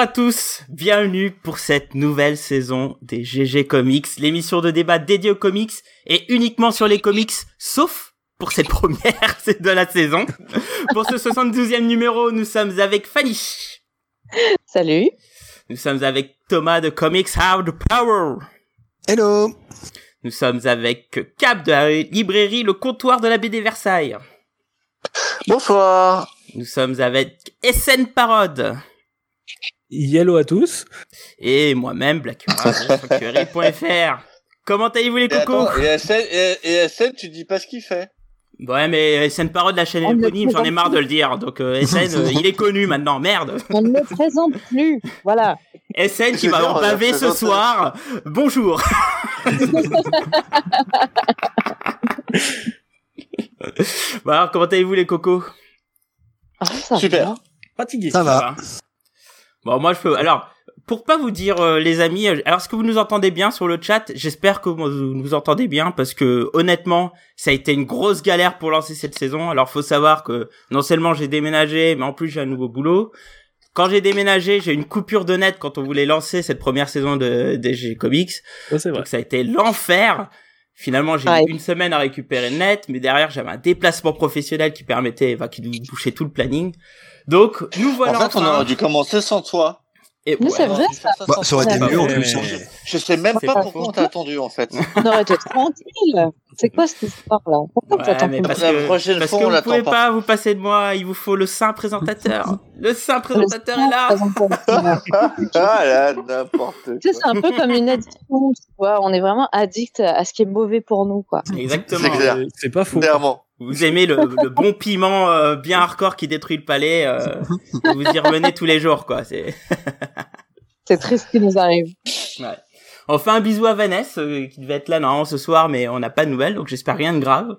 Bonjour à tous, bienvenue pour cette nouvelle saison des GG Comics, l'émission de débat dédiée aux comics et uniquement sur les comics, sauf pour cette première de la saison. Pour ce 72e numéro, nous sommes avec Fanny. Salut. Nous sommes avec Thomas de Comics Hard Power. Hello. Nous sommes avec Cap de la librairie Le Comptoir de la BD Versailles. Bonsoir. Nous sommes avec SN Parode. Yellow à tous. Et moi-même, blackura.fr. Comment allez-vous les cocos et, SN, et, SN, tu dis pas ce qu'il fait. Ouais, mais SN Parode, la chaîne éponyme, j'en ai marre de le dire. Donc euh, SN, euh, il est connu maintenant, merde. On ne le présente plus, voilà. SN qui m'a bavé ce soir. Bonjour. bon alors, comment allez-vous les cocos? Ah, ça Super. Va. Fatigué. Ça, va. Bon, moi je peux. Alors, pour pas vous dire euh, les amis, alors est-ce que vous nous entendez bien sur le chat? J'espère que vous nous entendez bien parce que honnêtement, ça a été une grosse galère pour lancer cette saison. Alors faut savoir que non seulement j'ai déménagé, mais en plus j'ai un nouveau boulot. Quand j'ai déménagé, j'ai eu une coupure de net quand on voulait lancer cette première saison de DG Comics. Ouais, c'est vrai. Donc ça a été l'enfer. Finalement, j'ai Ouais. eu une semaine à récupérer le net, mais derrière, j'avais un déplacement professionnel qui permettait, bah, qui nous bouchait tout le planning. Donc, nous voilà en fait, on aurait dû commencer sans toi. Et Mais ouais, c'est vrai, ça. Bah, ça aurait été mieux en mais- plus. hein. Je sais même pas pas pourquoi on t'a attendu en fait. On aurait été tranquille. C'est quoi cette histoire-là Pourquoi Ouais, tu attends mais pas parce La que, prochaine parce fois, que on vous pouvez pas. pas vous passer de moi, il vous faut le saint présentateur. le saint présentateur est là. ah là, n'importe quoi. Tu sais, c'est un peu comme une addiction, tu vois. On est vraiment addict à ce qui est mauvais pour nous, quoi. Exactement. C'est clair. C'est pas faux. Clairement. Vous aimez le, le bon piment euh, bien hardcore qui détruit le palais, euh, vous y revenez tous les jours, quoi. C'est. C'est triste ce qui nous arrive. Ouais. On fait un bisou à Vanessa euh, qui devait être là normalement ce soir, mais on n'a pas de nouvelles, donc j'espère rien de grave.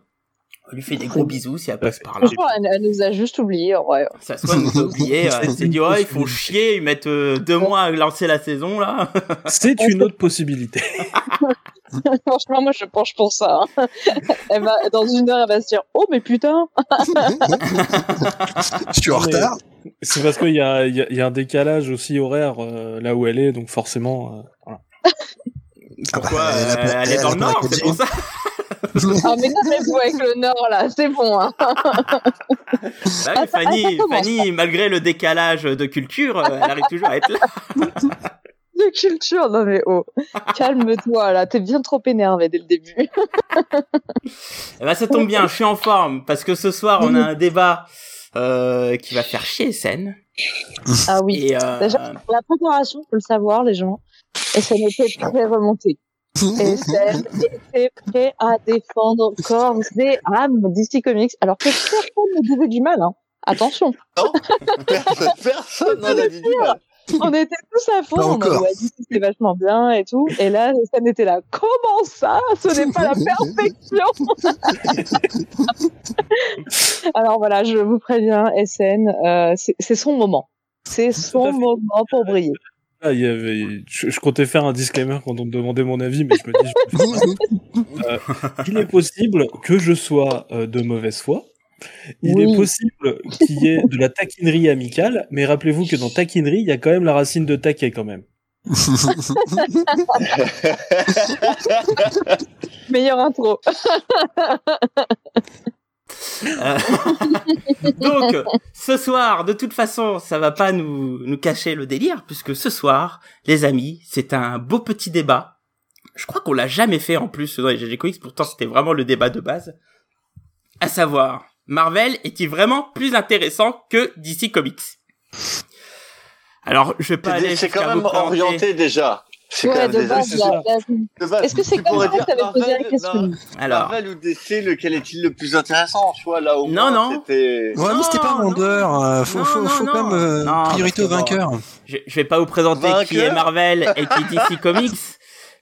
On lui fait des gros bisous si elle passe par là. Elle, elle nous a juste oublié, ouais. Ça soit nous a oublié, elle s'est dit ouais ils font chier, ils mettent euh, deux mois à lancer la saison là. C'est une autre possibilité. Franchement, moi, je penche pour ça. hein. Elle va, dans une heure, elle va se dire, oh, mais putain. Je suis en retard. C'est parce qu'il y y, a, il y a un décalage aussi horaire euh, là où elle est, donc forcément. euh, voilà. Pourquoi Ah bah, elle a euh, Elle est elle dans le nord, c'est pour ça. Ah, mais calmez-vous avec le Nord, là. C'est bon, hein. Bah oui, Attends, Fanny, Fanny, malgré le décalage de culture, elle arrive toujours à être là. De culture, non, mais oh. Calme-toi, là. T'es bien trop énervé dès le début. Eh ben, ça tombe bien, je suis en forme parce que ce soir on a un débat euh, qui va faire chier scène. Ah oui. Et euh, Déjà, La préparation, faut le savoir, les gens. Et ça n'était très remonté. Et Steph était prêt à défendre corps et âme DC Comics, alors que personne ne disait du mal, hein. Attention. Non, personne, personne a dit du mal. On était tous à fond. Pas on encore. ouais, DC, c'est vachement bien et tout. Et là, ça n'était là. Comment ça? Ce n'est pas la perfection. alors voilà, je vous préviens, SN, euh, c'est c'est son moment. C'est son moment pour briller. Ah, il y avait, je, je comptais faire un disclaimer quand on me demandait mon avis, mais je me dis, je. Euh, il est possible que je sois euh, de mauvaise foi. Il Oui. est possible qu'il y ait de la taquinerie amicale, mais rappelez-vous que dans taquinerie, il y a quand même la racine de taquet quand même. Meilleure intro. Euh, Donc, ce soir, de toute façon, ça va pas nous, nous cacher le délire, puisque ce soir, les amis, c'est un beau petit débat. Je crois qu'on l'a jamais fait en plus dans les GG Comics, pourtant c'était vraiment le débat de base. À savoir, Marvel est-il vraiment plus intéressant que DC Comics? Alors, je vais pas aller C'est quand même orienté déjà. C'est quand Ouais, même de déjà. base, base. Est-ce que c'est Tu comme ça que t'avais posé la Marvel, question Alors, Marvel ou DC, lequel est-il le plus intéressant? Tu vois, là au Non, moins, non. c'était. Ouais, mais c'était pas vendeur. euh, Faut, faut, faut quand même euh, priorité au vainqueur. je, je vais pas vous présenter qui est Marvel et qui est DC Comics,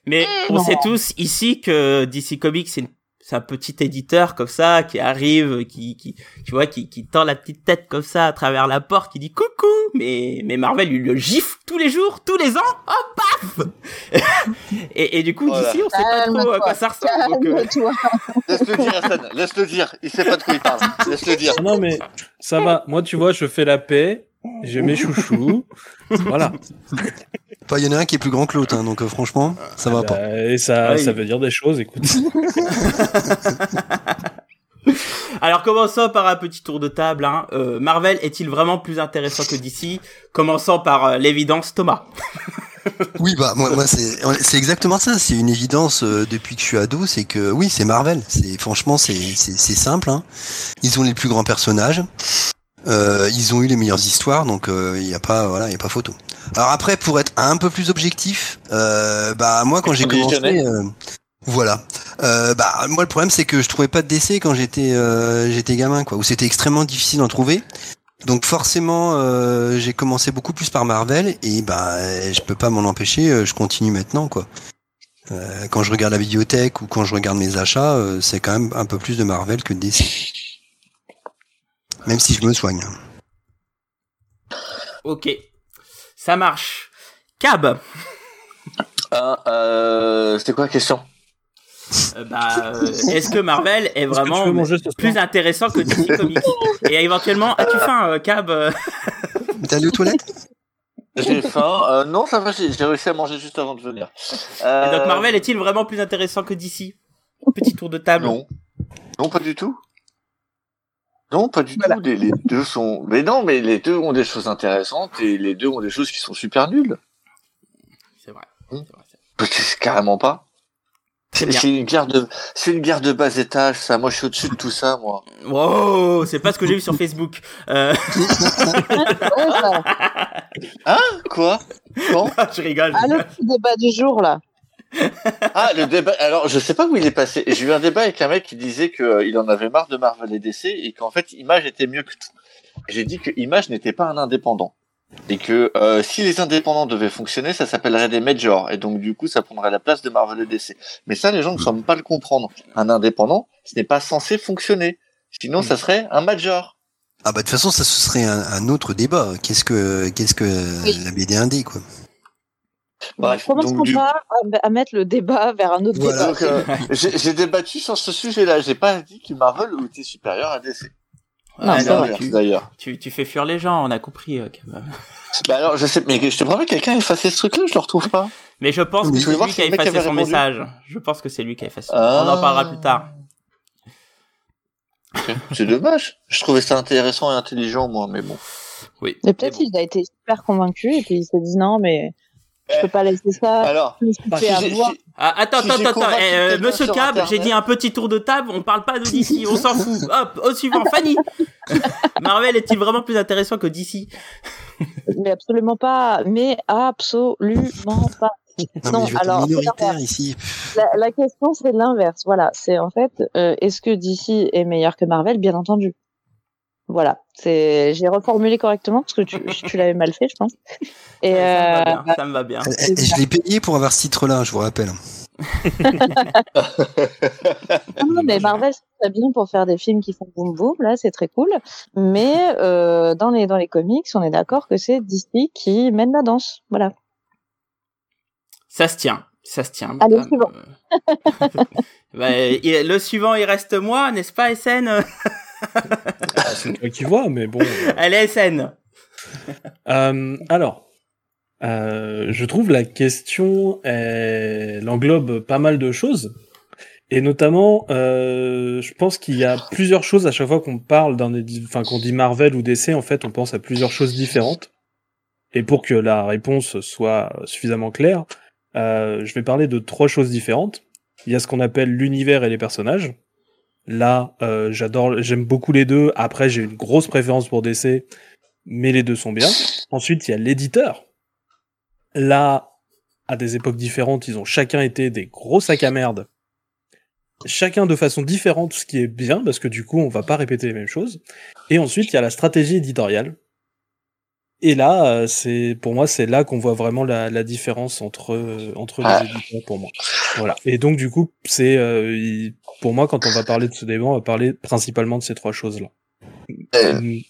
mais on Non. sait tous ici que DC Comics c'est une- c'est un petit éditeur comme ça qui arrive, qui, qui tu vois, qui, qui tend la petite tête comme ça à travers la porte, qui dit coucou, mais mais Marvel il le gifle tous les jours, tous les ans, oh paf et, et du coup Voilà. DC on sait pas trop à quoi ça ressemble. donc, euh, Calme-toi. Laisse-le dire, Hassan. Laisse-le dire. Il sait pas de quoi il parle. Laisse-le dire. Non, mais ça va. Moi, tu vois, je fais la paix. j'ai mes chouchous. voilà. Il y en a un qui est plus grand que l'autre, hein, donc euh, franchement, ça va pas. Bah, et ça, Ouais, ça il- veut dire des choses, écoute. Alors commençons par un petit tour de table. Hein. Euh, Marvel est-il vraiment plus intéressant que DC Commençons par euh, l'évidence Thomas. Oui, bah moi, moi c'est exactement ça. C'est une évidence euh, depuis que je suis ado, c'est que oui, c'est Marvel. C'est franchement, c'est simple. Hein. Ils ont les plus grands personnages. Euh, ils ont eu les meilleures histoires, donc il y a pas voilà, il y a pas photo. Alors après, pour être un peu plus objectif, euh, bah moi quand j'ai commencé, euh, voilà. Euh, bah moi le problème c'est que je trouvais pas de décès quand j'étais euh, j'étais gamin quoi, où c'était extrêmement difficile d'en trouver. Donc forcément, euh, j'ai commencé beaucoup plus par Marvel et bah je peux pas m'en empêcher, je continue maintenant quoi. Quand je regarde la bibliothèque ou quand je regarde mes achats, c'est quand même un peu plus de Marvel que de DC. Même si je me soigne. Ok, ça marche. Cab, Ah, euh, C'était quoi la question? Euh, bah, euh, est-ce que Marvel est vraiment plus intéressant que DC Comics? Et éventuellement, as-tu faim, euh, Cab? T'es allé aux toilettes? J'ai faim. Euh, non, ça va, j'ai j'ai réussi à manger juste avant de venir. Et Euh, Donc Marvel est-il vraiment plus intéressant que DC Petit tour de table. Non. Non, pas du tout. Non, pas du Voilà. tout. Les, les deux sont. Mais non, mais les deux ont des choses intéressantes et les deux ont des choses qui sont super nulles. C'est vrai. C'est carrément pas. C'est une guerre de, c'est une guerre de bas étage, ça. Moi, je suis au-dessus de tout ça, moi. Wow, c'est pas ce que j'ai vu sur Facebook. Euh, ça. Quoi? Quand? Je rigole. Ah, le petit débat du jour, là. Ah, le débat. Alors, je sais pas où il est passé. J'ai eu un débat avec un mec qui disait que euh, il en avait marre de Marvel et DC et qu'en fait, Image était mieux que tout. J'ai dit que Image n'était pas un indépendant. Et que euh, si les indépendants devaient fonctionner, ça s'appellerait des majors. Et donc, du coup, ça prendrait la place de Marvel et DC. Mais ça, les gens ne semblent pas le comprendre. Un indépendant, ce n'est pas censé fonctionner. Sinon, ça serait un major. Ah bah de toute façon, ça ce serait un, un autre débat. Qu'est-ce que qu'est-ce que Oui. la BD indé quoi? Bref, Commençons du- pas à, mettre le débat vers un autre Voilà. débat. Euh, j'ai débattu sur ce sujet-là. J'ai pas dit que Marvel était supérieur à DC. Non, tu, D'ailleurs. tu, tu fais fuir les gens, on a compris. euh, Cab. Bah alors, je sais, mais je te promets, quelqu'un a effacé ce truc-là, je le retrouve pas. Mais je pense que c'est lui qui a effacé son répondu message. Je pense que c'est lui qui a effacé. Ah. On en parlera plus tard. C'est dommage. Je trouvais ça intéressant et intelligent, moi, mais bon. Oui. Mais peut-être bon. qu'il a été super convaincu et puis il s'est dit non, mais je peux pas laisser ça. Alors, avoir. Ah, attends, Si attends, attends, eh, euh, Monsieur Cab, j'ai dit un petit tour de table, on parle pas de DC, on s'en fout. Hop, au suivant, Fanny. Marvel est-il vraiment plus intéressant que DC Mais absolument pas. Mais absolument pas. Non, Non, mais je vais être alors, minoritaire ici. La, la question, c'est l'inverse. Voilà. C'est en fait, euh, est-ce que DC est meilleur que Marvel? Bien entendu. Voilà. C'est, j'ai reformulé correctement parce que tu, tu l'avais mal fait, je pense. Et ça, me euh, va bien, ça me va bien. Je l'ai payé pour avoir ce titre-là, je vous rappelle. non, mais Marvel, c'est très bien pour faire des films qui font boum boum. Là, c'est très cool. Mais euh, dans les dans les comics, on est d'accord que c'est DC qui mène la danse. Voilà. Ça se tient, ça se tient. Allez, suivant. Euh, bah, le suivant, il reste moi, n'est-ce pas, SN C'est toi qui vois, mais bon. est SN. Euh, alors, euh, je trouve la question, elle englobe pas mal de choses. Et notamment, euh, je pense qu'il y a plusieurs choses à chaque fois qu'on parle d'un, enfin qu'on dit Marvel ou DC, en fait, on pense à plusieurs choses différentes. Et pour que la réponse soit suffisamment claire, euh, je vais parler de trois choses différentes. Il y a ce qu'on appelle l'univers et les personnages. Là, euh, j'adore, j'aime beaucoup les deux. Après, j'ai une grosse préférence pour DC, mais les deux sont bien. Ensuite, il y a l'éditeur. Là, à des époques différentes, ils ont chacun été des gros sacs à merde. Chacun de façon différente, ce qui est bien, parce que du coup, on va pas répéter les mêmes choses. Et ensuite, il y a la stratégie éditoriale. Et là, euh, c'est pour moi, c'est là qu'on voit vraiment la, la différence entre euh, entre Ah. les éditeurs pour moi. Voilà. Et donc du coup, c'est euh, pour moi quand on va parler de ce débat, on va parler principalement de ces trois choses-là. Euh, Mm.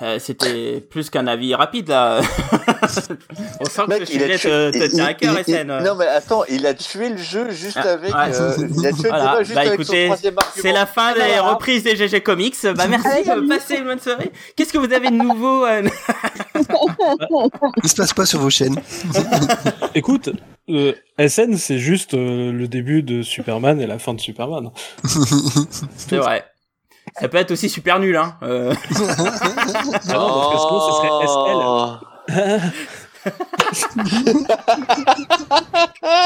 Euh, C'était plus qu'un avis rapide là. On sent que Mec, le sujet tué- te, te il- tient à cœur, SN. Non mais attends, il a tué le jeu juste Ah, avec. ouais. euh, il a tué le Voilà. débat juste Bah, avec écoutez, son troisième argument. C'est la fin des Voilà. reprises des GG Comics. Bah merci, Allez, euh, passez une bonne soirée. Qu'est-ce que vous avez de nouveau euh, Il se passe pas sur vos chaînes? Écoute, euh, SN, c'est juste euh, le début de Superman et la fin de Superman. C'est vrai. Ça peut être aussi super nul, hein. Euh, Ah non, parce que sinon, ce serait SL.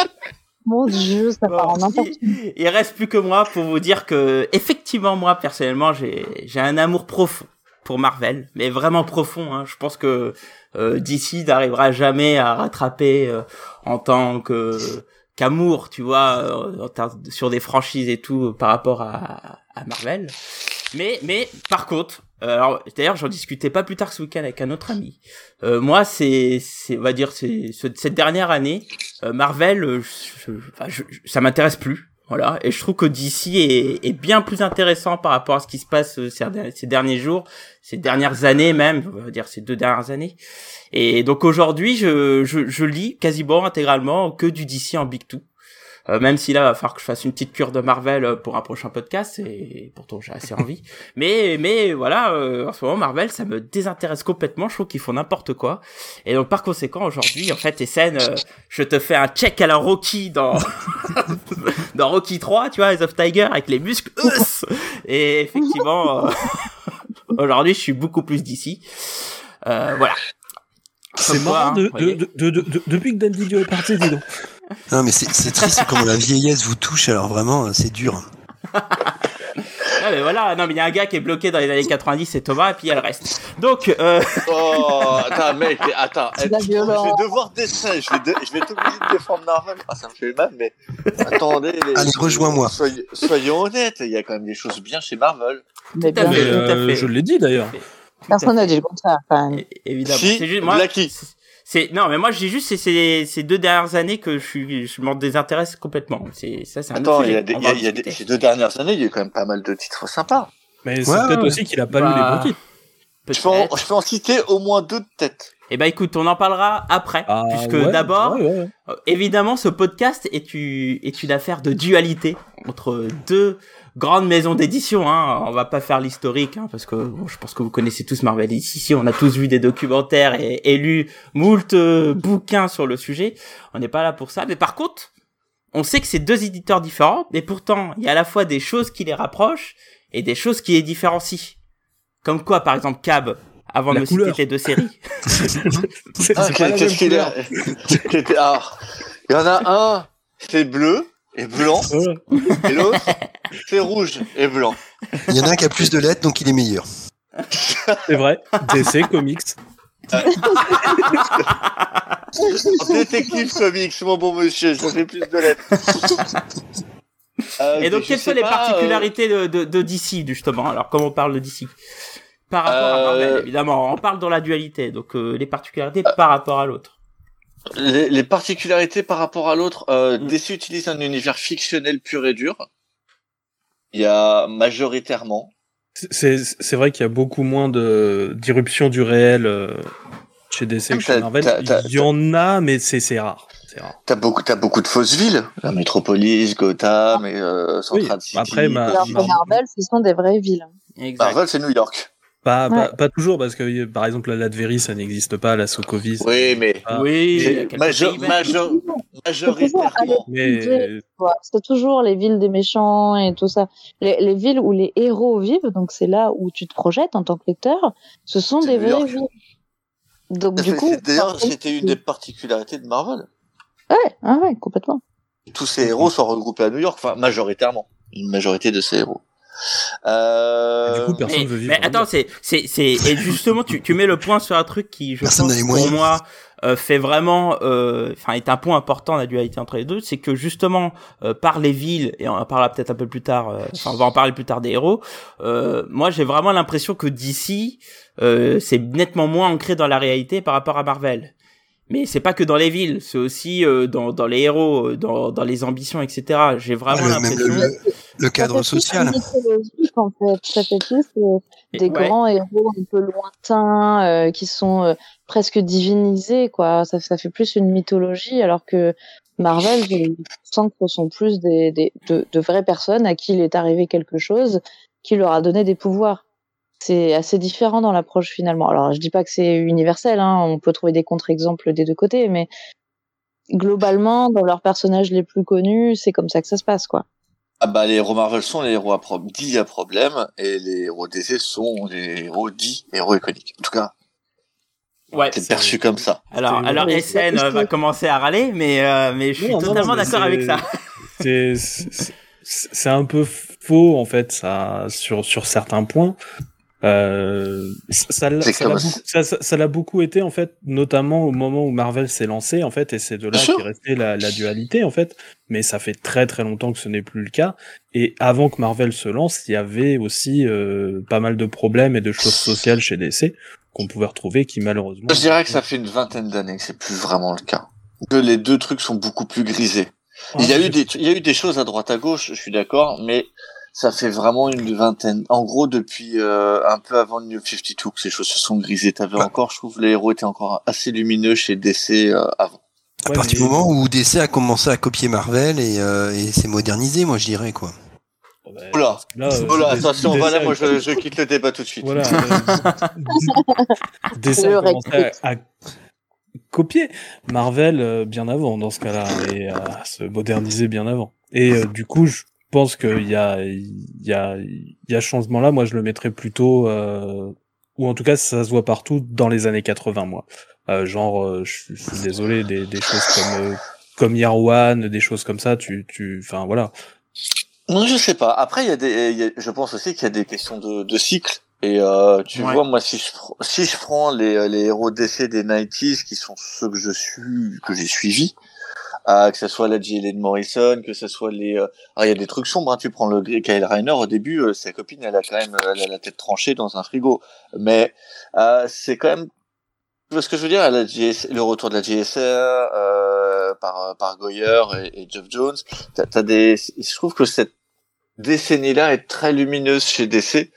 Mon dieu, ça part en Bon, n'importe il, il reste plus que moi pour vous dire que, effectivement, moi, personnellement, j'ai, j'ai un amour profond pour Marvel, mais vraiment profond. Hein. Je pense que euh, DC n'arrivera jamais à rattraper euh, en tant que qu'amour, tu vois, euh, sur des franchises et tout par rapport à, à Marvel. Mais, mais par contre, euh, alors d'ailleurs, j'en discutais pas plus tard ce week-end avec un autre ami. Euh, moi, c'est, c'est, on va dire, c'est ce- cette dernière année, euh, Marvel, euh, je- je- je- ça m'intéresse plus. Voilà, et je trouve que DC est, est bien plus intéressant par rapport à ce qui se passe euh, ces derniers jours, ces dernières années même, on va dire ces deux dernières années. Et donc aujourd'hui, je, je, je lis quasiment intégralement que du DC en Big Two. Euh, même si là, il va falloir que je fasse une petite cure de Marvel euh, pour un prochain podcast, et pourtant j'ai assez envie. mais mais voilà, euh, en ce moment Marvel, ça me désintéresse complètement. Je trouve qu'ils font n'importe quoi. Et donc par conséquent, aujourd'hui, en fait, Essen, euh, je te fais un check à la Rocky dans dans Rocky 3, tu vois, Eyes of Tiger avec les muscles. Us et effectivement, euh, aujourd'hui, je suis beaucoup plus d'ici. Euh, voilà. C'est marrant hein, de, vous voyez. de, de, de, de- depuis que Dan Didio est parti, dis donc. Non, mais c'est c'est triste comment la vieillesse vous touche, alors vraiment, c'est dur. Ah, mais voilà, non mais il y a un gars qui est bloqué dans les années 90, c'est Thomas, et puis il y a le reste. Donc, euh, Oh, attends, mec, attends. Eh. Je vais devoir descendre. Je vais, de- je vais être obligé de défendre Marvel. Ah, ça me fait mal, mais attendez. Les... Allez, rejoins-moi. Soyez- soyons honnêtes, il y a quand même des choses bien chez Marvel. Mais Tout à bien, fait. Mais, tout à euh, fait. je l'ai dit d'ailleurs. Personne n'a dit le contraire, quand même. é- évidemment. Si, c'est juste, moi, Blacky. c'est- c'est, non, mais moi, j'ai juste, c'est, c'est, ces deux dernières années que je suis, je m'en désintéresse complètement. C'est, ça, c'est un Attends, il y a sujet. des, On il y va a, en il y a des- discuter. ces deux dernières années, il y a eu quand même pas mal de titres sympas. Mais c'est Ouais, peut-être ouais. aussi qu'il a pas lu les Bah, bons titres. Je peux, en, Peut-être. je peux en citer au moins deux de tête. Eh ben, écoute, on en parlera après, Ah, puisque ouais, d'abord, ouais, ouais. Euh, Évidemment, ce podcast est une affaire de dualité entre deux grandes maisons d'édition. Hein. On va pas faire l'historique, hein, parce que bon, je pense que vous connaissez tous Marvel ici. On a tous vu des documentaires et, et lu moult euh, bouquins sur le sujet. On n'est pas là pour ça. Mais par contre, on sait que c'est deux éditeurs différents, mais pourtant, il y a à la fois des choses qui les rapprochent et des choses qui les différencient. Comme quoi, par exemple, Cab, avant La de me couleur. citer tes deux séries. C'est Ah, c'est pas la qu'est-ce même qu'il couleur. a Il y en a un, c'est bleu et blanc, et l'autre, c'est rouge et blanc. Il y en a un qui a plus de lettres, donc il est meilleur. C'est vrai. DC Comics. Détective Comics, mon bon monsieur, ça fait plus de lettres. Euh, Et donc, quelles sont les pas, particularités de, de, de DC, justement Alors, comme on parle de DC Par rapport à Euh, Marvel, évidemment. On parle dans la dualité, donc euh, les particularités par rapport à l'autre. Les, les particularités par rapport à l'autre, euh, Mm. DC utilise un univers fictionnel pur et dur. Il y a majoritairement. C'est vrai qu'il y a beaucoup moins de d'irruption du réel euh, chez DC que chez T'as- Marvel. Il y en a, mais c'est rare. T'as beaucoup, t'as beaucoup de fausses villes. La Métropolis, Gotham, et euh, Central Oui, City. après, ma- Alors que Marvel. Marvel, ce sont des vraies villes. Exact. Marvel, c'est New York. Pas, Ouais. pas, pas toujours, parce que par exemple, la Latverie, ça n'existe pas, la Sokovie. ça- Oui, mais. Oui, major- majoritairement. Mais C'est toujours les villes des méchants et tout ça. Les, les villes où les héros vivent, donc c'est là où tu te projettes en tant que lecteur, ce sont des vraies villes. Donc du coup, D'ailleurs, c'était une des particularités de Marvel. Ouais, ah ouais, complètement. Tous ces héros sont regroupés à New York, enfin majoritairement, une majorité de ces héros. Euh... du coup, personne Mais, veut vivre. mais attends, c'est, c'est, c'est, et justement, tu, tu mets le point sur un truc qui, je Personne pense, pour moyens. moi, euh, fait vraiment, euh, enfin, est un point important la dualité entre les deux, c'est que justement, euh, par les villes, et on en parlera peut-être un peu plus tard, euh, enfin, on va en parler plus tard des héros, euh, moi, j'ai vraiment l'impression que d'ici, euh, c'est nettement moins ancré dans la réalité par rapport à Marvel. Mais c'est pas que dans les villes, c'est aussi euh, dans, dans les héros, euh, dans, dans les ambitions, etc. J'ai vraiment Ah, l'impression. le- Le Ça cadre social. mythologique, en fait. Ça fait plus euh, des Ouais. grands héros un peu lointains euh, qui sont euh, presque divinisés, quoi. Ça, ça fait plus une mythologie, alors que Marvel, je sens que ce sont plus des, des, de, de vraies personnes à qui il est arrivé quelque chose qui leur a donné des pouvoirs. C'est assez différent dans l'approche finalement. Alors, je dis pas que c'est universel, hein, on peut trouver des contre-exemples des deux côtés, mais globalement, dans leurs personnages les plus connus, c'est comme ça que ça se passe, quoi. Ah bah les héros Marvel sont les héros à pro- dits à problème et les héros DC sont les héros dits héros iconiques. En tout cas, Ouais. c'est perçu comme ça. Alors, alors SN c'est- va commencer à râler, mais euh, mais je suis Non, totalement d'accord avec ça. c'est c'est- c'est un peu faux en fait ça sur sur certains points euh, ça l'a ça beaucoup, ça- ça- ça l'a beaucoup été en fait notamment au moment où Marvel s'est lancé en fait et c'est de là qu'est restée la, la dualité en fait mais ça fait très très longtemps que ce n'est plus le cas et avant que Marvel se lance il y avait aussi euh, pas mal de problèmes et de choses sociales chez DC qu'on pouvait retrouver qui malheureusement Je dirais que ça fait une vingtaine d'années que c'est plus vraiment le cas. Que les deux trucs sont beaucoup plus grisés. Il y a Ah, eu des, il y a eu des choses à droite à gauche, je suis d'accord, mais ça fait vraiment une vingtaine. En gros, depuis euh, un peu avant le New 52 que ces choses se sont grisées. T'avais Ouais. encore, je trouve, les héros étaient encore assez lumineux chez DC euh, avant. À Ouais, partir mais- du moment où DC a commencé à copier Marvel et, euh, et s'est modernisé, moi je dirais quoi. bah, Oula. là, euh, DC attention, voilà, moi je, je quitte le débat tout de suite. Voilà. euh, DC a commencé à, à copier Marvel euh, bien avant dans ce cas-là et à se moderniser bien avant. Et euh, du coup, je pense qu'il y a, il y a, il y a changement là. Moi, je le mettrais plutôt, euh, ou en tout cas, ça se voit partout dans les années 80, moi. Euh, genre, euh, je, je suis désolé, des, des choses comme euh, comme One, des choses comme ça. Tu, tu, enfin voilà. Non, je sais pas. Après, il y a des, il y a- je pense aussi qu'il y a des questions de, de cycle. Et euh, tu Ouais. vois, moi, si je, si je prends les, les héros d'essai des 90s, qui sont ceux que je suis, que j'ai suivis, euh, que ce soit la J.L. Morrison, que ce soit les... euh, Alors, il y a des trucs sombres, hein. tu prends le Kyle Reiner, au début, euh, sa copine, elle a quand même elle a la tête tranchée dans un frigo. Mais euh, c'est quand même... Tu vois ce que je veux dire? Le retour de la JSR euh, par, par Goyer et, et Jeff Jones, t'as, t'as des... Je trouve que cette décennie-là est très lumineuse chez DC.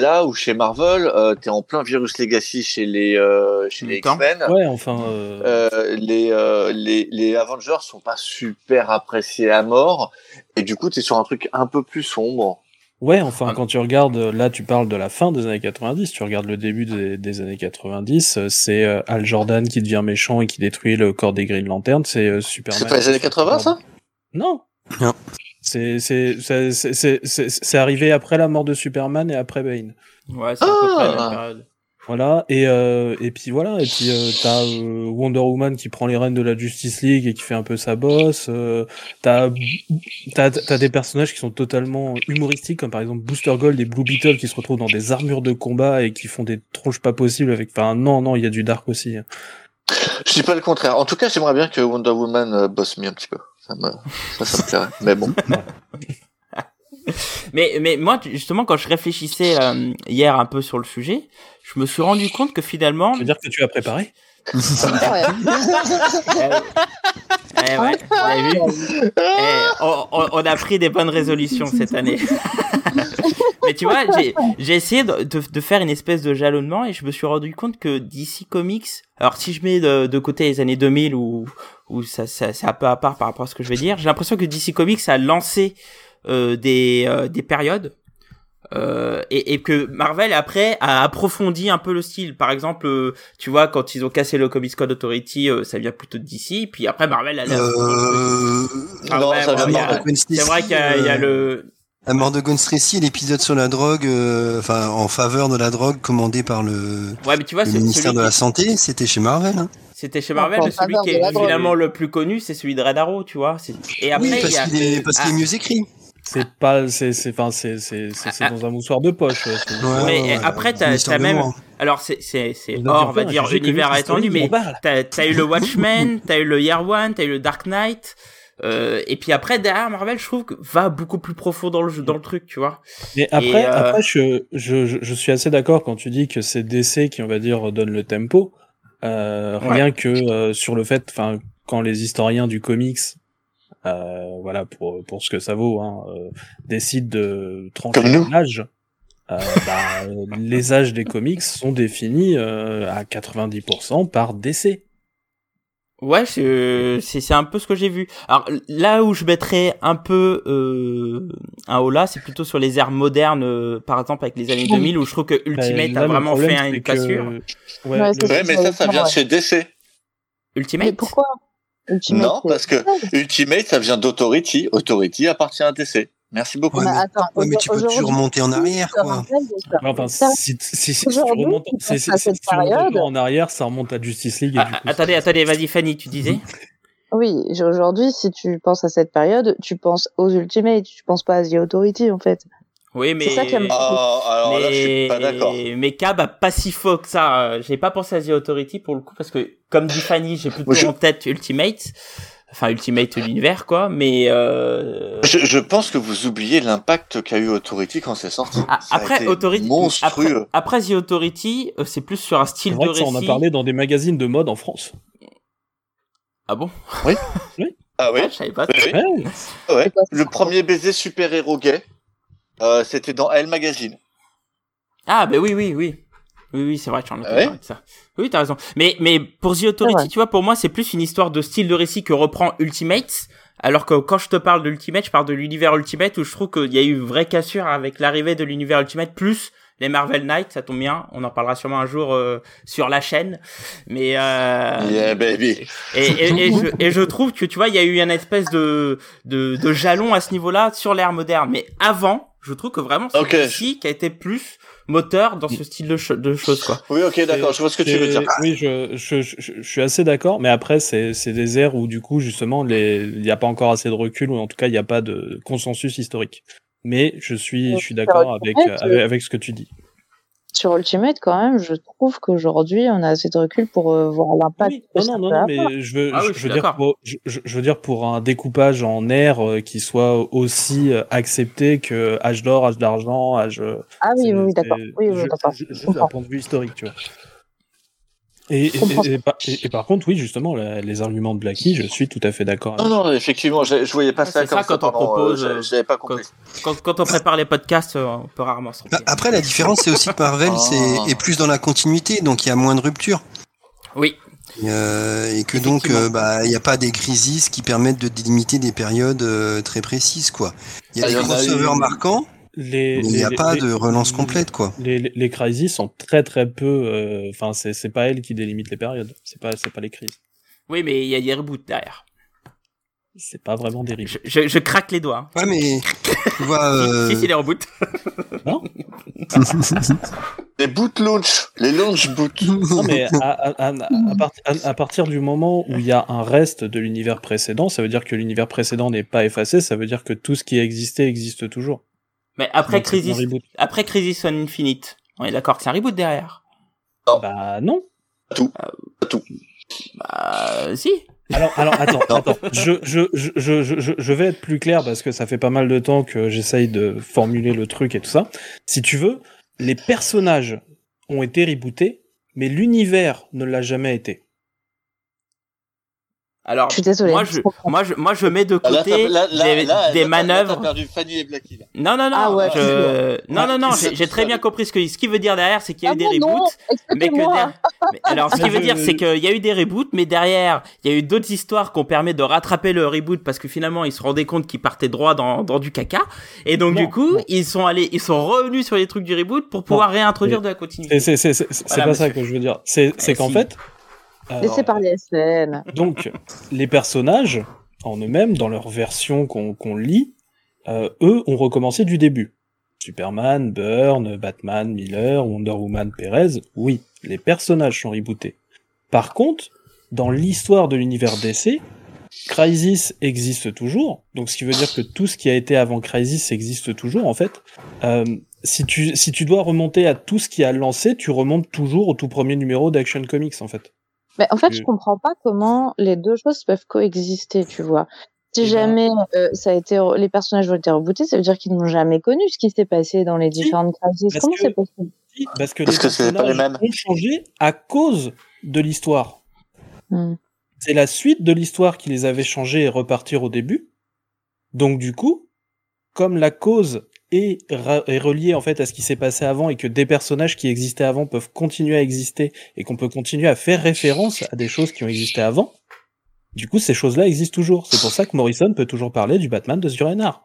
Là où chez Marvel, euh, t'es en plein virus legacy chez les euh, chez les. X-Men. Ouais, enfin. euh, Euh, les, euh, les les Avengers sont pas super appréciés à mort et du coup t'es sur un truc un peu plus sombre. Ouais, enfin, quand tu regardes, là, tu parles de la fin des années 90, tu regardes le début des, des années 90, euh, c'est euh, Al Jordan qui devient méchant et qui détruit le corps des Green Lantern, c'est euh, Superman. C'est pas les années 80 ça? Non. Non. C'est, c'est, c'est, c'est, c'est, c'est- c'est arrivé après la mort de Superman et après Bane. Ouais, c'est à peu près la Ah. même période. Voilà, et, euh, et puis voilà, et puis euh, t'as euh, Wonder Woman qui prend les rênes de la Justice League et qui fait un peu sa bosse. Euh, t'as, t'as, t'as des personnages qui sont totalement humoristiques, comme par exemple Booster Gold et Blue Beetle qui se retrouvent dans des armures de combat et qui font des tronches pas possibles avec. Enfin, non, non, il y a du dark aussi. Je dis pas le contraire. En tout cas, j'aimerais bien que Wonder Woman euh, bosse mieux un petit peu. Ça me ça, ça me plairait. Mais bon. Mais, mais moi, justement, quand je réfléchissais euh, hier un peu sur le sujet, je me suis rendu compte que finalement, Je veux dire que tu as préparé? Eh vu Eh, on, a pris des bonnes résolutions cette année. Mais tu vois, j'ai- essayé de, faire une espèce de jalonnement et je me suis rendu compte que DC Comics, alors si je mets de, côté les années 2000 où, où ça, ça, c'est un peu à part par rapport à ce que je vais dire, j'ai l'impression que DC Comics a lancé euh, euh, des périodes euh, et, et que Marvel après a approfondi un peu le style. Par exemple, euh, tu vois, quand ils ont cassé le Comics Code Authority, euh, ça vient plutôt de DC, puis après Marvel a... Euh... Ah non, ouais, ça bon, vient de C'est vrai qu'il y, a- il y a le... La mort de Gwen Stacy, l'épisode sur la drogue, euh, enfin en faveur de la drogue commandé par le, Ouais, mais tu vois, le ministère de la qui- Santé, c'était chez Marvel. Hein. C'était chez Non, Marvel, mais celui qui la est évidemment le plus connu, c'est celui de Red Arrow, tu vois. c'est- Et après, oui, qu'il est, parce qu'il est Ah. mieux écrit. C'est pas, c'est, c'est, enfin, c'est, c'est, c'est, c'est Ah, dans un moussoir de poche. Ouais, Mais ouais, après, t'as- t'as même- moi. Alors, c'est, c'est, c'est hors, on va dire, univers étendu, mais t'as, t'as eu le Watchmen, t'as eu le Year One, t'as eu le Dark Knight, euh, et puis après, derrière Marvel, je trouve que va beaucoup plus profond dans le, jeu- dans le truc, tu vois. Mais après, euh, après je, je, je, suis assez d'accord quand tu dis que c'est DC qui, on va dire, donne le tempo. Euh, Ouais. Rien que euh, sur le fait, enfin, quand les historiens du comics euh, voilà pour pour ce que ça vaut, hein, euh, décide de Comme trancher nous. l'âge, euh, bah, les âges des comics sont définis euh, à 90% par DC. Ouais, c'est c'est c'est un peu ce que j'ai vu. Alors là où je mettrais un peu euh, un haut là, c'est plutôt sur les ères modernes, euh, par exemple avec les années 2000, où je trouve que Ultimate Bah, là, a vraiment problème, fait c'est une que- cassure. Ouais, Ouais, le- c'est- Ouais, mais ça, ça vient de chez DC. Mais Ultimate. pourquoi Ultimate, Non, parce que Ultimate, ça vient d'Authority. Authority appartient à DC. Merci beaucoup. Ouais, Bah, mais- attends, Ouais, mais tu peux toujours remonter en arrière, quoi. Enfin, si, si, si, si tu remontes, en arrière, ça remonte à Justice League. Et Ah, du coup, attendez, attendez, vas-y Fanny, tu disais Oui, j'ai- aujourd'hui, si tu penses à cette période, tu penses aux Ultimates, tu penses pas à The Authority, en fait. Oui, mais C'est ça qui a- Ah, alors là, je suis pas d'accord. mais Cab a pas si faux que ça. Euh, J'ai pas pensé à The Authority pour le coup parce que comme dit Fanny, j'ai plutôt je- en tête Ultimate, enfin Ultimate l'univers quoi. Mais euh... Je, je pense que vous oubliez l'impact qu'a eu Authority quand c'est sorti. ah, Ça a après été Authority, monstrueux. après, après The Authority, euh, c'est plus sur un style vrai de ça, récit. on a parlé dans des magazines de mode en France. Ah bon? Ah oui, Ah, Je savais pas. oui, ouais. Le premier baiser super-héros gay, euh, c'était dans Elle Magazine. Ah bah oui oui oui. Oui oui, c'est vrai, tu en as Ah ouais parlé de ça. Oui, t'as raison. Mais mais pour The Authority, Ouais. tu vois, pour moi, c'est plus une histoire de style de récit que reprend Ultimate. Alors que quand je te parle de Ultimate, je parle de l'univers Ultimate où je trouve qu'il y a eu une vraie cassure avec l'arrivée de l'univers Ultimate plus les Marvel Knights, ça tombe bien. On en parlera sûrement un jour euh, sur la chaîne. Mais euh, Yeah, baby. et, et, et, je, et je trouve que tu vois, il y a eu une espèce de, de, de jalon à ce niveau-là sur l'ère moderne. Mais avant, je trouve que vraiment c'est Ok. ici qui a été plus moteur dans ce style de, cho- de choses quoi. Oui, ok, d'accord, je vois ce que tu veux dire. Oui, je, je, je, je suis assez d'accord, mais après, c'est c'est des ères où, du coup, justement, les- il n'y a pas encore assez de recul, ou en tout cas, il n'y a pas de consensus historique. Mais je suis, je suis d'accord avec, Ultimate, avec, avec ce que tu dis. Sur Ultimate, quand même, je trouve qu'aujourd'hui, on a assez de recul pour euh, voir l'impact Oui, non, non, mais je veux, Ah je, veux dire pour, je, veux dire pour un découpage en ères euh, qui soit aussi euh, accepté que âge d'or, âge d'argent, âge. Ah oui, oui, d'accord. c'est- Oui, oui, d'accord. Juste d'un point de vue historique, tu vois. Et, et, comprends. et- et par, et- et par contre, oui, justement, la- les arguments de Blacky, je suis tout à fait d'accord. avec. Non, non, effectivement, je, je voyais pas ça c'est comme ça, ça. quand on pardon, propose, euh, euh, je- j'avais pas compris. Quand, quand on prépare les podcasts, euh, on peut rarement se Bah, après, la différence, c'est aussi que Marvel c'est, est plus dans la continuité, donc il y a moins de ruptures. Oui. Euh, et que donc, euh, bah, il n'y a pas des crises qui permettent de délimiter des périodes euh, très précises, quoi. Il y a Ah, des crossovers eu- marquants, Les, il n'y a les- pas les- de relance complète, quoi. Les, les, les crises sont très très peu. euh, Enfin, c'est c'est pas elles qui délimitent les périodes. C'est pas c'est pas les crises. Oui, mais il y a des reboots derrière. C'est pas vraiment des reboots. Je, je, je craque les doigts. hein. Ouais, mais tu vois, Si, euh, si, si, les reboots. Les boot launch, les launch boot. Non, mais à, à, à, à, part- à- à partir du moment où il y a un reste de l'univers précédent, ça veut dire que l'univers précédent n'est pas effacé, ça veut dire que tout ce qui a existé existe toujours. Mais après Crisis, après Crisis on Infinite, on est d'accord que c'est un reboot derrière. Bah non. Bah, si. Alors, alors attends, Non. attends. Je, je, je, je, je, je vais être plus clair parce que ça fait pas mal de temps que j'essaye de formuler le truc et tout ça. Si tu veux, les personnages ont été rebootés, mais l'univers ne l'a jamais été. Alors, Je suis désolée. moi, je moi, je, moi, je mets de Ah, Là, côté là, là, des, là, des là, manœuvres. T'as perdu Fanny et Blacky, là. Non, non, non. Ah ouais, je- Non, non, non. J'ai très bien compris ce que ce qu'il veut dire derrière, c'est qu'il y a Ah eu des bon, non, reboots. Mais que mais alors, ce qu'il Mais veut dire, c'est qu'il y a eu des reboots, mais derrière, il y a eu d'autres histoires qui ont permis de rattraper le reboot parce que finalement, ils se rendaient compte qu'ils partaient droit dans, dans du caca. Et donc, Non, du coup, non. ils sont allés, ils sont revenus sur les trucs du reboot pour pouvoir réintroduire de la continuité. Et c'est Voilà, pas ça monsieur. que je veux dire. C'est Eh, qu'en si. fait. Alors, Laissez parler SN. Donc, les personnages, en eux-mêmes, dans leur version qu'on qu'on lit, euh, eux ont recommencé du début. Superman, Burn, Batman, Miller, Wonder Woman, Perez, oui, les personnages sont rebootés. Par contre, dans l'histoire de l'univers DC, Crisis existe toujours, donc ce qui veut dire que tout ce qui a été avant Crisis existe toujours, en fait. Euh, si tu, si tu dois remonter à tout ce qui a lancé, tu remontes toujours au tout premier numéro d'Action Comics, en fait. Mais en fait, je Euh. comprends pas comment les deux choses peuvent coexister, tu vois. Si Eh ben- jamais euh, ça a été les personnages ont été rebootés, ça veut dire qu'ils n'ont jamais connu ce qui s'est passé dans les différentes crises. Comment que- c'est possible? Si, Parce que Parce les que c'est pas les personnages mêmes. ont changé à cause de l'histoire. Hmm. c'est la suite de l'histoire qui les avait changés et repartir au début. Donc du coup, comme la cause est, est reliée en fait à ce qui s'est passé avant et que des personnages qui existaient avant peuvent continuer à exister et qu'on peut continuer à faire référence à des choses qui ont existé avant, du coup ces choses-là existent toujours. C'est pour ça que Morrison peut toujours parler du Batman de Zurenard.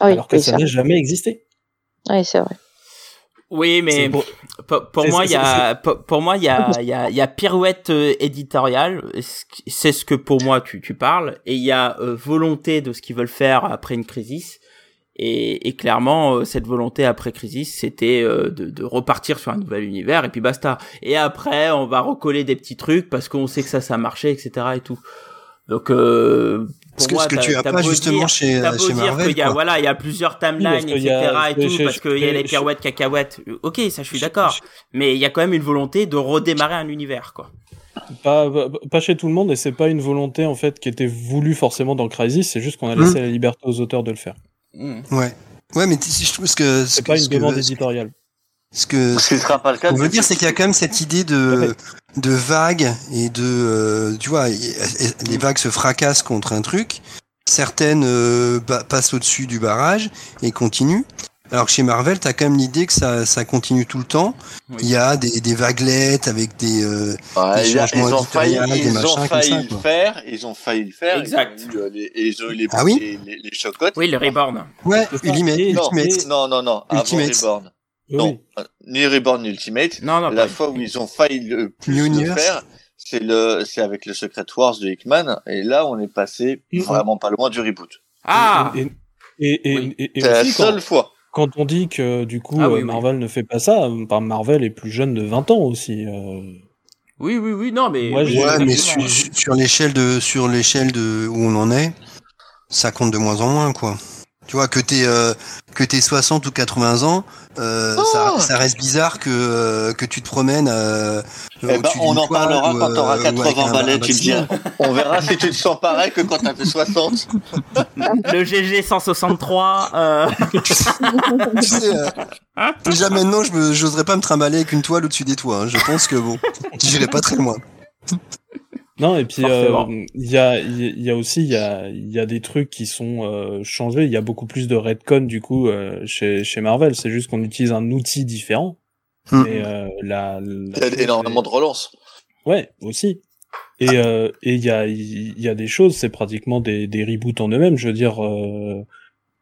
Ah oui, alors que oui, ça n'a jamais existé. Oui, c'est vrai. Oui, mais pour- pour, pour c'est- moi, il y a pour, pour moi il y a il y a il y a pirouette euh, éditoriale, c'est ce que pour moi tu tu parles et il y a euh, volonté de ce qu'ils veulent faire après une crise. Et, et clairement, euh, cette volonté après Crisis, c'était euh, de, de repartir sur un nouvel univers et puis basta. Et après, on va recoller des petits trucs parce qu'on sait que ça, ça a marché, etc. et tout. Donc, euh, pour Ce que, moi, ce que tu as pas justement dire- chez, T'as beau chez Marvel. qu'il y a quoi. voilà, il y a plusieurs parce timelines, etc. a- et tout, je- parce qu'il y a les je- pirouettes, cacahuètes. Ok, ça, je suis d'accord. Mais il y a quand même une volonté de redémarrer un univers, quoi. Pas, pas- pas chez tout le monde et c'est pas une volonté en fait qui était voulue forcément dans Crisis, c'est juste qu'on a Mm. laissé la liberté aux auteurs de le faire. Ouais. Ouais, mais je trouve ce que ce C'est que, pas une ce que- demande éditoriale. ce que Ce sera pas le cas. on veut de- dire, c'est qu'il y a quand même cette idée de de vague et de euh, tu vois, les vagues se fracassent contre un truc. Certaines euh, passent au-dessus du barrage et continuent. Alors que chez Marvel, t'as quand même l'idée que ça, ça continue tout le temps. Oui. Il y a des, des vaguelettes avec des, euh, Ouais, des changements ils ont failli, ils machins ont comme failli ça, le faire, ils ont failli le faire. Exact. Ils ont eu, euh, les, et ils ont eu les, Ah oui les, les, les chocottes. Oui, le Reborn. ouais. Ultimate, Non, Ultimate. non, non, non, Ultimate. avant Reborn. Oui, Non, euh, ni Reborn ni Ultimate. Non, non, La pas- fois où ils ont failli le plus le faire, c'est le, c'est avec le Secret Wars de Hickman. Et là, on est passé Mhm. vraiment pas loin du reboot. Ah! Et, et, et, Oui. et- et C'est la seule fois. Quand on dit que du coup Ah oui, euh, oui. Marvel ne fait pas ça, euh, par Marvel est plus jeune de 20 ans aussi. euh. Oui, oui, oui, non, mais. Ouais, sur l'échelle de sur l'échelle de où on en est, ça compte de moins en moins quoi. Tu vois que t'es euh, que t'es 60 ou 80 ans, euh, ça, Oh ça reste bizarre que euh, que tu te promènes. Euh, Eh ben, on en parlera ou, quand t'auras euh, ou avec 80 un- balais, tu diras. On verra si tu te sens pareil que quand t'as fait 60. Le GG 163, euh... tu sais, euh, déjà maintenant, je j'oserais pas me trimballer avec une toile au-dessus des toits. hein. Je pense que bon, j'irai pas très loin. Non, et puis euh, il y a il y a aussi il y a il y a des trucs qui sont euh, changés. Il y a beaucoup plus de redcon du coup euh, chez chez Marvel. C'est juste qu'on utilise un outil différent. Hmm. Mais euh, la, Il y a énormément de relances. Ouais, aussi. Et euh, et il y a il y a des choses, c'est pratiquement des des reboots en eux-mêmes. Je veux dire, euh,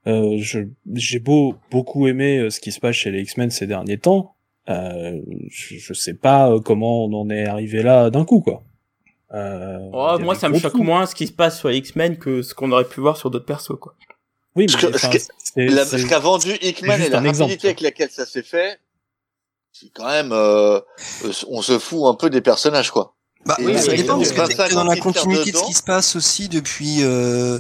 euh, je j'ai beau beaucoup aimé ce qui se passe chez les X-Men ces derniers temps. Euh, je, je sais pas comment on en est arrivé là d'un coup, quoi. Euh, oh, moi, ça me choque moins ce qui se passe sur X-Men que ce qu'on aurait pu voir sur d'autres persos, quoi. Oui, Parce mais que- enfin, ce c'est- La- c'est- ce qu'a vendu Hickman et la exemple, rapidité avec laquelle ça s'est fait, c'est quand même, euh, euh, on se fout un peu des personnages, quoi. Bah, Et oui, oui, ça dépend parce que t'es dans la 50 titres continuité de ce qui se passe aussi depuis euh,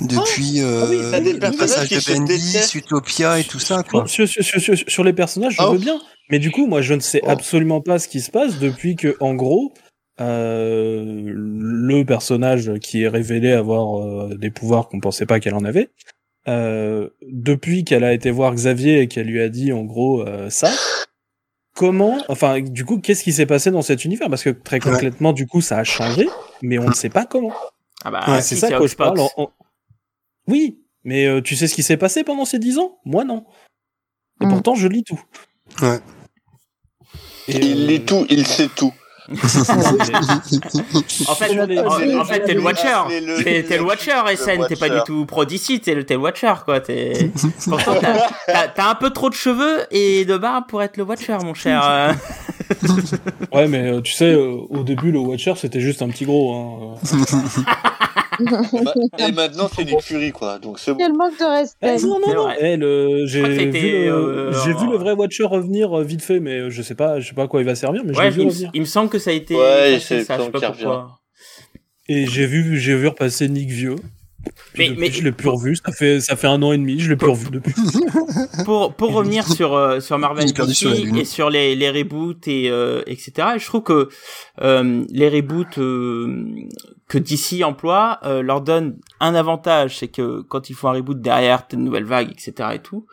depuis euh, Ah oui, des le passage de Bendis. Utopia et tout ça quoi. Sur, sur, sur, sur, sur les personnages, je Ah. veux bien. Mais du coup, moi, je ne sais Oh. absolument pas ce qui se passe depuis que, en gros, euh, le personnage qui est révélé avoir euh, des pouvoirs qu'on pensait pas qu'elle en avait, euh, depuis qu'elle a été voir Xavier et qu'elle lui a dit, en gros, euh, ça, comment, enfin, du coup, qu'est-ce qui s'est passé dans cet univers? Parce que très Ouais. concrètement, du coup, ça a changé, mais on ne sait pas comment. Ah bah, Ouais, si, c'est ça que je parle. Hoxpox. en- en- Oui, mais euh, tu sais ce qui s'est passé pendant ces dix ans? Moi, non. Et Mm. pourtant, je lis tout. Ouais. Et, Il euh, lit tout, il sait tout. En fait, en, en t'es le Watcher. T'es le Watcher, SN. T'es pas du tout pro d'ici. T'es le, le Watcher, quoi. T'es. Pourtant, t'as un peu trop de cheveux et de barbe pour être le Watcher, mon cher. euh. Ouais, mais euh, tu sais, euh, au début, le Watcher, c'était juste un petit gros. Hein. Et maintenant, c'est Nick Fury, quoi. Donc c'est bon. Quel manque de Eh, respect. non, non, non. vrai. Eh, le- j'ai vu, le... euh, j'ai vu euh, le vrai Watcher revenir euh, vite fait, mais euh, je sais pas, je sais pas à quoi il va servir, mais Ouais, vu il, il me semble que ça a été. Ouais, effacé, c'est- ça, je sais pas pourquoi. Et j'ai vu, j'ai vu repasser Nick vieux. Mais- depuis, mais- je l'ai plus revu. Ça fait, ça fait un an et demi, je l'ai plus revu depuis. pour pour revenir sur euh, sur Marvel sur et sur les les reboots et euh, etc. Et je trouve que euh, les reboots euh, que DC emploie euh, leur donnent un avantage, c'est que quand ils font un reboot derrière, t'as une nouvelle vague, etc. et tout.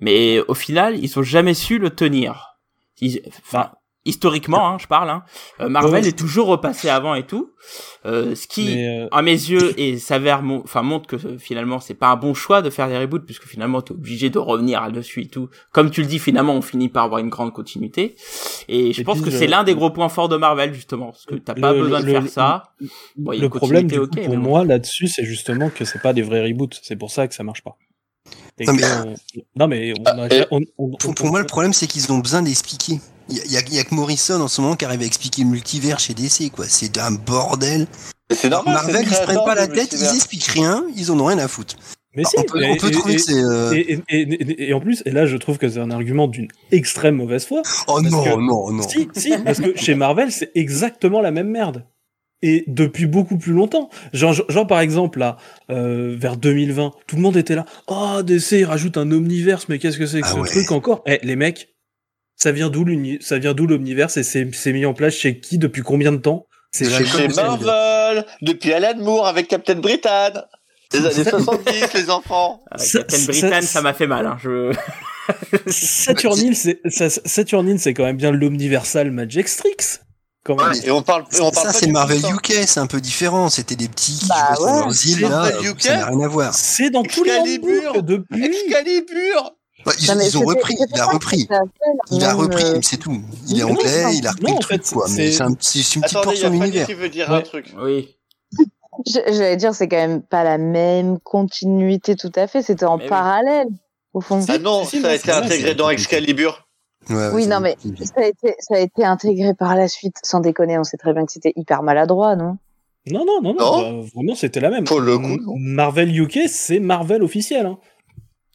Mais au final, ils ont jamais su le tenir. Ils- Enfin, historiquement, hein, je parle. Hein, euh, Marvel Ouais. est toujours repassé avant et tout, euh, ce qui, Mais, euh, à mes yeux, et s'avère, mon- enfin montre que euh, finalement c'est pas un bon choix de faire des reboots puisque finalement t'es obligé de revenir à dessus et tout. Comme tu le dis, finalement on finit par avoir une grande continuité. Et je Et pense puis, que je- c'est l'un des gros points forts de Marvel justement, parce que t'as pas Le- besoin de faire le- ça. Bon, le problème du coup, pour moi là-dessus, c'est justement que c'est pas des vrais reboots. C'est pour ça que ça marche pas. Non, mais- on- non mais on a- et- on- on- Pour, on- pour moi, le problème, c'est qu'ils ont besoin d'expliquer. Il y, a- y y que Morrison en ce moment qui arrive à expliquer le multivers chez DC, quoi. C'est un bordel. C'est normal. Marvel, ils se prennent pas la tête, ils expliquent rien, ils en ont rien à foutre. mais Bah, si, on peut, et- on peut et- trouver et- que c'est. euh, Et, et- et- et en plus, et là je trouve que c'est un argument d'une extrême mauvaise foi. Oh non, que- non, non. Si, si, parce que chez Marvel, c'est exactement la même merde. Et depuis beaucoup plus longtemps. Genre, genre par exemple, là, euh, vers 2020, tout le monde était là. Oh, DC, il rajoute un omniverse, mais qu'est-ce que c'est que Ah ce ouais. truc encore? Eh, les mecs, ça vient d'où l'uni- ça vient d'où l'omniverse et c'est c'est mis en place chez qui depuis combien de temps? C'est Chez Marvel, depuis Alan Moore avec Captain Britain. Les années 70, les enfants. Ça- Captain Britain, ça- m'a fait mal. Hein. Je... Saturnine, c'est Saturnine, c'est quand même bien l'omniversal Magic Strix. Quand même. Et on parle, et on parle Ça, pas c'est Marvel. UK, c'est un peu différent. C'était des petits qui Bah jouaient sur ouais. leurs îles, C'est là. Marvel UK. Ça n'a rien à voir. C'est dans tous les depuis. Excalibur Bah, ils, Non, mais ils ont repris, il a repris. Il a repris, c'est tout. Il est anglais, il a repris non, le truc, fait, quoi. Mais c'est- un- c'est une petite Attendez, portion l'univers. qui veut dire Ouais. un truc. Oui. J'allais dire, c'est quand même pas la même continuité tout à fait. C'était en Mais oui. parallèle, au fond. Ah non, ça a été intégré dans Excalibur. Ouais, Oui, non, mais ça a, été, ça a été intégré par la suite. Sans déconner, on sait très bien que c'était hyper maladroit, non? Non, non, non, non, Non. bah, vraiment, c'était la même. Pour le coup, M- non. Marvel UK, c'est Marvel officiel. Hein.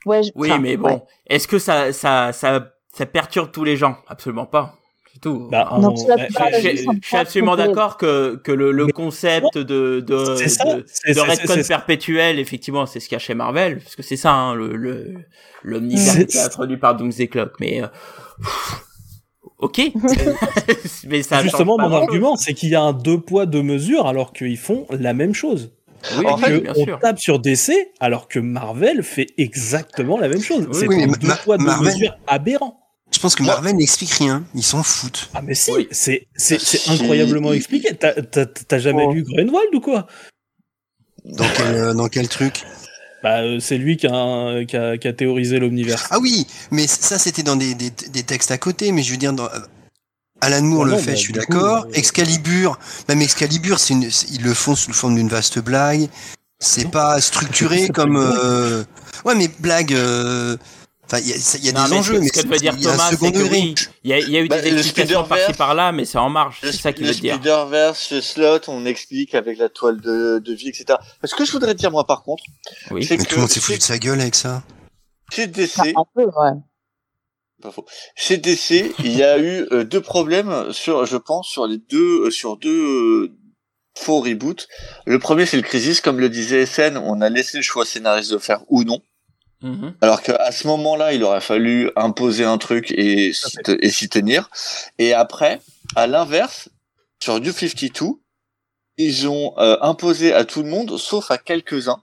Ouais, je- Oui, enfin, mais bon, ouais. est-ce que ça, ça, ça, ça perturbe tous les gens? Absolument pas. C'est tout. Bah, Non, on- bah, je, suis absolument d'accord que, que le, concept de, de, ça, de, c'est- perpétuel, effectivement, c'est ce qu'il y a chez Marvel, parce que c'est ça, hein, le, le, l'omnivers C'est- qui est introduit par Doomsday Clock, mais, euh, pff, ok. mais ça Justement, mon argument, c'est qu'il y a un deux poids, deux mesures, alors qu'ils font la même chose. Oui, En oui, fait, Que bien on sûr. tape sur DC, alors que Marvel fait exactement la même chose. Oui, c'est oui, deux Ma- poids, deux Marvel- mesures aberrant. Je pense que Marvel n'explique rien. Ils s'en foutent. Ah mais si, Oui. c'est c'est c'est Si. incroyablement expliqué. T'as jamais Oh. lu Greenwald ou quoi? Dans quel, euh, dans quel truc? Bah euh, c'est lui qui a, qui a qui a théorisé l'omniverse. Ah oui, mais ça, c'était dans des, des, des textes à côté, mais je veux dire, dans, Alan Moore Ah le non, fait, bah, je suis d'accord. euh, Excalibur, même Excalibur, c'est une, c'est- ils le font sous le forme d'une vaste blague. C'est pas structuré C'est comme. euh, Ouais, mais blague. euh, Enfin, il y a, y a Non, des mais enjeux, mais ce que veut dire il y a un Thomas, c'est que oui, il y a, il y a eu Bah, des le explications par-ci par-là, mais c'est en marge. Le, C'est ça qu'il le veut dire. Spider-Verse, le slot, on explique avec la toile de, de vie, etc. Ce que je voudrais dire, moi, par contre, Oui. c'est Mais que tout le monde s'est foutu de sa gueule avec ça. chez Enfin, DC, un peu, ouais. Pas faux. Il y a eu euh, deux problèmes sur, je pense, sur les deux, euh, sur deux euh, faux reboots. Le premier, c'est le Crisis, comme le disait SN, on a laissé le choix scénariste de faire ou non. Mhm. Alors qu'à ce moment-là, il aurait fallu imposer un truc et s'y tenir. Et après, à l'inverse, sur New 52, ils ont imposé à tout le monde, sauf à quelques-uns.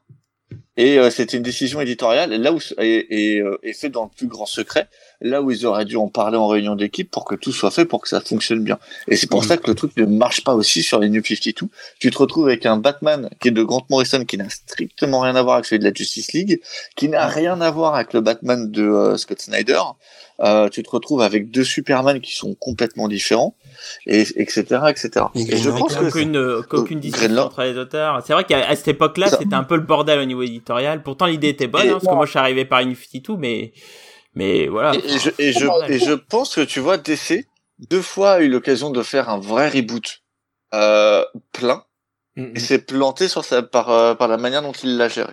Et euh, c'était une décision éditoriale, là où et, et, euh, et fait dans le plus grand secret, là où ils auraient dû en parler en réunion d'équipe pour que tout soit fait pour que ça fonctionne bien. Et c'est pour Mhm. ça que le truc ne marche pas aussi sur les New 52. Tu te retrouves avec un Batman qui est de Grant Morrison qui n'a strictement rien à voir avec celui de la Justice League, qui n'a rien à voir avec le Batman de euh, Scott Snyder. Euh, tu te retrouves avec deux Superman qui sont complètement différents, et etc., etc. Et Et, je pense que Aucune, euh, qu'aucune Euh, discussion Greenland. entre les auteurs. C'est vrai qu'à cette époque-là, c'était un peu le bordel au niveau éditorial. Pourtant, l'idée était bonne, hein, parce que moi, je suis arrivé par Infinity, mais, mais voilà. Et, et je, et, je, et je pense que tu vois, DC, deux fois a eu l'occasion de faire un vrai reboot euh, plein, Mm, et s'est planté sur sa, par, euh, par la manière dont il l'a géré.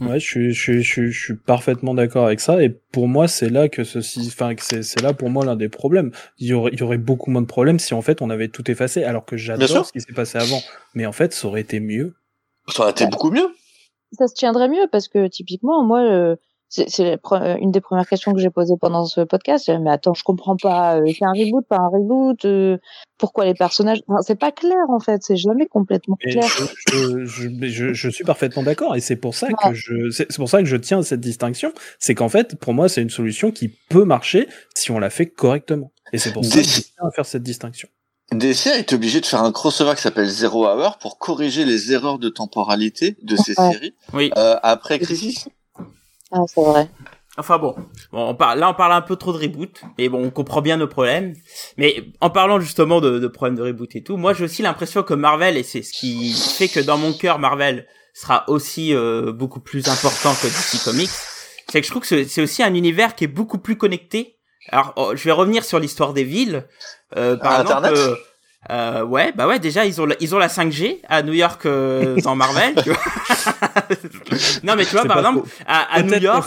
Ouais, je suis, je suis, je suis, je suis parfaitement d'accord avec ça. Et pour moi, c'est là que ceci, enfin, que c'est, c'est là pour moi l'un des problèmes. Il y aurait, il y aurait beaucoup moins de problèmes si en fait on avait tout effacé. Alors que j'adore ce qui s'est passé avant. Mais en fait, ça aurait été mieux. Ça aurait été beaucoup mieux. ça se tiendrait mieux parce que typiquement moi euh, c'est euh, une des premières questions que j'ai posées pendant ce podcast mais attends je comprends pas euh, c'est un reboot pas un reboot euh, pourquoi les personnages Enfin, c'est pas clair en fait c'est jamais complètement clair je, je, je, mais je, je suis parfaitement d'accord. Et c'est pour ça Ouais. que je, c'est c'est pour ça que je tiens à cette distinction. C'est qu'en fait, pour moi, c'est une solution qui peut marcher si on la fait correctement. Et c'est pour ça que je tiens à faire cette distinction. DC a été obligé de faire un crossover qui s'appelle Zero Hour pour corriger les erreurs de temporalité de ces Ouais. séries Oui. euh, après Crisis. Ah, c'est vrai. Enfin bon, bon on parle, là on parle un peu trop de reboot, mais bon on comprend bien nos problèmes. Mais en parlant justement de, de problèmes de reboot et tout, moi j'ai aussi l'impression que Marvel, et c'est ce qui fait que dans mon cœur Marvel sera aussi euh, beaucoup plus important que DC Comics, c'est que je trouve que c'est c'est aussi un univers qui est beaucoup plus connecté. Alors oh, je vais revenir sur l'histoire des villes. Euh, par À exemple, Internet euh, euh, ouais, bah ouais, déjà ils ont la, ils ont la 5G à New York euh, dans Marvel. tu vois. non mais tu vois par exemple à, à New York,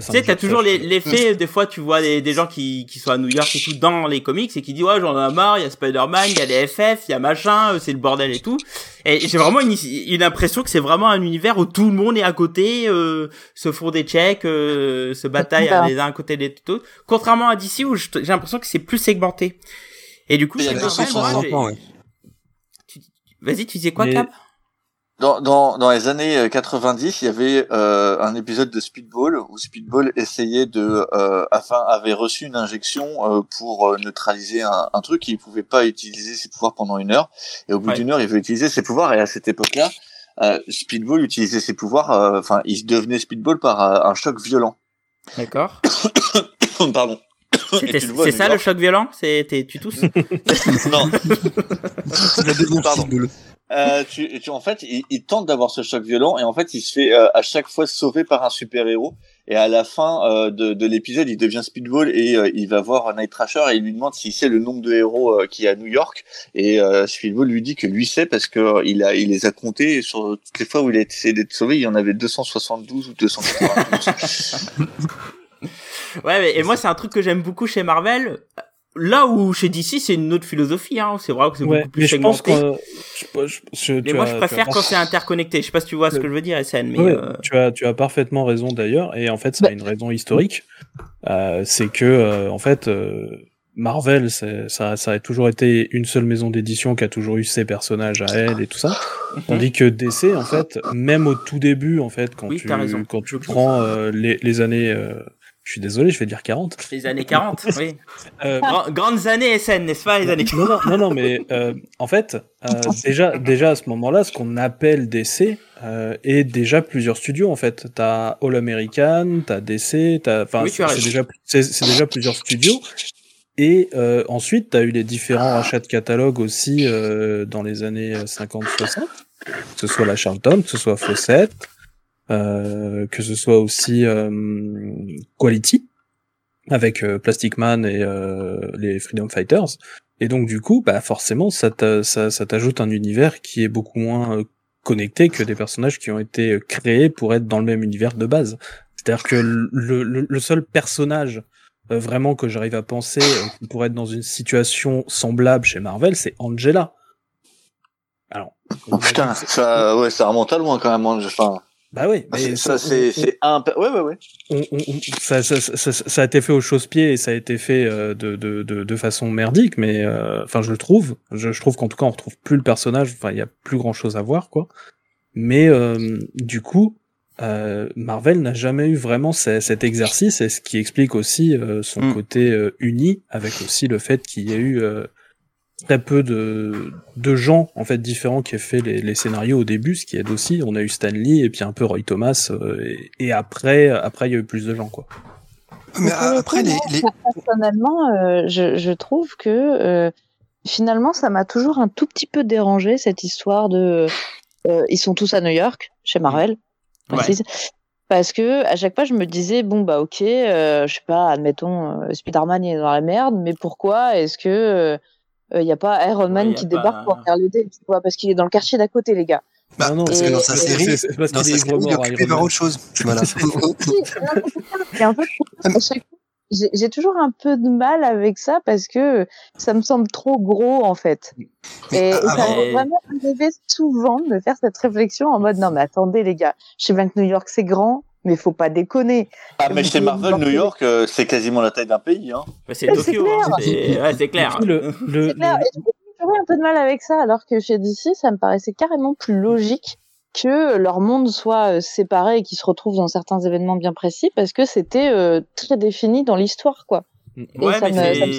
tu sais, t'as toujours les- l'effet, des fois, tu vois des, des gens qui, qui sont à New York et tout dans les comics et qui disent, ouais, j'en ai marre, il y a Spider-Man, il y a les FF, il y a machin, euh, c'est le bordel et tout. Et j'ai vraiment une, une impression que c'est vraiment un univers où tout le monde est à côté, euh, se font des checks, euh, se bataillent Voilà. les uns à côté des autres. Contrairement à DC où j'ai l'impression que c'est plus segmenté. Et du coup, enfant, ouais. tu- Vas-y, tu disais quoi, Mais- Cap Dans, dans, dans les années euh, 90, il y avait euh, un épisode de Speedball où Speedball essayait de, euh, enfin, avait reçu une injection euh, pour euh, neutraliser un, un truc. Il pouvait pas utiliser ses pouvoirs pendant une heure, et au bout Ouais. d'une heure, il veut utiliser ses pouvoirs. Et à cette époque-là, euh, Speedball utilisait ses pouvoirs. euh, Enfin, il devenait Speedball par euh, un choc violent. D'accord. Pardon. C'était- C'est ça le choc violent? C'est t'es- tu tousses Non, C'est la deuxième Pardon. Euh, tu, tu, en fait, il, il tente d'avoir ce choc violent et en fait, il se fait euh, à chaque fois sauver par un super héros. Et à la fin euh, de, de l'épisode, il devient Speedball et euh, il va voir Night Thrasher et il lui demande s'il sait le nombre de héros euh, qu'il y a à New York. Et euh, Speedball lui dit que lui sait parce que euh, il a, il les a comptés et sur toutes les fois où il a essayé d'être sauvé, il y en avait 272 ou 292. Ouais, mais, et moi, c'est un truc que j'aime beaucoup chez Marvel. Là où chez DC, c'est une autre philosophie, hein. C'est vrai que c'est Ouais, beaucoup plus mais je pense je- je- je- Mais moi, as- je as préfère par- quand c'est interconnecté. Je sais pas si tu vois ce que je veux dire, SN, mais Ouais, euh, tu as tu as parfaitement raison d'ailleurs et en fait ça a Bah. une raison historique euh, c'est que euh, en fait euh, Marvel ça ça a toujours été une seule maison d'édition qui a toujours eu ses personnages à elle et tout ça tandis que DC en fait même au tout début en fait quand Oui, tu t'as raison. quand tu prends euh, les les années euh, je suis désolé je vais dire 40 les années 40, oui. euh, Grand- grandes années SN, n'est-ce pas, les années 40 non, non, non, mais euh, en fait, euh, déjà, déjà à ce moment-là, ce qu'on appelle DC euh, est déjà plusieurs studios. En fait, t'as All American, t'as DC, t'as, enfin, Oui, tu as c'est déjà, c'est c'est déjà plusieurs studios. Et euh, ensuite, t'as eu les différents rachats de catalogue aussi euh, dans les années 50-60, que ce soit la Charlton, que ce soit Fawcett, euh, que ce soit aussi euh, Quality avec euh, Plastic Man et euh, les Freedom Fighters. Et donc du coup, bah forcément, ça t'a- ça, ça t'ajoute un univers qui est beaucoup moins euh, connecté que des personnages qui ont été euh, créés pour être dans le même univers de base. C'est-à-dire que le, le, le seul personnage euh, vraiment que j'arrive à penser euh, pourrait être dans une situation semblable chez Marvel, c'est Angela. Alors, oh, putain, ça, ouais, ça remonte à loin quand même. hein, Enfin, bah oui, ça, mais ça, c'est, un, ouais, ouais, ouais. on- ça, ça, ça, ça a été fait au chausse-pied et ça a été fait euh, de, de, de, de façon merdique, mais euh, enfin je le trouve. Je, je trouve qu'en tout cas on retrouve plus le personnage. Enfin il y a plus grand chose à voir quoi. Mais euh, du coup, euh, Marvel n'a jamais eu vraiment ce- cet exercice et ce qui explique aussi euh, son Mm. côté uni, avec aussi le fait qu'il y ait eu euh, très peu de, de gens en fait différents qui aient fait les, les scénarios au début, ce qui aide aussi. On a eu Stan Lee et puis un peu Roy Thomas euh, et, et après après il y a eu plus de gens quoi. Mais après, les, les... Personnellement, euh, je, je trouve que euh, finalement, ça m'a toujours un tout petit peu dérangé cette histoire de. euh, ils sont tous à New York, chez Marvel. Ouais. Parce que à chaque fois, je me disais bon bah ok, euh, je sais pas, admettons, euh, Spider-Man est dans la merde, mais pourquoi est-ce que il y a pas Iron Man qui pas- débarque pour faire l'aider, tu vois, parce qu'il est dans le quartier d'à côté, les gars. Bah, Non, non, parce que dans sa série, c'est- parce qu'il est il est occupé par autre chose. Voilà. Et en fait, à chaque fois, j'ai toujours un peu de mal avec ça parce que ça me semble trop gros en fait. Et, et ça m'est vraiment arrivé souvent de faire cette réflexion en mode non mais attendez les gars, je sais bien que New York c'est grand, mais faut pas déconner. Ah, mais chez Marvel, New York, euh, c'est quasiment la taille d'un pays, hein. Bah, c'est Tokyo, hein. clair. c'est ouais, c'est clair. Le, le, C'est clair. le- Et j'ai toujours eu un peu de mal avec ça, alors que chez DC, ça me paraissait carrément plus logique que leur monde soit euh, séparé et qu'ils se retrouvent dans certains événements bien précis parce que c'était euh, très défini dans l'histoire quoi. Ouais, ça mais me, ça me.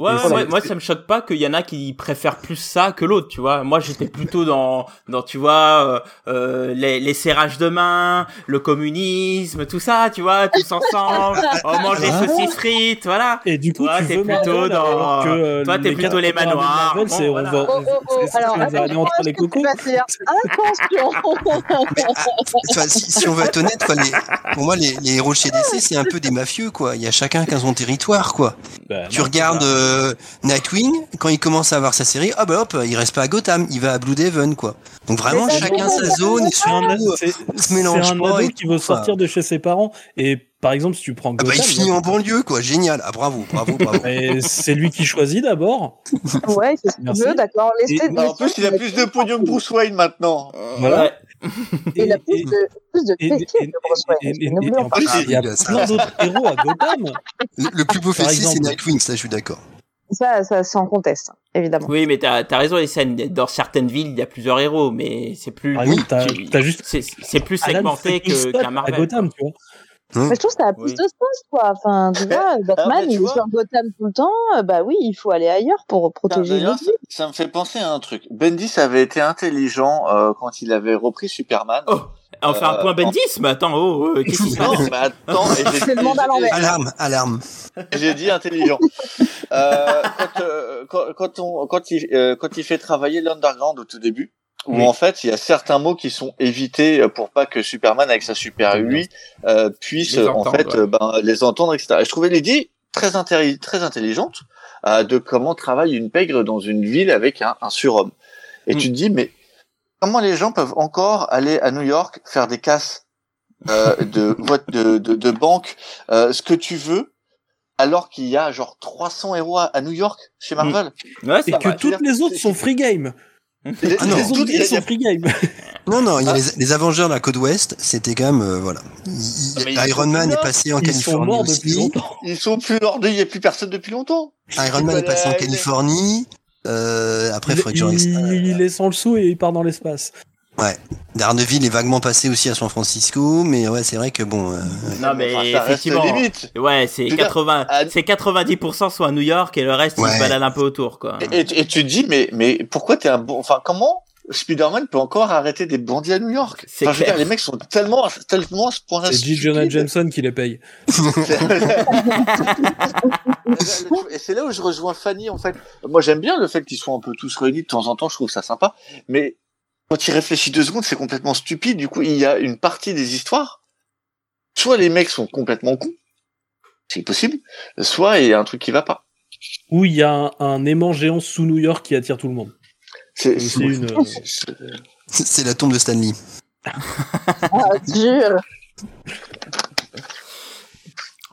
Ouais, ouais, ouais, moi ça me choque pas qu'il y en a qui préfèrent plus ça que l'autre, tu vois. Moi j'étais plutôt dans, dans tu vois, euh, euh, les, les serrages de main, le communisme, tout ça, tu vois, tous ensemble, on mange des saucisses frites, voilà. Et du coup, Toi, tu t'es veux plutôt Marvel, dans- alors que, euh, toi, t'es les plutôt les manoirs. Marvel, Bon, on va, Oh, oh, oh, alors, on va attention aller entre les cocos. Attention si, si on veut être honnête, quoi, les- pour moi, les, les héros chez DC, c'est un peu des mafieux, quoi. Il y a chacun qui a son territoire, quoi. Bah, Tu non, regardes euh, Nightwing, quand il commence à avoir sa série, ah bah hop, il reste pas à Gotham, il va à Blue Devon, quoi. Donc vraiment, chacun sa zone, et C'est un, surtout, c'est- se c'est mélange un pas ado et qui veut sortir de chez ses parents. Et par exemple, si tu prends ah bah, Gotham, il finit en banlieue, quoi. Génial. Ah bravo, bravo, bravo. et c'est lui qui choisit d'abord. Ouais, c'est ce veut, d'accord. Laissez, Et- en plus, il a plus de pognon que Bruce Wayne maintenant. Voilà. Ouais. Et il a plus de, plus de fessiers que Bruce Wayne. et- en plus, il y a plein d'autres héros à Gotham. Le, le plus beau fessier, c'est. Nightwing, ça, je suis d'accord. Ça, ça, sans conteste, évidemment. Oui, mais t'as as raison, les scènes. Dans certaines villes, il y a plusieurs héros, mais c'est plus. Par exemple, t'as juste C'est c'est plus segmenté qu'un à Marvel. Gotham, tu vois. Mais je trouve que ça a plus Oui. de sens, quoi. Enfin, tu vois, Batman, tu il est vois- sur Gotham tout le temps. euh, Bah oui, il faut aller ailleurs pour protéger les ça, ça me fait penser à un truc. Bendis avait été intelligent euh, quand il avait repris Superman. Oh, On fait un point Bendis, mais attends, oh, oh, qu'est-ce qui se passe attends, et j'ai- C'est le monde à l'envers. Alarme, alarme. J'ai dit intelligent. Euh, quand, euh, quand, quand on, quand il, euh, quand il fait travailler l'underground au tout début, où Oui. en fait il y a certains mots qui sont évités pour pas que Superman avec sa super UI euh, puisse Les en entendre, fait ouais. ben, les entendre, etc. Et je trouvais l'idée très, très intelligente euh, de comment travaille une pègre dans une ville avec un, un surhomme. Et Mm. tu te dis mais comment les gens peuvent encore aller à New York faire des casses euh, de, de, de, de banque, euh, ce que tu veux, alors qu'il y a genre 300 héros à, à New York chez Marvel? Ouais, Et c'est que toutes les autres sont free game. Les, Ah non. Les autres a- sont free game. Non, non, il y a Ah. les, les Avengers de la côte ouest, c'était quand même, euh, voilà. Il- Iron sont Man plus est passé en Ils sont Californie morts aussi. depuis longtemps. ils sont plus hors de, il n'y a plus personne depuis longtemps. Iron Man est passé en Californie. Euh, après, il faudrait que il, il est sans le sou et il part dans l'espace. Daredevil est vaguement passé aussi à San Francisco, mais ouais, c'est vrai que bon. euh, Non, mais Enfin, ça reste effectivement. limite. Ouais, c'est Je veux dire, 80, à- c'est 90% sont à New York et le reste ils Ouais. se baladent un peu autour, quoi. Et, et- et tu te dis, mais, mais pourquoi t'es un bon, enfin, comment Spider-Man peut encore arrêter des bandits à New York C'est enfin, je veux clair. dire, les mecs sont tellement, tellement à ce point-là. C'est J. Jonah. Jameson qui les paye. et c'est là où je rejoins Fanny en fait. Moi j'aime bien le fait qu'ils soient un peu tous réunis de temps en temps, je trouve ça sympa. Mais quand il réfléchit deux secondes, c'est complètement stupide. Du coup, il y a une partie des histoires. Soit les mecs sont complètement cons, c'est possible. Soit il y a un truc qui va pas. Où il y a un, un aimant géant sous New York qui attire tout le monde. C'est une. euh, c'est- la tombe de Stanley. Ah, jure.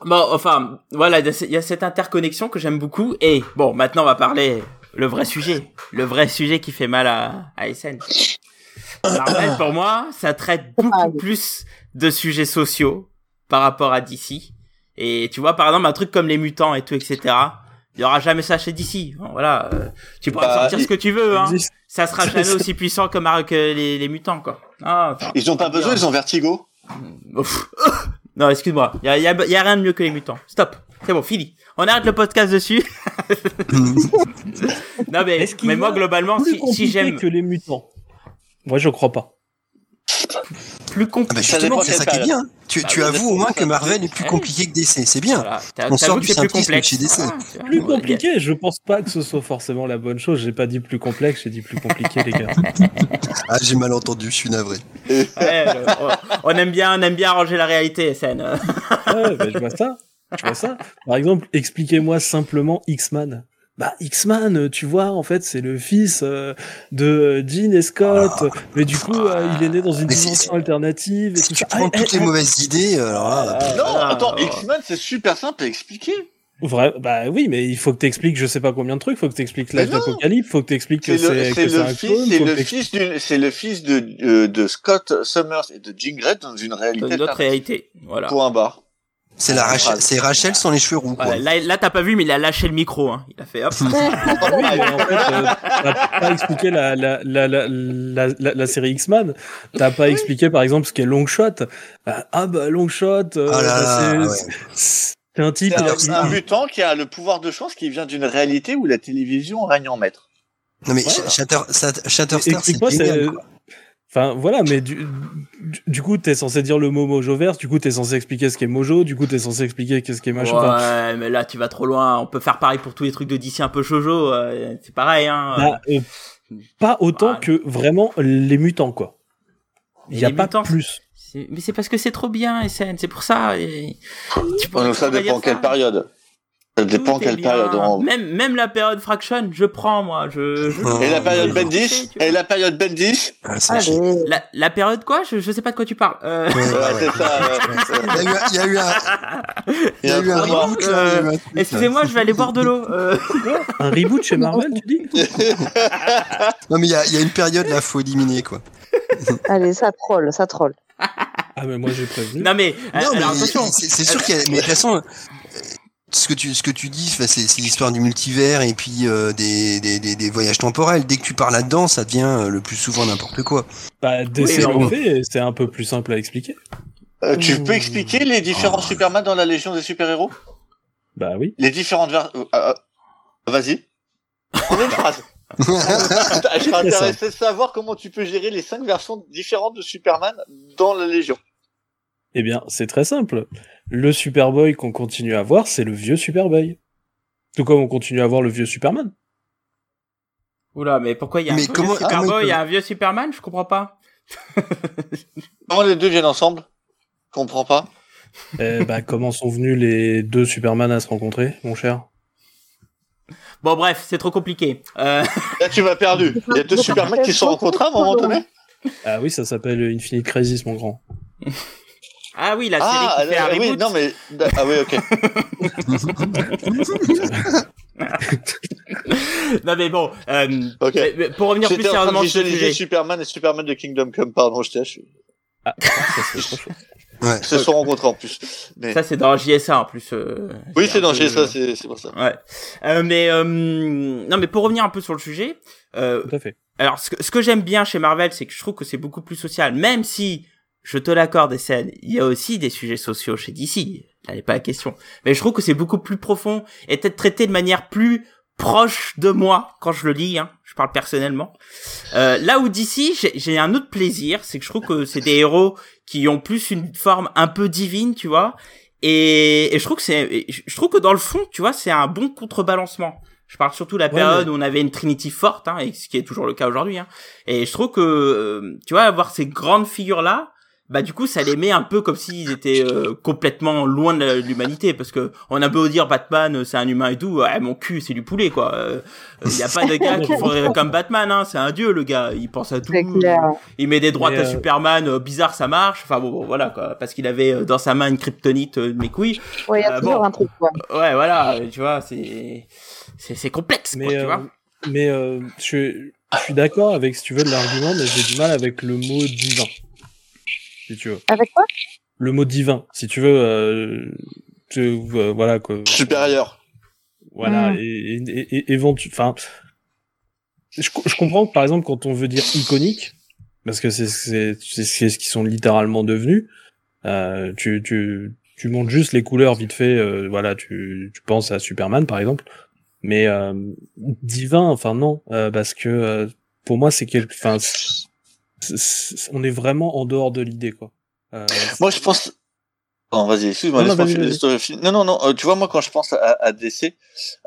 Bon, enfin, voilà, il y a cette interconnexion que j'aime beaucoup. Et bon, maintenant on va parler le vrai sujet, le vrai sujet qui fait mal à, à SN. Marvel, pour moi, ça traite beaucoup plus de sujets sociaux par rapport à DC. Et tu vois, par exemple, un truc comme les mutants et tout, etc. Il y aura jamais ça chez DC. Bon, voilà, euh, tu pourras Bah, sortir ce que tu veux, hein. Ça sera jamais aussi puissant que, Mar- que les, les mutants, quoi. Ah, enfin, Ils ont pas besoin, ils ont vertigo. Ouf. Non, excuse-moi. Il y a, y a- y a rien de mieux que les mutants. Stop. C'est bon, fini. On arrête le podcast dessus. non, mais, mais moi, globalement, plus si, j'aime que les mutants? Moi, je crois pas. plus Ah bah compliqué. Ça justement, c'est ça qui est bien. Tu, Bah avoues au moins que Marvel est plus compliqué que DC. C'est bien. Voilà. On sort du plus complexe. chez DC. Ah. Plus compliqué, je pense pas que ce soit forcément la bonne chose. J'ai pas dit plus complexe, j'ai dit plus compliqué, les gars. Ah, j'ai mal entendu, je suis navré. Ouais, on aime bien, on aime bien arranger la réalité, SN. Ouais, bah, je vois ça. Je vois ça. Par exemple, expliquez-moi simplement X-Man. Bah, X-Man, tu vois, en fait, c'est le fils euh, de Jean et Scott, mais du coup, euh, il est né dans une dimension alternative et Si tout tu ça. prends Ah, toutes eh, les eh, mauvaises idées, alors là, Ah, Non, attends, X-Men c'est super simple à expliquer. Vrai, bah oui, mais il faut que t'expliques je sais pas combien de trucs, faut que t'expliques l'âge d'Apocalypse, faut que t'expliques que C'est le, c'est c'est que c'est le un fils, c'est le fils d'une, c'est le fils de, euh, de Scott Summers et de Jean Grey dans une réalité. Dans une autre alternative. réalité. Voilà. Point barre. C'est la Rachel, Ah. c'est Rachel sans les cheveux roux. Quoi. Ouais, là, là t'as pas vu, mais il a lâché le micro. Hein. Il a fait hop. Oui, en fait, euh, t'as pas expliqué la, la, la, la, la, la- la série X-Man. T'as pas expliqué, par exemple, ce qu'est Longshot. Euh, ah bah Longshot, euh, Ah là bah, là, c'est- ouais. c'est- C'est un type. C'est un, mutant qui a le pouvoir de chance qui vient d'une réalité où la télévision règne en maître. Non mais Voilà. Shatter, Sat- Shatterstar, c'est. génial. quoi. Enfin voilà, mais du, du, du coup t'es censé dire le mot Mojoverse, du coup t'es censé expliquer ce qu'est Mojo, du coup t'es censé expliquer qu'est-ce qu'est machin. Enfin, Ouais, mais là tu vas trop loin. On peut faire pareil pour tous les trucs de DC un peu shoujo. euh, c'est pareil, hein. bah, euh, pas autant que vraiment les mutants quoi. Il Et y a pas mutants, plus. Mais c'est parce que c'est trop bien, SN. C'est pour ça. et- Tu tu ça dépend quelle ça. période. Ça dépend quelle période. on- Même, même la période Fraction, je prends, moi. Je, je- Et la période Bendis vois. Et la période Bendis Ah. La, la période quoi je, je sais pas de quoi tu parles. Euh... Ouais, ça. Il y a eu un- il y a eu un, il y a eu un trauma. reboot. Excusez-moi, je vais aller boire de l'eau. Euh... Un reboot chez Marvel, tu dis Non mais il y a, il y a une période là, faut éliminer quoi. Allez, ça troll, ça troll. Ah mais moi j'ai prévenu. Non mais, euh, Non, mais alors attention. c'est sûr qu'il y a. Mais de toute façon, euh, ce que tu ce que tu dis, c'est l'histoire du multivers et puis euh, des, des, des, des voyages temporels. Dès que tu parles là-dedans, ça devient euh, le plus souvent n'importe quoi. Bah Oui, bon. c'est un peu plus simple à expliquer. Euh, tu peux expliquer les différents Oh. Superman dans la Légion des super-héros? Bah oui. Les différentes versions. Vas-y. En une phrase. Je serais intéressé de savoir comment tu peux gérer les cinq versions différentes de Superman dans la Légion. Eh bien, c'est très simple. Le Superboy qu'on continue à voir, c'est le vieux Superboy. Tout comme on continue à voir le vieux Superman. Oula, mais pourquoi il y a un Mais vieux comment- ah, Superboy, a un vieux Superman? Je comprends pas. Comment les deux viennent ensemble? Je comprends pas. Eh bah, comment sont venus les deux Superman à se rencontrer, mon cher? Bon bref, c'est trop compliqué. Euh... Là, tu m'as perdu. Il y a deux Superman qui se sont rencontrés à un moment donné? Ah oui, ça s'appelle Infinite Crisis, mon grand. Ah oui, la série Ah, qui fait un euh, oui, non, mais. Ah, oui, ok. Non mais bon, euh, Ok. mais- mais pour revenir plus sérieusement sur le sujet. Superman et Superman de Kingdom Come, pardon, je t'ai. Ah. Ouais. Ils se sont rencontrés en plus. Mais... Ça c'est dans JSA en plus. euh, Oui, c'est dans peu- GSA, c'est pour ça. Ouais. Euh, mais euh, non, mais pour revenir un peu sur le sujet, euh, Tout à fait. alors ce que, ce que j'aime bien chez Marvel, c'est que je trouve que c'est beaucoup plus social, même si je te l'accorde, scènes, il y a aussi des sujets sociaux chez DC. Là n'est pas la question. Mais je trouve que c'est beaucoup plus profond et peut-être traité de manière plus proche de moi quand je le lis. Hein, je parle personnellement. Euh, là où DC, j'ai- un autre plaisir, c'est que je trouve que c'est des héros qui ont plus une forme un peu divine, tu vois. Et, et je trouve que c'est, je trouve que dans le fond, tu vois, c'est un bon contrebalancement. Je parle surtout de la Ouais, période mais- où on avait une Trinity forte, hein, et ce qui est toujours le cas aujourd'hui. Hein. Et je trouve que, euh, tu vois, avoir ces grandes figures là, bah du coup, ça les met un peu comme s'ils étaient euh, complètement loin de l'humanité, parce que on a beau dire Batman, euh, c'est un humain et tout, ouais, mon cul, c'est du poulet, quoi. Il y a pas de gars qui font comme Batman, hein. C'est un dieu, le gars. Il pense à tout. Il met des droites Mais, à euh, Superman, euh, bizarre, ça marche. Enfin bon, bon, voilà quoi, parce qu'il avait euh, dans sa main une kryptonite euh, de mes couilles. Ouais, il y a Euh, toujours bon. un truc, quoi. Ouais, voilà, euh, tu vois, c'est c'est c'est complexe, quoi, Mais, tu euh, vois. mais euh, je, je suis d'accord avec, si tu veux, de l'argument, mais j'ai du mal avec le mot divin. Si tu veux. Avec quoi? Le mot divin, si tu veux, euh, tu- euh, voilà quoi. Supérieur. Voilà, Mm. et, et, et, éventu- enfin, je, je comprends que par exemple quand on veut dire iconique, parce que c'est c'est c'est c'est ce qu'ils sont littéralement devenus, euh, tu tu tu montes juste les couleurs vite fait, euh, voilà, tu tu penses à Superman par exemple, mais euh, divin, enfin non, euh, parce que euh, pour moi c'est quelque, enfin, on est vraiment en dehors de l'idée quoi. Euh, Moi, je pense. Non, vas-y, excuse-moi, Non, non. Non, non, non, euh, tu vois, moi, quand je pense à, à DC,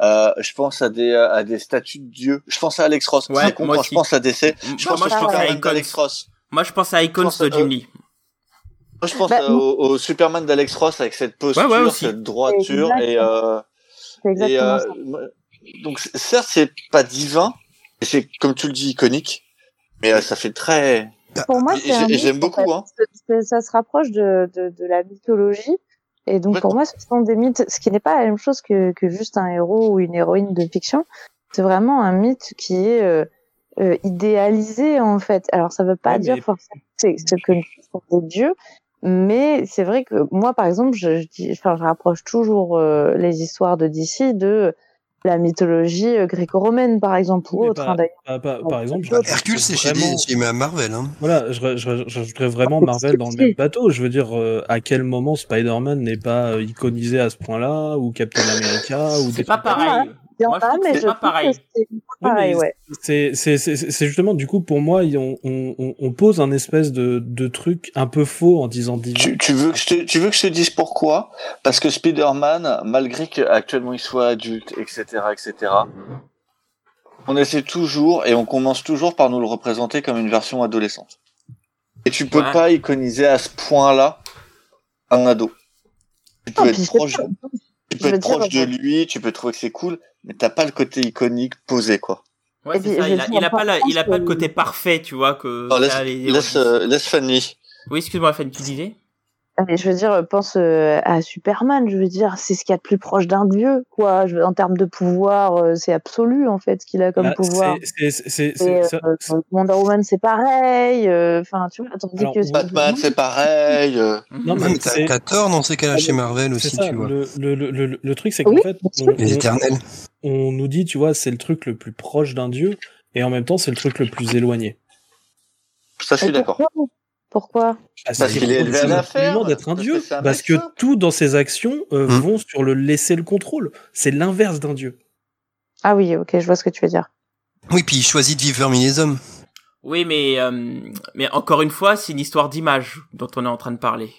euh, je pense à des, à des statues de dieux. Je pense à Alex Ross. Ouais, C'est con, moi quand je pense à DC, je Moi, pense moi, je pense à Icons. d'Alex Ross. Moi, je pense à Icons pense, de Jim Lee. Moi, je pense Bah, euh, au, au Superman d'Alex Ross avec cette posture, Ouais, ouais, aussi. cette droiture et, euh, et exactement euh, ça. donc certes c'est pas divin, et c'est comme tu le dis iconique, mais euh, ça fait très. Pour moi, et c'est un j'ai- mythe, j'aime en beaucoup, fait. hein. C'est- c'est- Ça se rapproche de, de, de la mythologie. Et donc, pour moi, ce sont des mythes, ce qui n'est pas la même chose que, que juste un héros ou une héroïne de fiction. C'est vraiment un mythe qui est euh, euh, idéalisé, en fait. Alors, ça veut pas Ouais, dire mais- forcément que c'est ce que sont des dieux. Mais c'est vrai que moi, par exemple, je, je, dis, enfin, je rapproche toujours euh, les histoires de DC de la mythologie euh, gréco-romaine, par exemple, ou Mais autre. hein, d'ailleurs. Par, par- par exemple, Hercule, c'est chez, vraiment- des- chez Marvel. Hein. Voilà, je, je, vraiment Ah, Marvel dans le même bateau. Je veux dire, euh, à quel moment Spider-Man n'est pas euh, iconisé à ce point-là, ou Captain America, ou des C'est pas pareil. Il que mais c'est je pas pareil. c'est pareil, ouais. Justement, du coup, pour moi, on, on, on- on pose un espèce de, de truc un peu faux en disant divin. Tu, tu veux que je te, tu veux que je te dise pourquoi? Parce que Spider-Man, malgré qu'actuellement il soit adulte, etc., etc., on essaie toujours et on commence toujours par nous le représenter comme une version adolescente. Et tu peux Ouais. pas iconiser à ce point-là un ado. Tu peux être proche, pas- tu je peux être dire, proche de euh, lui, tu peux trouver que c'est cool, mais t'as pas le côté iconique posé quoi. Ouais, c'est ça. Il a, il pas, la- il a pas le côté parfait, tu vois, que. Alors, laisse, les- laisse, euh, laisse Fanny. Oui, excuse-moi, Fanny, tu disais? Mais je veux dire, pense euh, à Superman. Je veux dire, c'est ce qu'il y a de plus proche d'un dieu, quoi. Je veux- en termes de pouvoir, euh, c'est absolu en fait ce qu'il a comme Bah, pouvoir. c'est- euh, Wonder Woman, c'est pareil. euh, Enfin, tu vois, tandis Alors, que Batman, c'est pareil. euh. Non, mais t'as tort dans ces cas-là chez Marvel c'est aussi, ça. tu vois. Le, le, le, le, le truc, c'est qu'en Oui, fait, on, Les éternels. on nous dit, tu vois, c'est le truc le plus proche d'un dieu, et en même temps, c'est le truc le plus éloigné. Ça, je suis d'accord. Pourquoi? Parce qu'il est élevé à d'être un parce dieu, que parce que tout dans ses actions euh, Hmm. vont sur le laisser le contrôle. C'est l'inverse d'un dieu. Ah oui, ok, je vois ce que tu veux dire. Oui, puis il choisit de vivre parmi les hommes. Oui, mais, euh, mais encore une fois, c'est une histoire d'image dont on est en train de parler.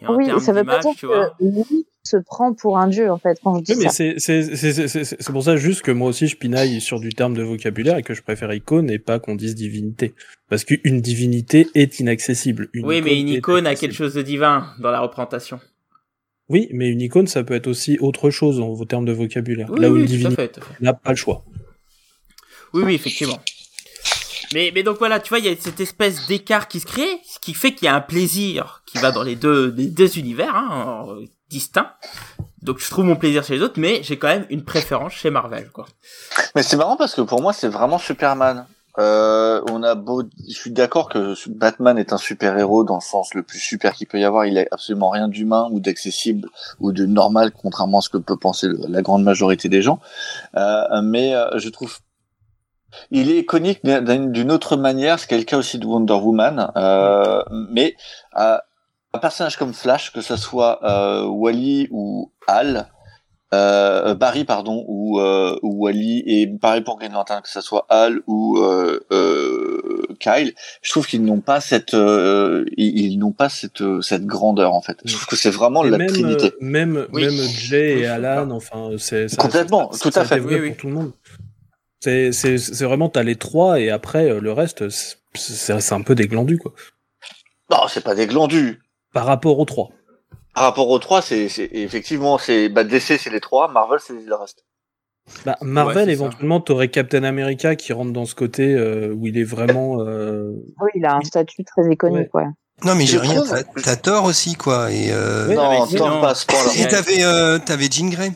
Et en oui, termes ça veut pas dire tu vois. que lui se prend pour un dieu en fait quand je dis Oui, mais ça. c'est c'est- c'est- c'est- c'est- c'est pour ça juste que moi aussi je pinaille sur du terme de vocabulaire et que je préfère icône et pas qu'on dise divinité. Parce qu'une divinité est inaccessible. Une Oui, mais une icône a quelque chose de divin dans la représentation. Oui, mais une icône ça peut être aussi autre chose en vos termes de vocabulaire. Oui, Là où oui, une divinité n'a pas le choix. Oui, oui, effectivement. Mais, donc voilà, tu vois, il y a cette espèce d'écart qui se crée, ce qui fait qu'il y a un plaisir qui va dans les deux, univers hein, distincts. Donc je trouve mon plaisir chez les autres, mais j'ai quand même une préférence chez Marvel. Mais c'est marrant parce que pour moi, c'est vraiment Superman. Euh, je suis d'accord que Batman est un super héros dans le sens le plus super qu'il peut y avoir. Il a absolument rien d'humain ou d'accessible ou de normal, contrairement à ce que peut penser la grande majorité des gens. Euh, mais euh, je trouve, il est iconique d'une autre manière. C'est le cas aussi de Wonder Woman. Euh, mais euh, un personnage comme Flash, que ce soit euh, Wally ou Hal, euh, Barry pardon ou euh, ou Wally et pareil pour Green Lantern que ce soit Hal ou euh, euh, Kyle je trouve qu'ils n'ont pas cette euh, ils, ils n'ont pas cette cette grandeur en fait je trouve que c'est vraiment Et la même, trinité même, Oui. même Jay et Alan, enfin, c'est ça- Complètement, ça- tout ça à fait. pour tout le monde. C'est c'est c'est vraiment t'as les trois et après euh, le reste c'est c'est un peu des glandus quoi. non c'est pas des glandus Par rapport aux trois. par rapport aux trois c'est c'est effectivement c'est bah DC c'est les trois Marvel c'est le reste Bah, Marvel, ça. éventuellement, t'aurais Captain America qui rentre dans ce côté euh, où il est vraiment. euh, Oui, il a un statut très iconique, ouais. Non, mais j'ai rien. T'as- T'as tort aussi, quoi. Et, euh... Non tant sinon- pas à ce point-là et t'avais, euh, t'avais Jean Grey.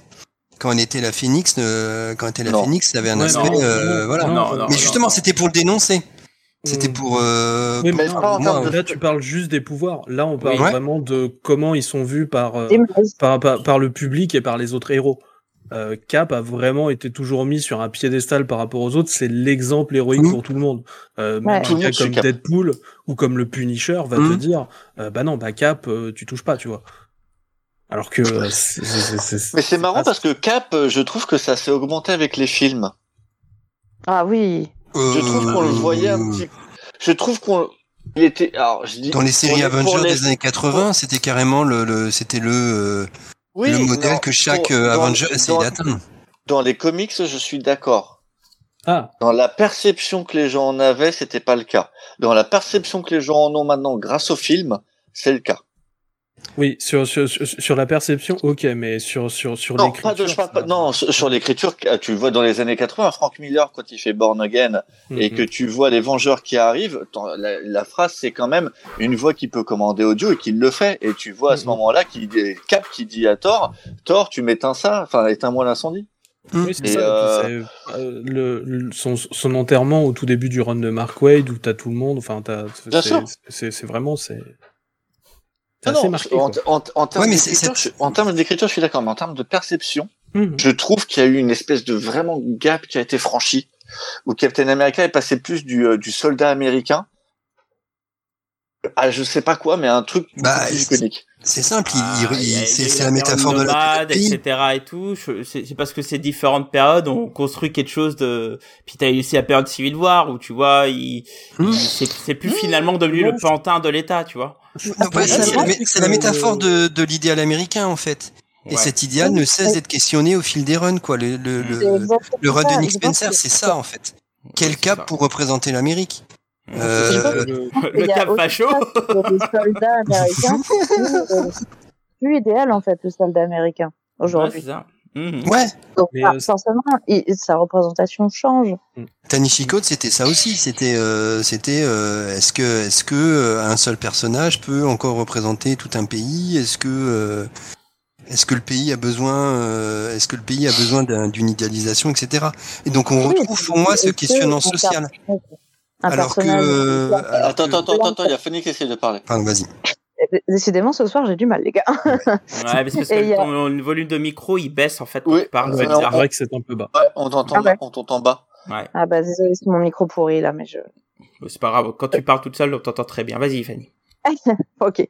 Quand elle était la Phoenix, euh, quand elle était la Non. Phoenix, t'avais un Ouais, aspect, non, euh, non, voilà. non, Non, non, mais justement, non. c'était pour le dénoncer. C'était Mm. pour. Euh, Oui, pour- mais Mais non, moi, de- là, tu parles juste des pouvoirs. Là, on parle Oui. vraiment de comment ils sont vus par, euh, par, par, par le public et par les autres héros. Euh, Cap a vraiment été toujours mis sur un piédestal par rapport aux autres. C'est l'exemple héroïque pour tout le monde. Euh, Ouais. Tout un comme. Deadpool ou comme le Punisher va te Mhm. dire, euh, bah non, bah Cap, euh, tu touches pas, tu vois. Alors que euh, c'est- c'est- c'est- mais c'est marrant pas- parce que Cap euh, je trouve que ça s'est augmenté avec les films Ah oui. je trouve qu'on le voyait un petit je trouve qu'on il était alors je dis Dans les séries Avengers les- des années 80, c'était carrément le, le c'était le, euh, oui, le modèle non, que chaque pour- euh, dans- Avenger essayait dans- d'atteindre. dans les comics je suis d'accord Ah, Dans la perception que les gens en avaient, c'était pas le cas. Dans la perception que les gens en ont maintenant grâce au film, c'est le cas. Oui, sur, sur, sur, la perception, ok, mais sur, sur, sur Non, l'écriture. pas de, je parle ça- pas, non, sur sur l'écriture, tu le vois dans les années 80, Frank Miller, quand il fait Born Again, et Mhm. que tu vois les Vengeurs qui arrivent, la, la phrase, c'est quand même une voix qui peut commander audio et qui le fait. Et tu vois à ce Mhm. moment-là, qui, Cap qui dit à Thor, Thor, tu m'éteins ça, enfin, éteins-moi l'incendie. Oui, c'est Et, ça. et euh, c'est, euh, le, le- son, son enterrement au tout début du run de Mark Wade où t'as tout le monde. Enfin, t'as. C'est c'est vraiment c'est. C'est assez non, marqué. en, quoi. en, en termes Ouais, mais c'est- d'écriture, c'est- je- en termes d'écriture, je suis d'accord, mais en termes de perception, Mhm. je trouve qu'il y a eu une espèce de vraiment gap qui a été franchi, où Captain America est passé plus du, euh, du soldat américain à je sais pas quoi, mais un truc Bah, plus c'est- iconique. C'est simple, Ah, c'est c'est la métaphore de la etc. et tout. Je- C'est c'est parce que ces différentes périodes ont construit quelque chose de. Puis t'as eu aussi la période Civil War où tu vois, il, il- c'est c'est plus finalement devenu le pantin de l'État, tu vois. Ouais, c'est la- métaphore de, de l'idéal américain en fait. Et Ouais. cet idéal ne cesse d'être questionné au fil des runs, quoi. Le, le, le, le run de Nick Spencer, c'est ça en fait. Quel Ouais, cap pour représenter l'Amérique Ouais, Euh. Le- Le cap facho. soldats américains, c'est plus, idéal en fait, le soldat américain Ouais, aujourd'hui. c'est Mhm. Ouais, Donc Mais, ah, euh, forcément, il- sa représentation change. Tanishi Code, c'était ça aussi. C'était, euh, c'était, euh, est-ce que, est-ce que euh, un seul personnage peut encore représenter tout un pays? Est-ce que, euh, est-ce que le pays a besoin, euh, est-ce que le pays a besoin d'un- d'une idéalisation, etc. Et donc on Oui, retrouve pour moi ce questionnement social. Un Alors que, euh, alors Attends, que- attends, attends, attends, il y a Fanny qui essaie de parler. Pardon, vas-y. Décidément, ce soir, j'ai du mal, les gars. Ouais, mais c'est parce que a- ton le volume de micro il baisse en fait quand Oui, tu parles. Ouais, c'est vrai que c'est un peu bas. Ouais, on t'entend Ah ouais. bas, on t'entend bas. Ouais. Ah bah désolé, c'est mon micro pourri là, mais je. C'est pas grave. Quand tu parles toute seule, on t'entend très bien. Vas-y, Fanny. Ok.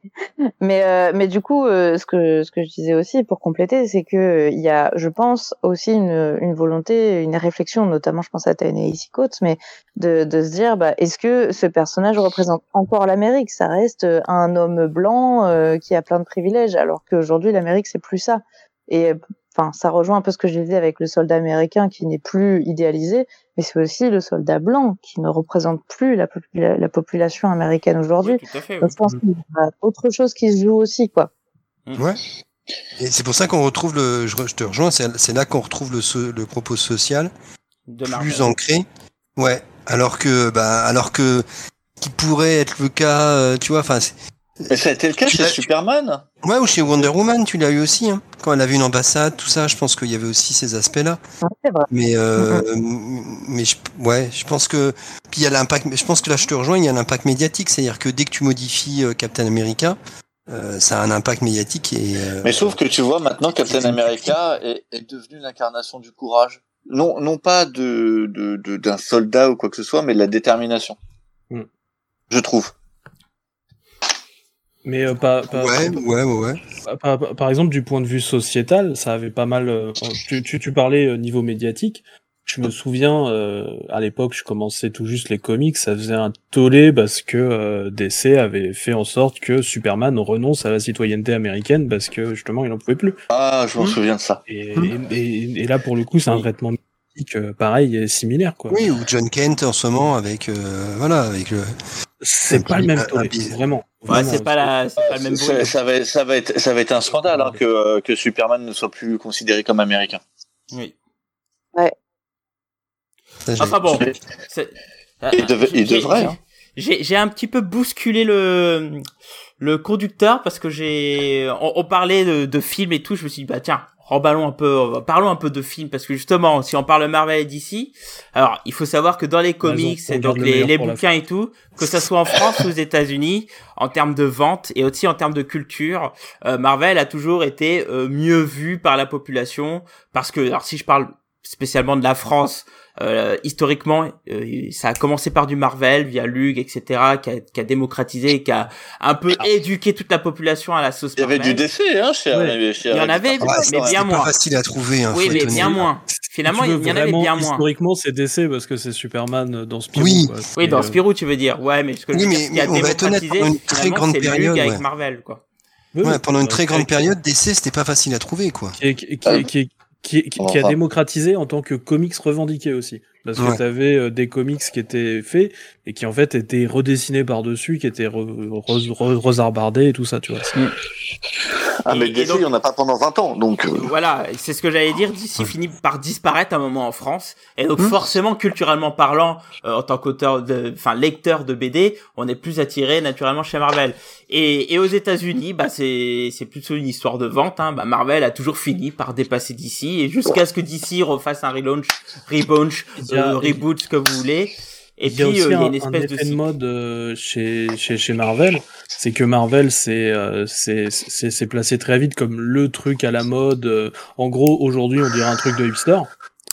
Mais euh, mais du coup, euh, ce que ce que je disais aussi pour compléter, c'est que euh, il y a, je pense aussi une une volonté, une réflexion, notamment, je pense à Ta-Nehisi Coates, mais de de se dire, bah est-ce que ce personnage représente encore l'Amérique? Ça reste euh, un homme blanc euh, qui a plein de privilèges, alors qu'aujourd'hui l'Amérique c'est plus ça. Et enfin, ça rejoint un peu ce que je disais avec le soldat américain qui n'est plus idéalisé, mais c'est aussi le soldat blanc qui ne représente plus la, popula- la population américaine aujourd'hui. Oui, oui. Je pense qu'il y a autre chose qui se joue aussi, quoi. Ouais. Et c'est pour ça qu'on retrouve le, je, te rejoins, c'est là qu'on retrouve le, so- le propos social De plus ancré. Ouais. Alors que, bah, alors que, qui pourrait être le cas, euh, tu vois, enfin, Mais ça a été le cas Tu chez Superman. ouais, ou chez Wonder Woman, tu l'as eu aussi, hein. Quand elle avait une ambassade, tout ça, je pense qu'il y avait aussi ces aspects-là. Ouais. Mais, euh, mais je, ouais, je pense que, puis il y a l'impact, je pense que là, je te rejoins, il y a l'impact médiatique, c'est-à-dire que dès que tu modifies euh, Captain America, euh, ça a un impact médiatique et, euh, Mais sauf que tu vois, maintenant, Captain America est, est devenu l'incarnation du courage. Non, non pas de, de, de- d'un soldat ou quoi que ce soit, mais de la détermination. Hmm. Je trouve. Mais euh, pas, pas- ouais, ouais, ouais, ouais. par, par- par exemple, du point de vue sociétal, ça avait pas mal. euh, tu, tu, tu parlais euh, niveau médiatique. Je me souviens, euh, à l'époque, je commençais tout juste les comics, ça faisait un tollé parce que euh, DC avait fait en sorte que Superman renonce à la citoyenneté américaine parce que justement, il en pouvait plus. Ah, je m'en Hmm. souviens de ça. Et, et, et- et là, pour le coup, c'est un traitement médiatique euh, pareil et similaire, quoi. Oui, ou John Kent en ce moment avec, euh, voilà, avec le, C'est pas le même tollé, vraiment. Ouais, c'est pas la, c'est pas le même Ça, bruit. ça va, être- ça va être, ça va être un scandale hein, que, euh, que Superman ne soit plus considéré comme américain. Oui. j'ai- Enfin bon. Il devait- il devrait, hein. J'ai j'ai un petit peu bousculé le le conducteur parce que j'ai on, on parlait de, de films et tout. Je me suis dit bah tiens remballons un peu, parlons un peu de films parce que justement si on parle Marvel et DC, alors il faut savoir que dans les comics et donc les, bouquins et tout, que ça soit en France ou aux États-Unis, en termes de vente et aussi en termes de culture, euh, Marvel a toujours été euh, mieux vu par la population parce que alors si je parle spécialement de la France, euh, historiquement, euh, ça a commencé par du Marvel via Lug, etc., qui a, qui a démocratisé, qui a un peu éduqué toute la population à la sauce Il y avait du décès, hein, chez, Ouais. chez Il y en avait, mais c'était bien pas moins. facile à trouver, hein, Oui, mais bien moins. Finalement, il y en avait bien moins. Historiquement, c'est DC parce que c'est Superman dans Spirou. Oui. quoi. Oui, dans euh, Spirou, tu veux dire. Ouais, mais ce que Oui, mais- a on va être honnête, pendant une très grande période, avec ouais. Marvel, quoi. oui, Ouais, pendant une euh, très grande période, DC, c'était pas facile à trouver, quoi. Qui, est- qui, qui, qui, qui, qui- qui a démocratisé en tant que comics revendiqué aussi. Parce que Ouais. tu avais des comics qui étaient faits et qui en fait étaient redessinés par-dessus, qui étaient re, re- re- resarbardés et tout ça, tu vois. Ah, mais DC, il n'y en a pas pendant 20 ans, donc... euh, Voilà, c'est ce que j'allais dire. DC finit par disparaître à un moment en France, et donc Hmm. forcément, culturellement parlant, euh, en tant qu'auteur de, enfin lecteur de BD, on est plus attiré naturellement chez Marvel. Et, et aux États-Unis, bah c'est c'est plutôt une histoire de vente. Hein. Bah, Marvel a toujours fini par dépasser DC, et jusqu'à ce que DC refasse un relaunch, euh, reboot, ce que vous voulez. Et il y a puis, aussi euh, il y a un, une un espèce de effet de mode euh, chez, chez, chez Marvel, c'est que Marvel c'est euh, c'est c'est c'est placé très vite comme le truc à la mode. euh, en gros, aujourd'hui, on dirait un truc de hipster.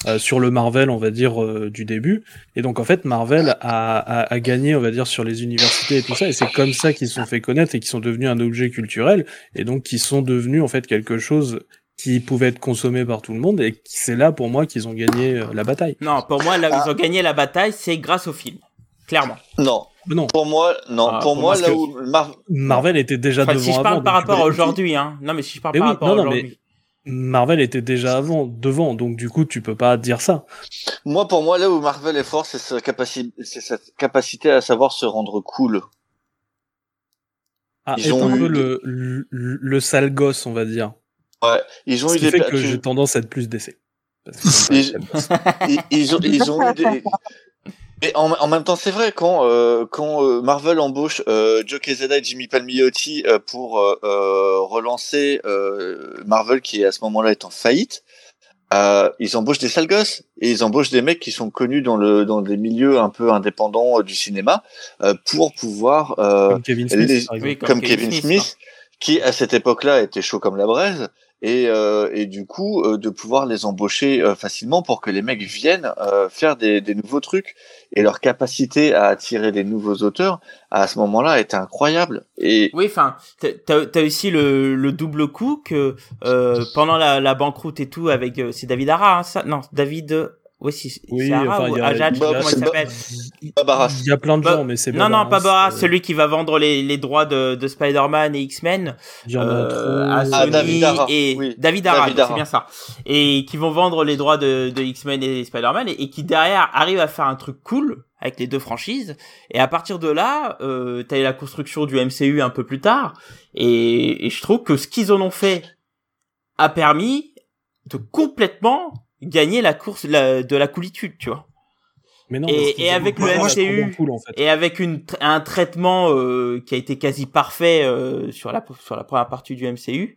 Euh, sur le Marvel, on va dire euh, du début, et donc en fait Marvel a, a, a gagné, on va dire sur les universités et tout ça, et c'est comme ça qu'ils se sont fait connaître et qu'ils sont devenus un objet culturel, et donc qui sont devenus en fait quelque chose qui pouvait être consommé par tout le monde, et c'est là pour moi qu'ils ont gagné euh, la bataille. Non, pour moi, là où Ah. ils ont gagné la bataille, c'est grâce au film. Clairement. Non, Mais non, pour moi, non, Ah, pour, pour moi, là où Mar- Marvel était déjà Enfin, devant si je parle avant, par rapport à aujourd'hui, hein. Non, mais si je parle Mais par oui, rapport à aujourd'hui. Marvel était déjà avant, devant, donc du coup, tu peux pas dire ça. moi, pour moi, là où Marvel est fort, c'est sa capacité, c'est sa capacité à savoir se rendre cool. Ah, Ils ont un eu- peu le, le, le sale gosse, on va dire. Ouais, ils ont Ce eu qui des, fait que tu- j'ai tendance à être plus ils, ils ont, ils ont eu des. Mais en, en même temps, c'est vrai quand euh, quand euh, Marvel embauche euh, Joe Quesada et Jimmy Palmiotti euh, pour euh, euh, relancer euh, Marvel qui à ce moment-là est en faillite, euh, ils embauchent des sales gosses et ils embauchent des mecs qui sont connus dans le dans des milieux un peu indépendants euh, du cinéma euh, pour pouvoir euh, Comme Kevin Smith, les-. Oui, comme, Kevin Smith, qui à cette époque-là était chaud comme la braise et, euh, et du coup euh, de pouvoir les embaucher euh, facilement pour que les mecs viennent euh, faire des, des nouveaux trucs et leur capacité à attirer des nouveaux auteurs à ce moment-là était incroyable et Oui, enfin, t'as- t'as aussi le, le double coup que euh, pendant la, la banqueroute et tout avec euh, c'est David Ara, hein, ça? Non, David. Oui, si, c'est Oui, Ara enfin, ou il y a- Ajad, je sais Bah, pas comment il s'appelle. Il y a plein de Bah, gens, mais c'est Non, non, pas euh, celui qui va vendre les, les droits de, de Spider-Man et X-Men Il y en a euh, trop. à Ah, Sony David Ara, et oui. David Ara, c'est bien ça. Et qui vont vendre les droits de, de X-Men et Spider-Man et, et qui derrière arrivent à faire un truc cool avec les deux franchises. Et à partir de là, euh, t'as eu la construction du MCU un peu plus tard. Et, et je trouve que ce qu'ils en ont fait a permis de complètement gagner la course la- de la coolitude, tu vois. Mais non, Et- et avec pas le MCU, trop cool, en fait. Et avec une, un traitement euh, qui a été quasi parfait euh, sur la sur la première partie du MCU,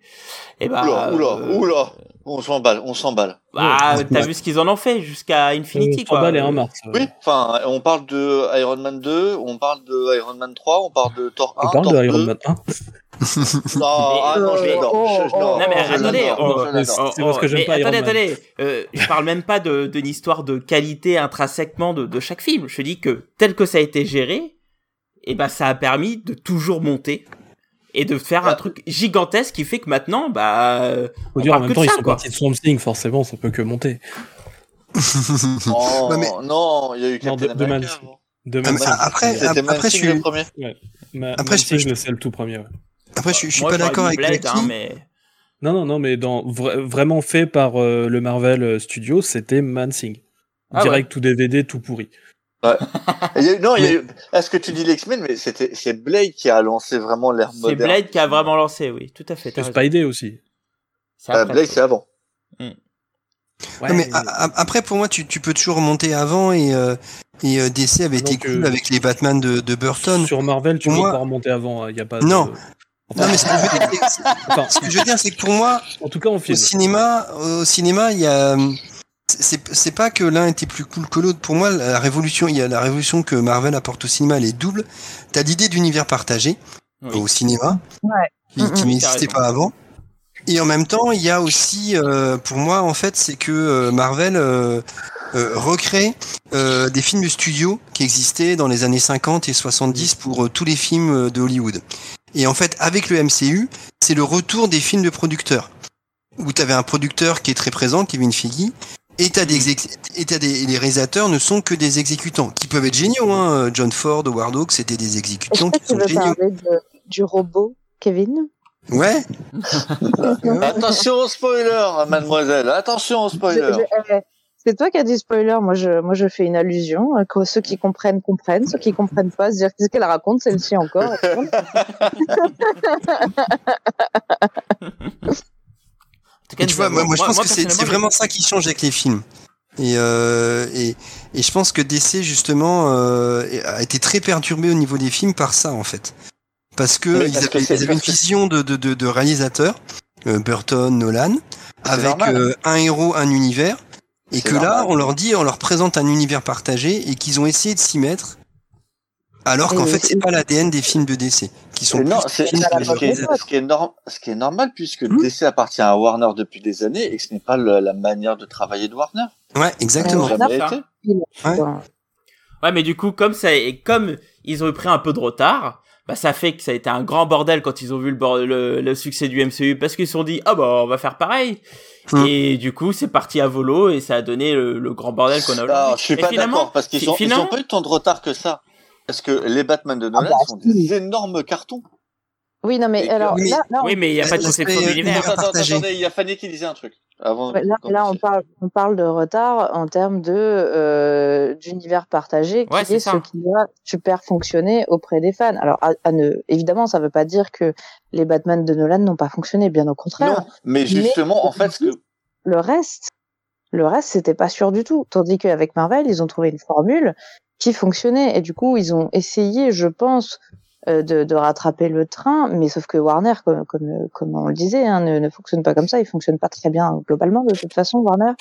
et bah oula oula euh, oula on s'emballe on s'emballe bah, Ouais. t'as vu ce qu'ils en ont fait jusqu'à Infinity Euh, quoi. 100 balles et un mars. oui enfin on parle de Iron Man 2 on parle de Iron Man 3 on parle de Thor 1 On parle Thor de 2 Iron Man 1. Non ah non je Mais- l'adore Non, Non attendez, oh, oh, c'est parce que oh, j'aime pas attendez, attendez, euh, je parle même pas de d'une histoire de qualité intrinsèquement de, de chaque film. Je dis que tel que ça a été géré, et ben ça a permis de toujours monter et de faire un Bah, truc gigantesque qui fait que maintenant bah Faut on dire, en même que temps, de ils sont quoi. partis de Swamp Thing, forcément, ça peut que monter. Oh, Ouais, mais- non, il y a eu Non, Captain de- de America. De Ah, mais Thing. après, C'était après, je suis, le premier. Ma- après, je- Thing, c'est le tout premier. ouais. Après, je, suis- je suis Moi, pas d'accord avec Blade, hein, mais Non, non, non, mais dans, vra- vraiment fait par euh, le Marvel euh, Studio, c'était Man Thing. Ah Direct, tout DVD, tout pourri. Il y a eu- non, il y a eu- est-ce que tu dis l'X-Men, mais c'était, c'est Blade qui a lancé vraiment l'ère c'est moderne. Blade qui a vraiment lancé, oui, tout à fait. Et. Spidey aussi. C'est Euh. Blade, c'est avant. Ouais, Non, mais a- après, pour moi, tu, tu peux toujours remonter avant et, euh, et euh, DC avait été Donc, cool avec les Batman de, de Burton. Sur Marvel, tu Pour peux moi- pas remonter avant. Il y a pas Non. De... Non, mais ce que je veux dire, c'est- Enfin, ce que je veux dire, c'est que pour moi, en tout cas, en au cinéma, au cinéma, il y a, c'est pas que l'un était plus cool que l'autre. Pour moi, la révolution, il y a la révolution que Marvel apporte au cinéma, elle est double. T'as l'idée d'univers partagé Oui. au cinéma, Ouais. qui, qui n'existait pas avant. Et en même temps, il y a aussi, euh, pour moi, en fait, c'est que euh, Marvel euh, euh, recrée euh, des films de studio qui existaient dans les années 50 et 70 pour euh, tous les films euh, de Hollywood. Et en fait, avec le MCU, c'est le retour des films de producteurs. Où tu avais un producteur qui est très présent, Kevin Feige, et t'as des, exé- et t'as des les réalisateurs ne sont que des exécutants, qui peuvent être géniaux. Hein. John Ford, Howard Hawks, c'était des Est-ce exécutants que qui tu sont veux géniaux. parler de, du robot, Kevin? Ouais. Attention au spoiler, mademoiselle. Attention au spoiler. Je- je- euh, C'est toi qui as dit spoiler. Moi, je, moi, je fais une allusion. euh, Que ceux qui comprennent comprennent, ceux qui comprennent pas, se dire qu'est-ce qu'elle raconte celle-ci encore? En cas, tu vois, moi, je pense que c'est vraiment ça qui change avec les films. Et, euh, et, et je pense que DC, justement, euh, a été très perturbé au niveau des films par ça, en fait. Parce que parce avaient, c'est- ils avaient une vision de, de, de, de réalisateur, euh, Burton, Nolan, avec normal. euh, un héros, un univers. Et que là, on leur dit, on leur présente un univers partagé et qu'ils ont essayé de s'y mettre. Alors qu'en fait, c'est pas l'ADN des films de DC, qui sont non, c'est ce, qui est, norm- ce qui normal puisque Hmm. DC appartient à Warner depuis des années et que ce n'est pas le- la manière de travailler de Warner. Ouais, exactement. Ouais. Jamais ça. été. Ouais. Dans- Ouais, mais du coup, comme ça, et comme ils ont eu pris un peu de retard, bah ça fait que ça a été un grand bordel quand ils ont vu le, bord- le, le succès du MCU parce qu'ils se sont dit ah bah on va faire pareil. Hmm. Et du coup, c'est parti à volo et ça a donné le, le grand bordel qu'on a Non, aujourd'hui. je suis Et pas finalement- d'accord parce qu'ils fi- ont, ils finalement- ont pas eu tant de retard que ça. Parce que les Batman de Nolan bah, sont des énormes cartons. Oui, non, mais Et alors Oui, mais- là, là, on- Oui, mais il y a pas de conception attendez, il y a Fanny qui disait un truc. Avant Ouais, là, là, on parle, on parle de retard en termes de euh, d'univers partagé, qui Ouais, est ce qui va super fonctionner auprès des fans. Alors, à, à ne, évidemment, ça veut pas dire que les Batman de Nolan n'ont pas fonctionné, bien au contraire. Non, mais justement, en fait, ce que Le reste, le reste, c'était pas sûr du tout. Tandis qu'avec Marvel, ils ont trouvé une formule qui fonctionnait, et du coup, ils ont essayé, je pense, de, de rattraper le train, mais sauf que Warner, comme, comme, comme on le disait, hein, ne, ne fonctionne pas comme ça. Il fonctionne pas très bien globalement de toute façon, Warner.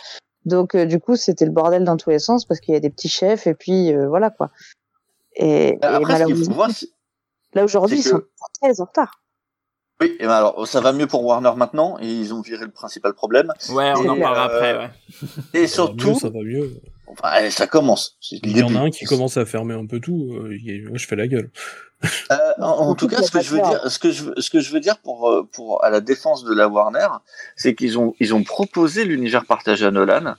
Donc euh, du coup, c'était le bordel dans tous les sens parce qu'il y a des petits chefs et puis euh, voilà quoi. Et, et après, là aujourd'hui, ils c'est sont que- très en retard. oui, et ben alors, ça va mieux pour Warner maintenant, et ils ont viré le principal problème. Ouais, on en Et, parlera euh, après. Ouais. Et Ça va mieux, surtout, ça va mieux. enfin, allez, ça commence. Il y en début. a un qui commence à fermer un peu tout. euh, je fais la gueule. Euh, en, tout cas, ce que je veux dire, ce que je, veux- ce que je veux dire pour, pour à la défense de la Warner, c'est qu'ils ont, ils ont proposé l'univers partagé à Nolan,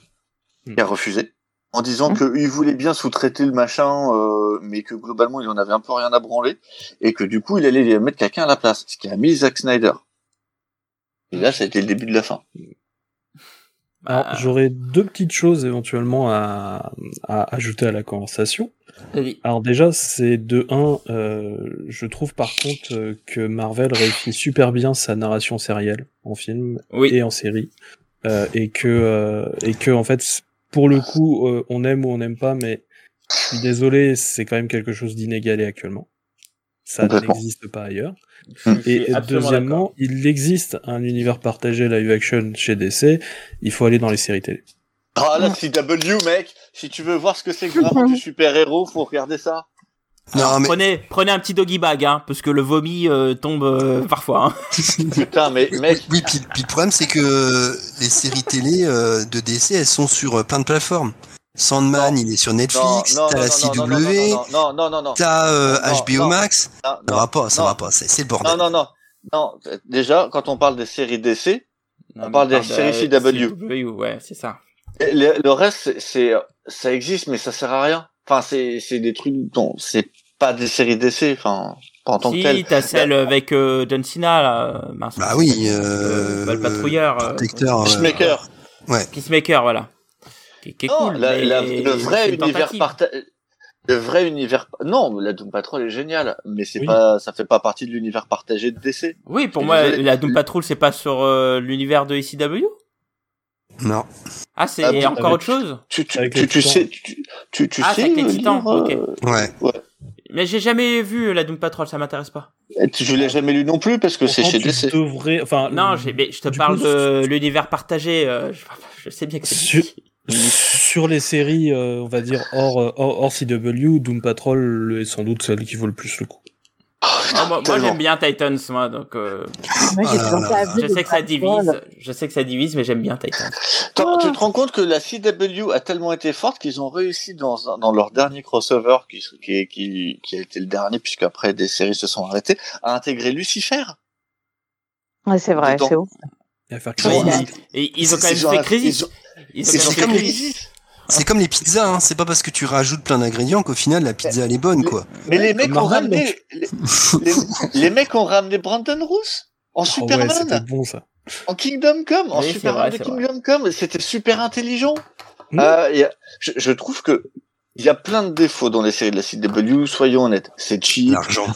Hmm. qui a refusé, en disant Hmm. qu'il voulait bien sous-traiter le machin, euh, mais que globalement il en avait un peu rien à branler, et que du coup il allait mettre quelqu'un à la place, ce qui a mis Zack Snyder. Et là, ça a été le début de la fin. Alors, Bah, j'aurais deux petites choses éventuellement à, à ajouter à la conversation. vas-y. Alors déjà, c'est de 1, euh, je trouve par contre euh, que Marvel réussit super bien sa narration sérielle en film Oui. et en série, euh, et que euh, et que en fait, pour le coup, euh, on aime ou on n'aime pas, mais je suis désolé, c'est quand même quelque chose d'inégalé actuellement. Ça n'existe pas ailleurs. Suis Et deuxièmement, il existe un univers partagé live action chez DC. Il faut aller dans les séries télé. Ah là, CW, mec, si tu veux voir ce que c'est que vraiment du super-héros, faut regarder ça. Non, mais Prenez, prenez un petit doggy bag, hein, parce que le vomi euh, tombe euh, parfois. Hein. Putain, mais mec, oui, puis, puis le problème c'est que les séries télé euh, de DC, elles sont sur euh, plein de plateformes. Sandman, Non. il est sur Netflix, t'as la CW, non, non, non, non, non, non, t'as euh, HBO non. Max. non, Ça non, va pas, ça non. va pas, c'est c'est le bordel. Non, non, non, non. Déjà, quand on parle des séries DC, Non, On parle des séries CW. CW, Ouais, c'est ça. le, le reste, c'est- c'est, ça existe, mais ça sert à rien. Enfin, c'est, c'est des trucs dont c'est pas des séries DC, enfin, pas en tant que Si, tel. t'as celle avec euh, John Cena, là. euh, mince. Bah oui, Euh, euh, le patrouilleur. euh, protecteur. euh, Peacemaker. Peacemaker, voilà. Qui, qui est Non, cool. la- mais la- le vrai univers partagé. Le vrai univers. Non, la Doom Patrol est géniale, mais c'est Oui. pas, ça fait pas partie de l'univers partagé de DC. Oui, pour moi, désolé. la Doom Patrol, c'est pas sur euh, l'univers de ECW Non. Ah, c'est Ah, encore avec- autre chose? Tu, tu, Avec tu, sais, tu, tu, tu Ah, sais. c'est avec les euh, Titans, lire, ok. euh, Ouais. Mais j'ai jamais vu la Doom Patrol, ça m'intéresse pas. tu- Je l'ai jamais lu non plus parce que c'est chez DC. devrais, enfin, Non, mais je te parle coup, de l'univers partagé. euh, je, je sais bien que c'est. Sur- les séries, euh, on va dire hors, euh, hors, hors CW, Doom Patrol est sans doute celle qui vaut le plus le coup. Oh, Ah, moi, j'aime bien Titans, moi, donc euh, Moi, j'ai Ah là toujours là pas là. vu je sais que ça divise. Je sais que ça divise, mais j'aime bien Titans. Attends, tu te rends compte que la CW a tellement été forte qu'ils ont réussi dans, dans leur dernier crossover, qui, qui, qui, qui a été le dernier, puisque après des séries se sont arrêtées, à intégrer Lucifer. Ouais, c'est vrai, c'est ouf. Et faire ils- et ils ont quand même fait un- Crisis. ils ont- Ils ont C'est comme les- Crisis. C'est comme les pizzas, hein. c'est pas parce que tu rajoutes plein d'ingrédients qu'au final la pizza elle est bonne quoi. Mais les mecs ont ramené, les, mecs ont ramené Brandon Roos en Ah Superman, ouais, c'était bon ça. en Kingdom Come, en Superman de Kingdom Come, c'était super intelligent. Mm. Euh, y a- je, je trouve que il y a plein de défauts dans les séries de la CW, soyons honnêtes. C'est cheap, L'argent.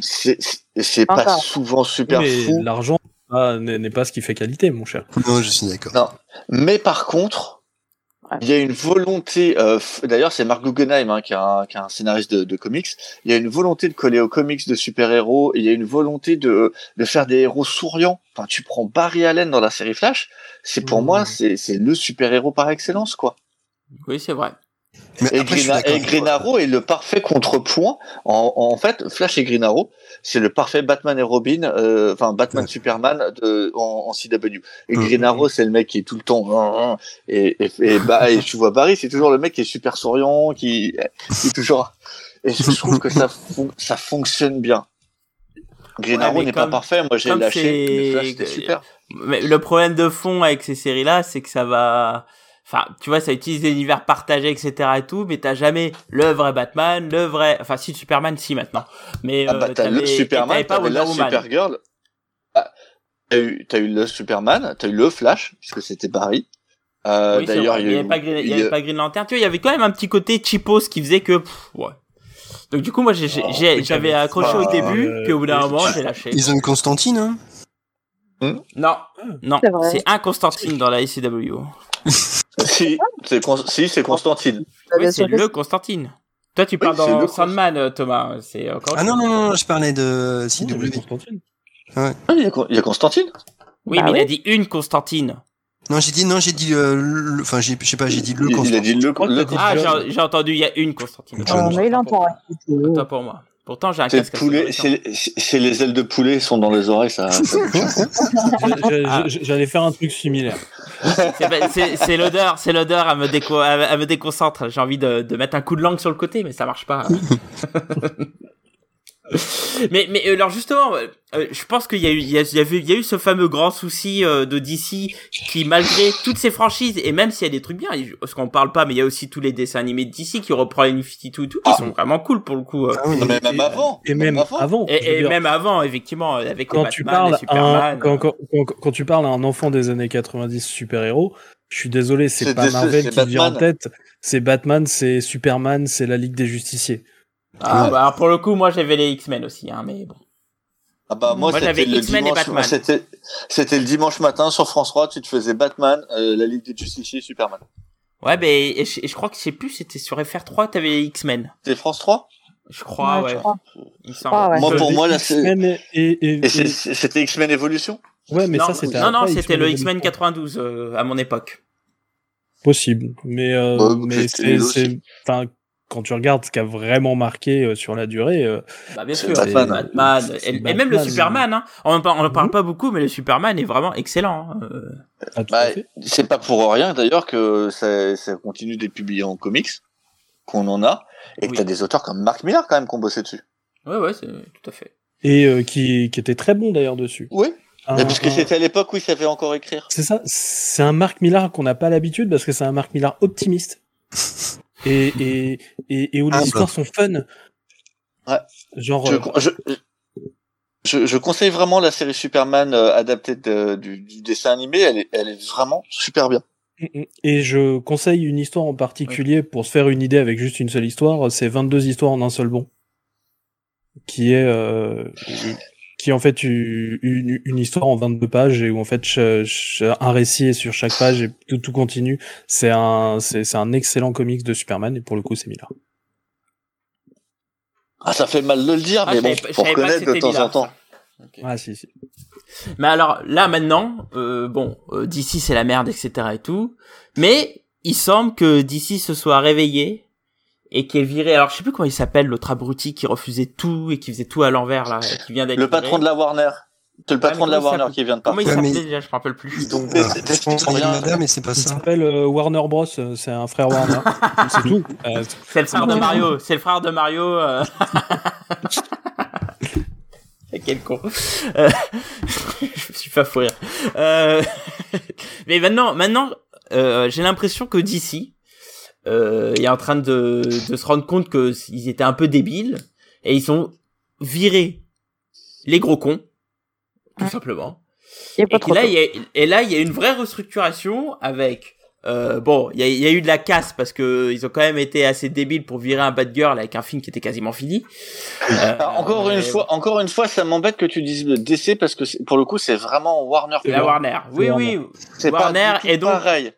c'est pas souvent super mais fou. l'argent ah, n'est pas ce qui fait qualité, mon cher. Non, je suis d'accord. Non. Mais par contre, il y a une volonté. euh, f- D'ailleurs, c'est Mark Guggenheim hein, qui, est un, qui est un scénariste de, de comics. Il y a une volonté de coller aux comics de super-héros. Il y a une volonté de, de faire des héros souriants. Enfin, tu prends Barry Allen dans la série Flash. C'est pour Mmh. moi, c'est c'est le super-héros par excellence, quoi. Oui, c'est vrai. Mais Et, après, et Green Arrow est le parfait contrepoint. En, en fait, Flash et Green Arrow, c'est le parfait Batman et Robin, euh, enfin Batman Ouais. Superman de, en, en CW. Et. Green Arrow, c'est le mec qui est tout le temps. hein, hein, Et, et, et, bah, et tu vois Barry, c'est toujours le mec qui est super souriant, qui, qui est toujours. Et je trouve que ça, fon- ça fonctionne bien. Green Ouais, Arrow mais n'est pas parfait. Moi, j'ai lâché. Mais Flash, c'était super. Mais le problème de fond avec ces séries-là, c'est que ça va, enfin, tu vois, ça utilise des univers partagés, etc. et tout, mais t'as jamais le vrai Batman, le vrai, enfin, si Superman, si maintenant. Mais Ah bah, euh, t'as le Superman, Wonder la. Supergirl. Ah, T'as eu, t'as eu le Superman, t'as eu le Flash, puisque c'était Barry. Euh, Oui, D'ailleurs, il il y y a avait pas Green, il y avait pas Green Lantern. Tu vois, il y avait quand même un petit côté cheapos qui faisait que, pff, ouais. Donc du coup, moi, j'ai, j'ai- Oh, j'avais accroché au début, euh, puis au bout d'un moment, j'ai lâché. Ils ont une Constantine, hein? Non, non, C'est vrai. c'est un Constantine dans la ICW. Si, c'est Con- si, c'est Constantine. Oui, c'est le Constantine. Toi, tu parles c'est dans Sandman, euh, Thomas. C'est encore. Ah non, non, non, je parlais de CW. Constantine. Ah, il y a, Con- il y a Constantine? Oui, Bah mais il a oui. dit une Constantine. Non, j'ai dit, non, j'ai dit, euh, le- enfin, j'ai- je sais pas, j'ai dit le Il, il a dit le, le Ah, j'ai entendu, il y a une Constantine. Oh, mais il entend. Autant pour moi. Pourtant, j'ai un casque. c'est les ailes de poulet sont dans les oreilles, ça. Ah. J'allais faire un truc similaire. C'est l'odeur, c'est l'odeur à me à me déconcentre. J'ai envie de, de mettre un coup de langue sur le côté, mais ça marche pas. mais mais euh, alors justement, euh, euh, je pense qu'il y a eu il y a, il y avait- il y a eu ce fameux grand souci euh, de DC qui malgré toutes ces franchises et même s'il y a des trucs bien, parce qu'on parle pas, mais il y a aussi tous les dessins animés de DC qui reprend les New 52 et tout, qui Ah. sont vraiment cool pour le coup. euh. Ah oui. Non, mais même avant. Et même avant. Et, même avant, effectivement, avec les quand tu Batman, parles les à un, Superman. quand, quand, quand, quand tu parles à un enfant des années 90 super-héros, je suis désolé, c'est pas des- Marvel qui te vient en Batman. tête. C'est Batman, c'est Superman, c'est la Ligue des Justiciers. Ah, bah, alors, pour le coup, moi j'avais les X-Men aussi, hein, mais bon. Ah bah moi, Moi, j'avais c'était le X-Men et dimanche. Batman. C'était c'était le dimanche matin sur France 3. Tu te faisais Batman, euh, la Ligue des Justiciers, Superman. Ouais, ben, et je, et je crois que je sais plus, c'était sur FR3, t'avais les X-Men. C'était France 3 Je crois, ouais. je crois. Il me semble. Ah, ouais. Moi, pour moi, là, c'est- X-Men et, et, et- Et c'est- c'est- c'était X-Men Evolution? ouais, mais non, ça c'était non, non, c'était le X-Men Evolution. 92 euh, à mon époque. Possible, mais euh, Ouais, mais c'était c'est enfin quand tu regardes ce qui a vraiment marqué euh, sur la durée, euh, Bah, bien C'est sûr, Batman. Batman. C'est Et, et Batman. même le Superman, hein. On en parle, Mhm. pas beaucoup, mais le Superman est vraiment excellent. hein. Euh, tout Bah, c'est pas pour rien d'ailleurs que ça, ça continue d'être publié en comics, qu'on en a, et que Oui. t'as des auteurs comme Mark Millar quand même qui ont bossé dessus. Ouais, ouais, c'est tout à fait. et euh, qui qui était très bon d'ailleurs dessus. Oui. Un- parce que un- c'était à l'époque où il savait encore écrire. C'est ça, c'est un Marc Millar qu'on n'a pas l'habitude parce que c'est un Marc Millar optimiste. Et, et, et, et où les Humble. histoires sont fun. Ouais. Genre, Je, euh, je, je, je conseille vraiment la série Superman euh, adaptée de- du, du dessin animé. Elle est, elle est vraiment super bien. et je conseille une histoire en particulier pour se faire une idée avec juste une seule histoire. C'est 22 histoires en un seul bon. Qui est, euh, qui est en fait une, histoire en 22 pages et où en fait un récit est sur chaque page et tout, tout continue. C'est un, c'est, c'est un excellent comics de Superman et pour le coup c'est Millar. Ah, ça fait mal de le dire, Ah, mais bon, pour connaître de temps en temps. ça. Ok. Ah si si. Mais alors là maintenant, euh, bon, euh, DC c'est la merde, etc. et tout. Mais il semble que DC se soit réveillé et qui est viré. Alors je sais plus comment il s'appelle l'autre abruti qui refusait tout et qui faisait tout à l'envers là, qui vient d'être Le viré. patron de la Warner. C'est le patron de la il Warner qui vient de Comment il partir. Ouais, s'appelait mais- déjà Je me rappelle plus. Donc, Euh, je pense qu'il y a madame, mais c'est pas Il ça. s'appelle euh, Warner Bros. euh, C'est un frère Warner. c'est tout. Euh, C'est le frère de Mario. C'est le frère de Mario. Quel con. Euh, Je me suis fait fou rire. Euh, Mais maintenant, maintenant, euh, j'ai l'impression que DC euh, est en train de, de se rendre compte que ils étaient un peu débiles et ils ont viré les gros cons, tout Ouais. simplement. Il Et, pas là, il y a, et là, il y a une vraie restructuration avec. Euh, bon, il y a, il y a eu de la casse parce que ils ont quand même été assez débiles pour virer un bad girl avec un film qui était quasiment fini. Euh, encore une fois, encore une fois, ça m'embête que tu dises le DC parce que c'est- pour le coup, c'est vraiment Warner. la Warner. Oui, Warner. oui. C'est pas Warner du tout et donc pareil.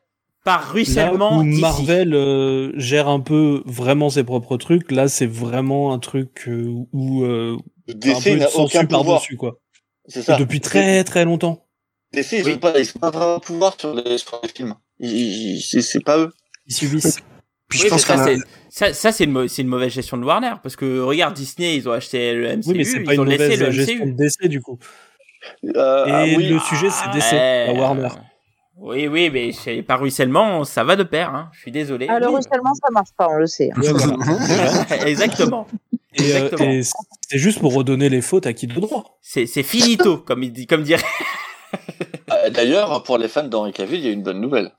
Par Là ruissellement où DC. Marvel euh, gère un peu vraiment ses propres trucs, là c'est vraiment un truc euh, où euh, DC peu n'a aucun pouvoir. par-dessus quoi. C'est Et ça. depuis très très longtemps. DC, ils Oui. ont pas, ils ont pas vraiment pouvoir sur les, sur les films. C'est c'est pas eux. Ils subissent. Puis Oui, je pense mais qu'on ça, a- c'est, ça, ça, c'est une, mau- c'est une mauvaise gestion de Warner, parce que regarde Disney, ils ont acheté le MCU, Oui, mais c'est pas ils ont une laissé mauvaise le gestion MCU. de décès du coup. Euh, Et ah oui. le sujet c'est DC, à Warner. euh, Oui, oui, mais c'est par ruissellement, ça va de pair. Hein. Je suis désolé. Ah, le ruissellement, ça marche pas, on le sait. hein. Voilà. Exactement. Et, euh, c'est juste pour redonner les fautes à qui de droit. C'est, c'est finito, comme il dit, comme dirait. Euh, D'ailleurs, pour les fans d'Henri Cavill, il y a une bonne nouvelle.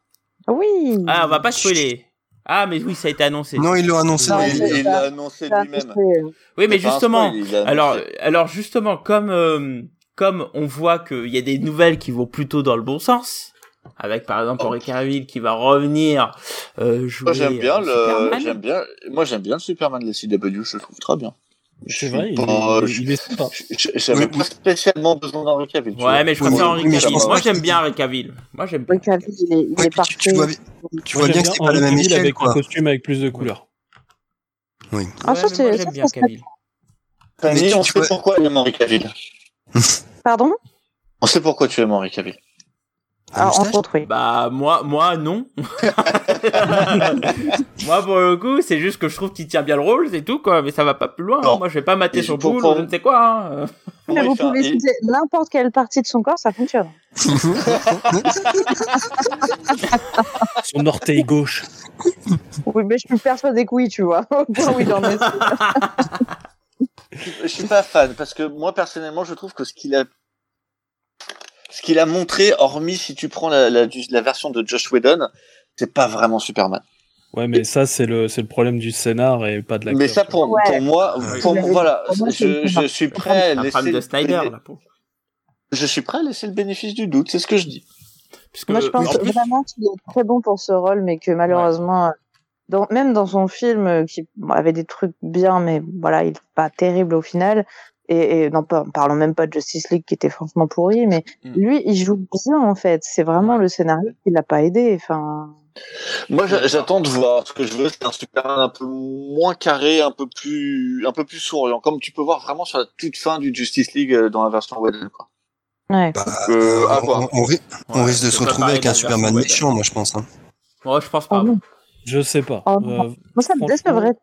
Oui. Ah, on va pas spoiler. Ah, mais oui, ça a été annoncé. Non, ils l'ont annoncé. Non, il l'a annoncé Ça, lui-même. Oui, mais justement, spoil, alors, alors justement, comme euh, comme on voit qu'il y a des nouvelles qui vont plutôt dans le bon sens, avec par exemple Oh. Henry Cavill qui va revenir euh, jouer. Moi j'aime bien euh, le, Superman. j'aime bien, moi j'aime bien le Superman de la CW, je le trouve très bien. C'est Je vrai, il, pas- il- je- il est sympa. J'avais Oui, pas spécialement besoin d'Henri Cavill. Ouais, vois. mais je préfère je Cavill. Moi, j'aime bien Henry Cavill. Moi, j'aime bien. Oui, Cavill, il est, il est puis tu, tu parfait. vois, tu vois bien que c'est pas la même échelle, avec quoi. un costume avec plus de couleurs. Oui. Ah, ça, c'est- j'aime ça bien Cavill. Mais tu- on tu sait vois- pourquoi il aime Henri Cavill. Pardon? On sait pourquoi tu aimes Henri Cavill. Ah, Entre autres, oui. Bah moi moi non. moi pour le coup c'est juste que je trouve qu'il tient bien le rôle c'est tout quoi mais ça va pas plus loin. Non. Moi je vais pas mater Et son boule je ne sais quoi. hein. Mais vous pouvez citer n'importe quelle partie de son corps, ça fonctionne. Son orteil gauche. Oui, mais je suis persuadée que oui, tu vois. En. Je suis pas fan parce que moi personnellement je trouve que ce qu'il a ce qu'il a montré hormis si tu prends la, la, la version de Josh Whedon c'est pas vraiment Superman Ouais, mais ça, c'est le, c'est le problème du scénar et pas de l'acteur. mais ça pour, Ouais. pour moi Ouais. pour, Ouais. voilà je, suis prêt à laisser de le Snyder là. pour- je suis prêt à laisser le bénéfice du doute c'est ce que je dis Moi, je pense en plus- vraiment qu'il est très bon pour ce rôle, mais que malheureusement, dans, même dans son film, euh, qui avait des trucs bien, mais voilà, il est pas terrible au final. Et, et non, pas, parlons même pas de Justice League qui était franchement pourri, mais Mm. lui, il joue bien en fait. C'est vraiment le scénario qui l'a pas aidé. Enfin, moi j'a- j'attends de voir ce que je veux c'est un Superman un peu moins carré un peu plus un peu plus souriant comme tu peux voir vraiment sur la toute fin du Justice League euh, dans la version Whedon quoi ouais. Bah, Euh, on, voir. on ri- on Ouais, risque de se retrouver avec un Superman méchant, moi, je pense. hein. Ouais, je pense Oh pas. non. Je sais pas. Oh. Euh, Moi, ça me décevrait.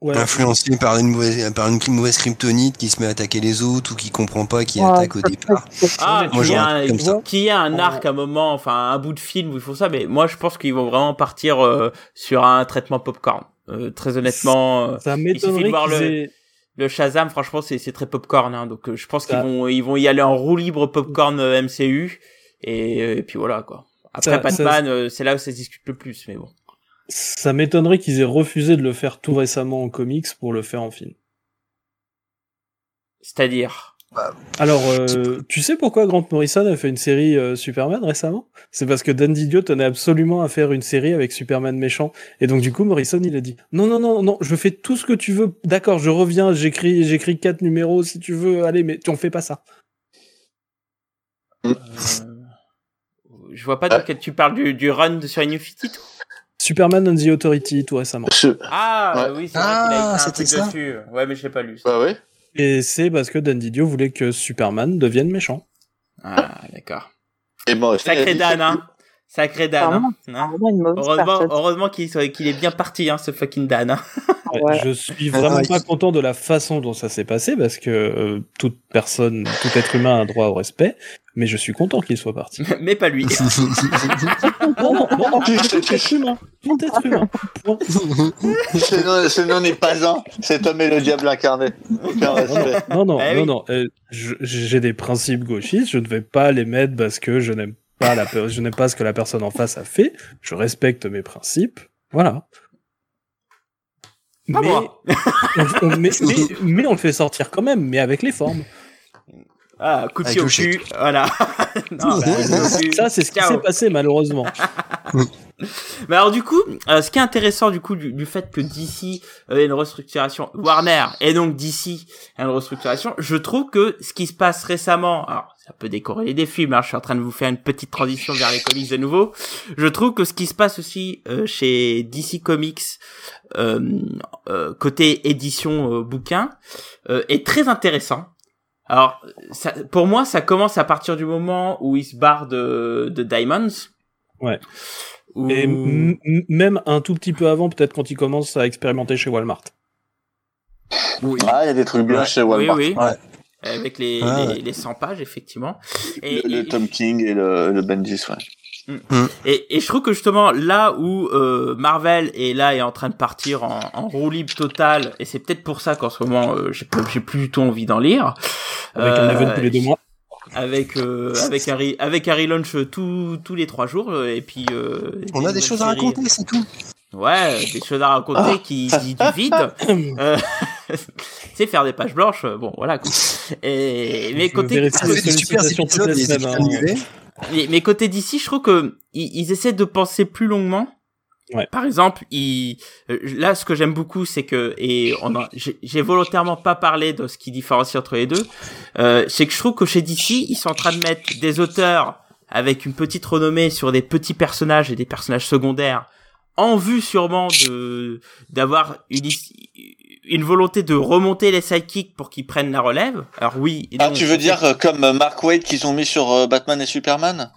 Ouais. Influencé par une mauvaise, par une mauvaise kryptonite qui se met à attaquer les autres ou qui comprend pas qui Ouais, attaque au départ. Ah, Moi, qu'il y, j'aurais a comme ça. qu'il y a un arc à un moment, enfin un bout de film où ils font ça, mais moi je pense qu'ils vont vraiment partir euh, sur un traitement popcorn. Euh, très honnêtement, euh, Ça suffit de m'étonnerait le- le Shazam, franchement, c'est c'est très popcorn, hein, donc euh, je pense qu'ils vont ils vont y aller en roue libre popcorn euh, MCU et, euh, et puis voilà quoi. Après Ça- Batman, euh, c'est là où ça se discute le plus, mais bon. Ça m'étonnerait qu'ils aient refusé de le faire tout récemment en comics pour le faire en film. C'est-à-dire, Alors, euh, tu sais pourquoi Grant Morrison a fait une série euh, Superman récemment? C'est parce que Dan Didio tenait absolument à faire une série avec Superman méchant. Et donc du coup, Morrison, il a dit non, non, non, non, je fais tout ce que tu veux. D'accord, je reviens, j'écris, j'écris quatre numéros si tu veux. Allez, mais tu en fais pas ça. euh, je vois pas de quel tu parles du, du run de- sur toi? Superman and the Authority tout récemment. Je- Ah Ouais. oui, c'est vrai Ah, qu'il a écrit un truc dessus. Ouais, mais je l'ai pas lu. ça. bah ouais Et c'est parce que Dan Didio voulait que Superman devienne méchant. Ah, d'accord. et moi Sacré Dan, hein. Sacré Dan. Hein. Heureusement, heureusement qu'il soit- qu'il est bien parti, hein, ce fucking Dan. Hein. Ouais. Je suis vraiment Ah, pas il- content de la façon dont ça s'est passé parce que euh, toute personne, tout être humain a droit au respect, mais je suis content qu'il soit parti. mais pas lui. non, non, non, non, tout être humain, tout être humain. Ce nom- ce nom n'est pas un cet homme est le diable incarné respect Non, non, Eh non, oui. non. euh, J'ai des principes gauchistes, je ne vais pas les mettre parce que je n'aime pas la, je n'aime pas ce que la personne en face a fait. Je respecte mes principes, voilà. Pas mais, moi. on, on- mais, mais, mais on le fait sortir quand même, mais avec les formes. Ah, coup de pied au cul. Voilà. non, bah. Ça, c'est ce qui s'est passé malheureusement. Mais alors du coup, euh, ce qui est intéressant du coup du, du fait que DC euh, ait une restructuration, Warner et donc DC a une restructuration, je trouve que ce qui se passe récemment, alors ça peut décorréler des films, hein, je suis en train de vous faire une petite transition vers les comics de nouveau, je trouve que ce qui se passe aussi euh, chez DC Comics euh, euh, côté édition euh, bouquin est très intéressant. Alors, ça, pour moi, ça commence à partir du moment où ils se barrent de, de Diamonds. Ouais. Ou- Et même un tout petit peu avant, peut-être quand il commence à expérimenter chez Walmart. oui. Ah, il y a des trucs bien Ouais. chez Walmart. Oui, oui. Ouais. Avec les, Ah, les, les 100 pages, effectivement. Et, le, Tom King et le, le Bendis, ouais. Et, et je trouve que justement là où euh, Marvel est là et est en train de partir en, en roue libre totale, et c'est peut-être pour ça qu'en ce moment euh, j'ai plus du tout envie d'en lire. Avec un Euh, event tous les deux mois. Avec euh, avec re- avec un relaunch tous tous les trois jours euh, et puis euh, On a des choses à raconter, c'est tout. Ouais, des choses à raconter qui dit du vide. Euh, c'est faire des pages blanches. euh, Bon, voilà. Quoi. Et mais Je côté des super épisodes, hein. Mais, mais côté d'ici, je trouve que ils, ils essaient de penser plus longuement. Ouais. Par exemple, ils, euh, là, ce que j'aime beaucoup, c'est que et on a, j'ai volontairement pas parlé de ce qui différencie entre les deux. Euh, c'est que je trouve que chez DC, ils sont en train de mettre des auteurs avec une petite renommée sur des petits personnages et des personnages secondaires, en vue sûrement de d'avoir une volonté de remonter les sidekicks pour qu'ils prennent la relève. Alors oui. et Ah, non, tu veux dire euh, comme Mark Waid qu'ils ont mis sur euh, Batman et Superman?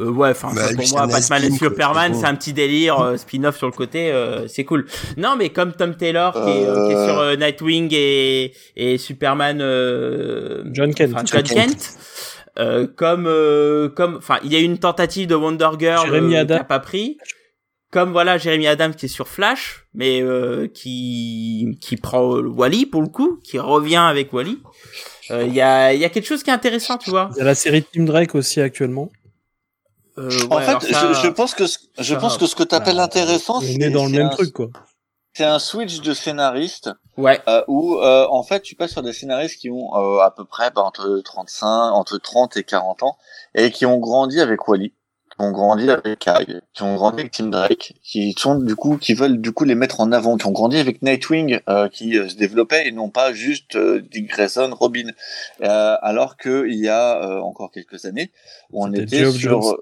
Euh, ouais, enfin Bah, pour moi, Batman et Superman, c'est un petit délire euh, spin-off sur le côté, euh, c'est cool. Non, mais comme Tom Taylor qui est, euh, qui est sur euh, Nightwing et, et Superman, euh, John Kent. John Kent. euh, comme euh, comme enfin il y a eu une tentative de Wonder Girl euh, qui a pas pris comme voilà Jeremy Adams qui est sur Flash mais euh, qui qui prend Wally pour le coup qui revient avec Wally Euh, il y a il y a quelque chose qui est intéressant tu vois Il y a la série Team Drake aussi actuellement. Euh, En ouais, fait, ça- je, je pense que ce, je ça, pense que ce que t'appelles intéressant, On c'est est dans le c'est même un, truc, quoi. c'est un switch de scénaristes ouais euh, où euh, en fait tu passes sur des scénaristes qui ont euh, à peu près bah, entre 35, entre 30 et 40 ans et qui ont grandi avec Wally, qui ont grandi avec Kai, qui ont grandi avec Tim Drake, qui sont du coup qui veulent du coup les mettre en avant, qui ont grandi avec Nightwing euh, qui euh, se développait et non pas juste euh, Dick Grayson, Robin. Euh, alors que il y a euh, encore quelques années, on était sur Jones.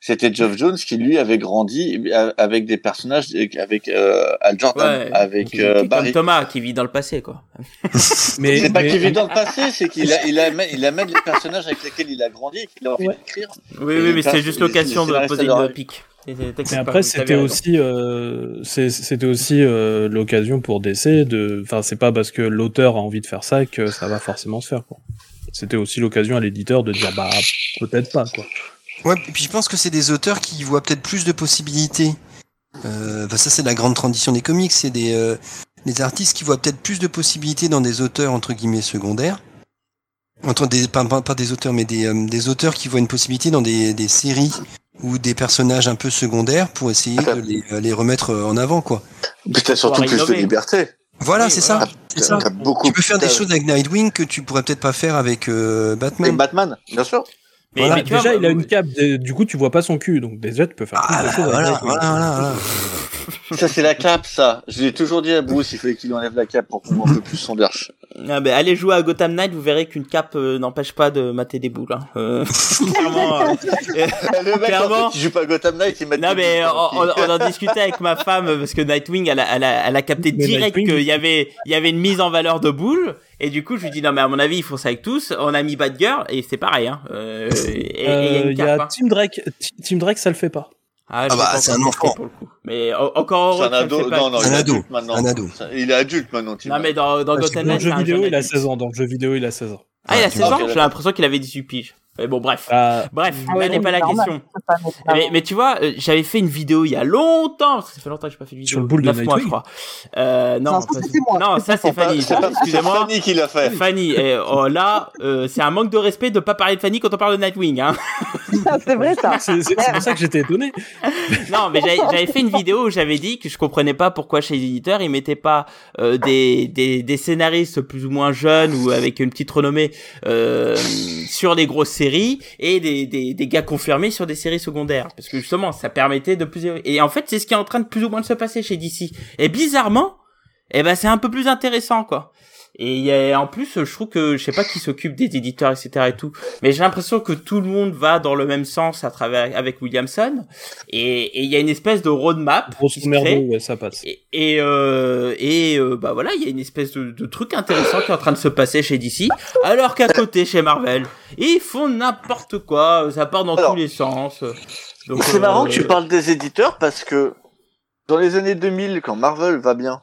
C'était Geoff Jones qui lui avait grandi euh, avec des personnages avec euh, Al Jordan, Ouais, avec qui- euh, comme Barry. Thomas qui vit dans le passé quoi Mais, C'est pas mais- qu'il vit dans le passé, c'est qu'il a, il amène, il amène les personnages avec lesquels il a grandi et qu'il a envie Ouais. d'écrire. Oui, Et oui, mais c'est juste l'occasion de poser une pique. Mais après, vous c'était aussi, euh, c'était aussi euh, l'occasion pour DC de. Enfin, c'est pas parce que l'auteur a envie de faire ça que ça va forcément se faire. quoi. C'était aussi l'occasion à l'éditeur de dire bah peut-être pas quoi. Ouais, et puis je pense que c'est des auteurs qui voient peut-être plus de possibilités. Euh, bah ça, c'est la grande tradition des comics. C'est des, euh, des artistes qui voient peut-être plus de possibilités dans des auteurs entre guillemets secondaires. Entre des, pas, pas, pas des auteurs, mais des, euh, des auteurs qui voient une possibilité dans des, des séries ou des personnages un peu secondaires pour essayer de les, euh, les remettre euh, en avant, quoi. Puis t'as surtout plus de liberté. Voilà, Oui, c'est voilà. ça. C'est ça. Beaucoup. Tu peux faire des choses avec Nightwing que tu pourrais peut-être pas faire avec euh, Batman. Avec Batman, bien sûr. Mais, Voilà, mais tu vois, déjà, il a une cape, de- du coup, tu vois pas son cul, donc déjà, tu peux faire Ah, Drake, voilà, voilà, voilà. Ça, c'est la cape, ça. Je l'ai toujours dit à Bruce, il fallait qu'il enlève la cape pour qu'on voit un peu plus son derche. Ah ben, allez jouer à Gotham Knight, vous verrez qu'une cape euh, n'empêche pas de mater des boules. Hein. Euh, clairement. euh, Le mec, Clairement. en fait, il joue pas à Gotham Knight, il met Non des mais boules on, en discutait avec ma femme euh, parce que Nightwing elle a, elle a, elle a capté Mais direct qu'il y avait il y avait une mise en valeur de boules et du coup je lui dis non mais à mon avis ils font ça avec tous on a mis Batgirl et c'est pareil hein euh, et il y a Euh, une y cape a hein. Team Drake, Team Drake, ça le fait pas. Ah, Ah bah, c'est un enfant. pour le coup mais encore C'est heureux un ça le ado. pas. Non, non, Un il est ado. adulte maintenant. Un ado. Il est adulte maintenant, non mais dans, dans Ah, Gotham Dans le jeu c'est un vidéo, il a adulte. 16 ans. Dans le jeu vidéo, il a 16 ans. ah il a Ah, 16 ans ok, j'ai l'impression qu'il avait 18 piges mais bon bref Ah, bref Ah oui, là n'est pas la normal. question pas notre Mais, mais tu vois, euh, j'avais fait une vidéo il y a longtemps, parce que ça fait longtemps que j'ai pas fait de vidéo. Sur le boule de 9 mois, Nightwing je crois. Euh, non, Non, ça, moi. Non, ça c'est Fanny. Excusez-moi. Fanny qui l'a fait. Fanny, et, oh, là, euh, c'est un manque de respect de pas parler de Fanny quand on parle de Nightwing. Hein. c'est vrai ça. c'est pour ça que j'étais étonné. Non, mais j'avais fait une vidéo où j'avais dit que je comprenais pas pourquoi chez les éditeurs ils mettaient pas euh, des, des des scénaristes plus ou moins jeunes ou avec une petite renommée euh, sur les grosses séries et des, des gars confirmés sur des séries secondaires. Parce que justement ça permettait de plus et en fait c'est ce qui est en train de plus ou moins de se passer chez DC et bizarrement eh ben c'est un peu plus intéressant quoi Et il y a, en plus, je trouve que je sais pas qui s'occupe des éditeurs, etc. et tout, mais j'ai l'impression que tout le monde va dans le même sens à travers avec Williamson. Et il y a une espèce de roadmap. Grosso qui se merdo, crée. ouais, ça passe. Et et, euh, et euh, bah voilà, il y a une espèce de, de truc intéressant qui est en train de se passer chez DC, alors qu'à côté chez Marvel, ils font n'importe quoi, ça part dans Alors, tous les sens. Donc, C'est euh, marrant que tu parles des éditeurs parce que dans les années 2000, quand Marvel va bien,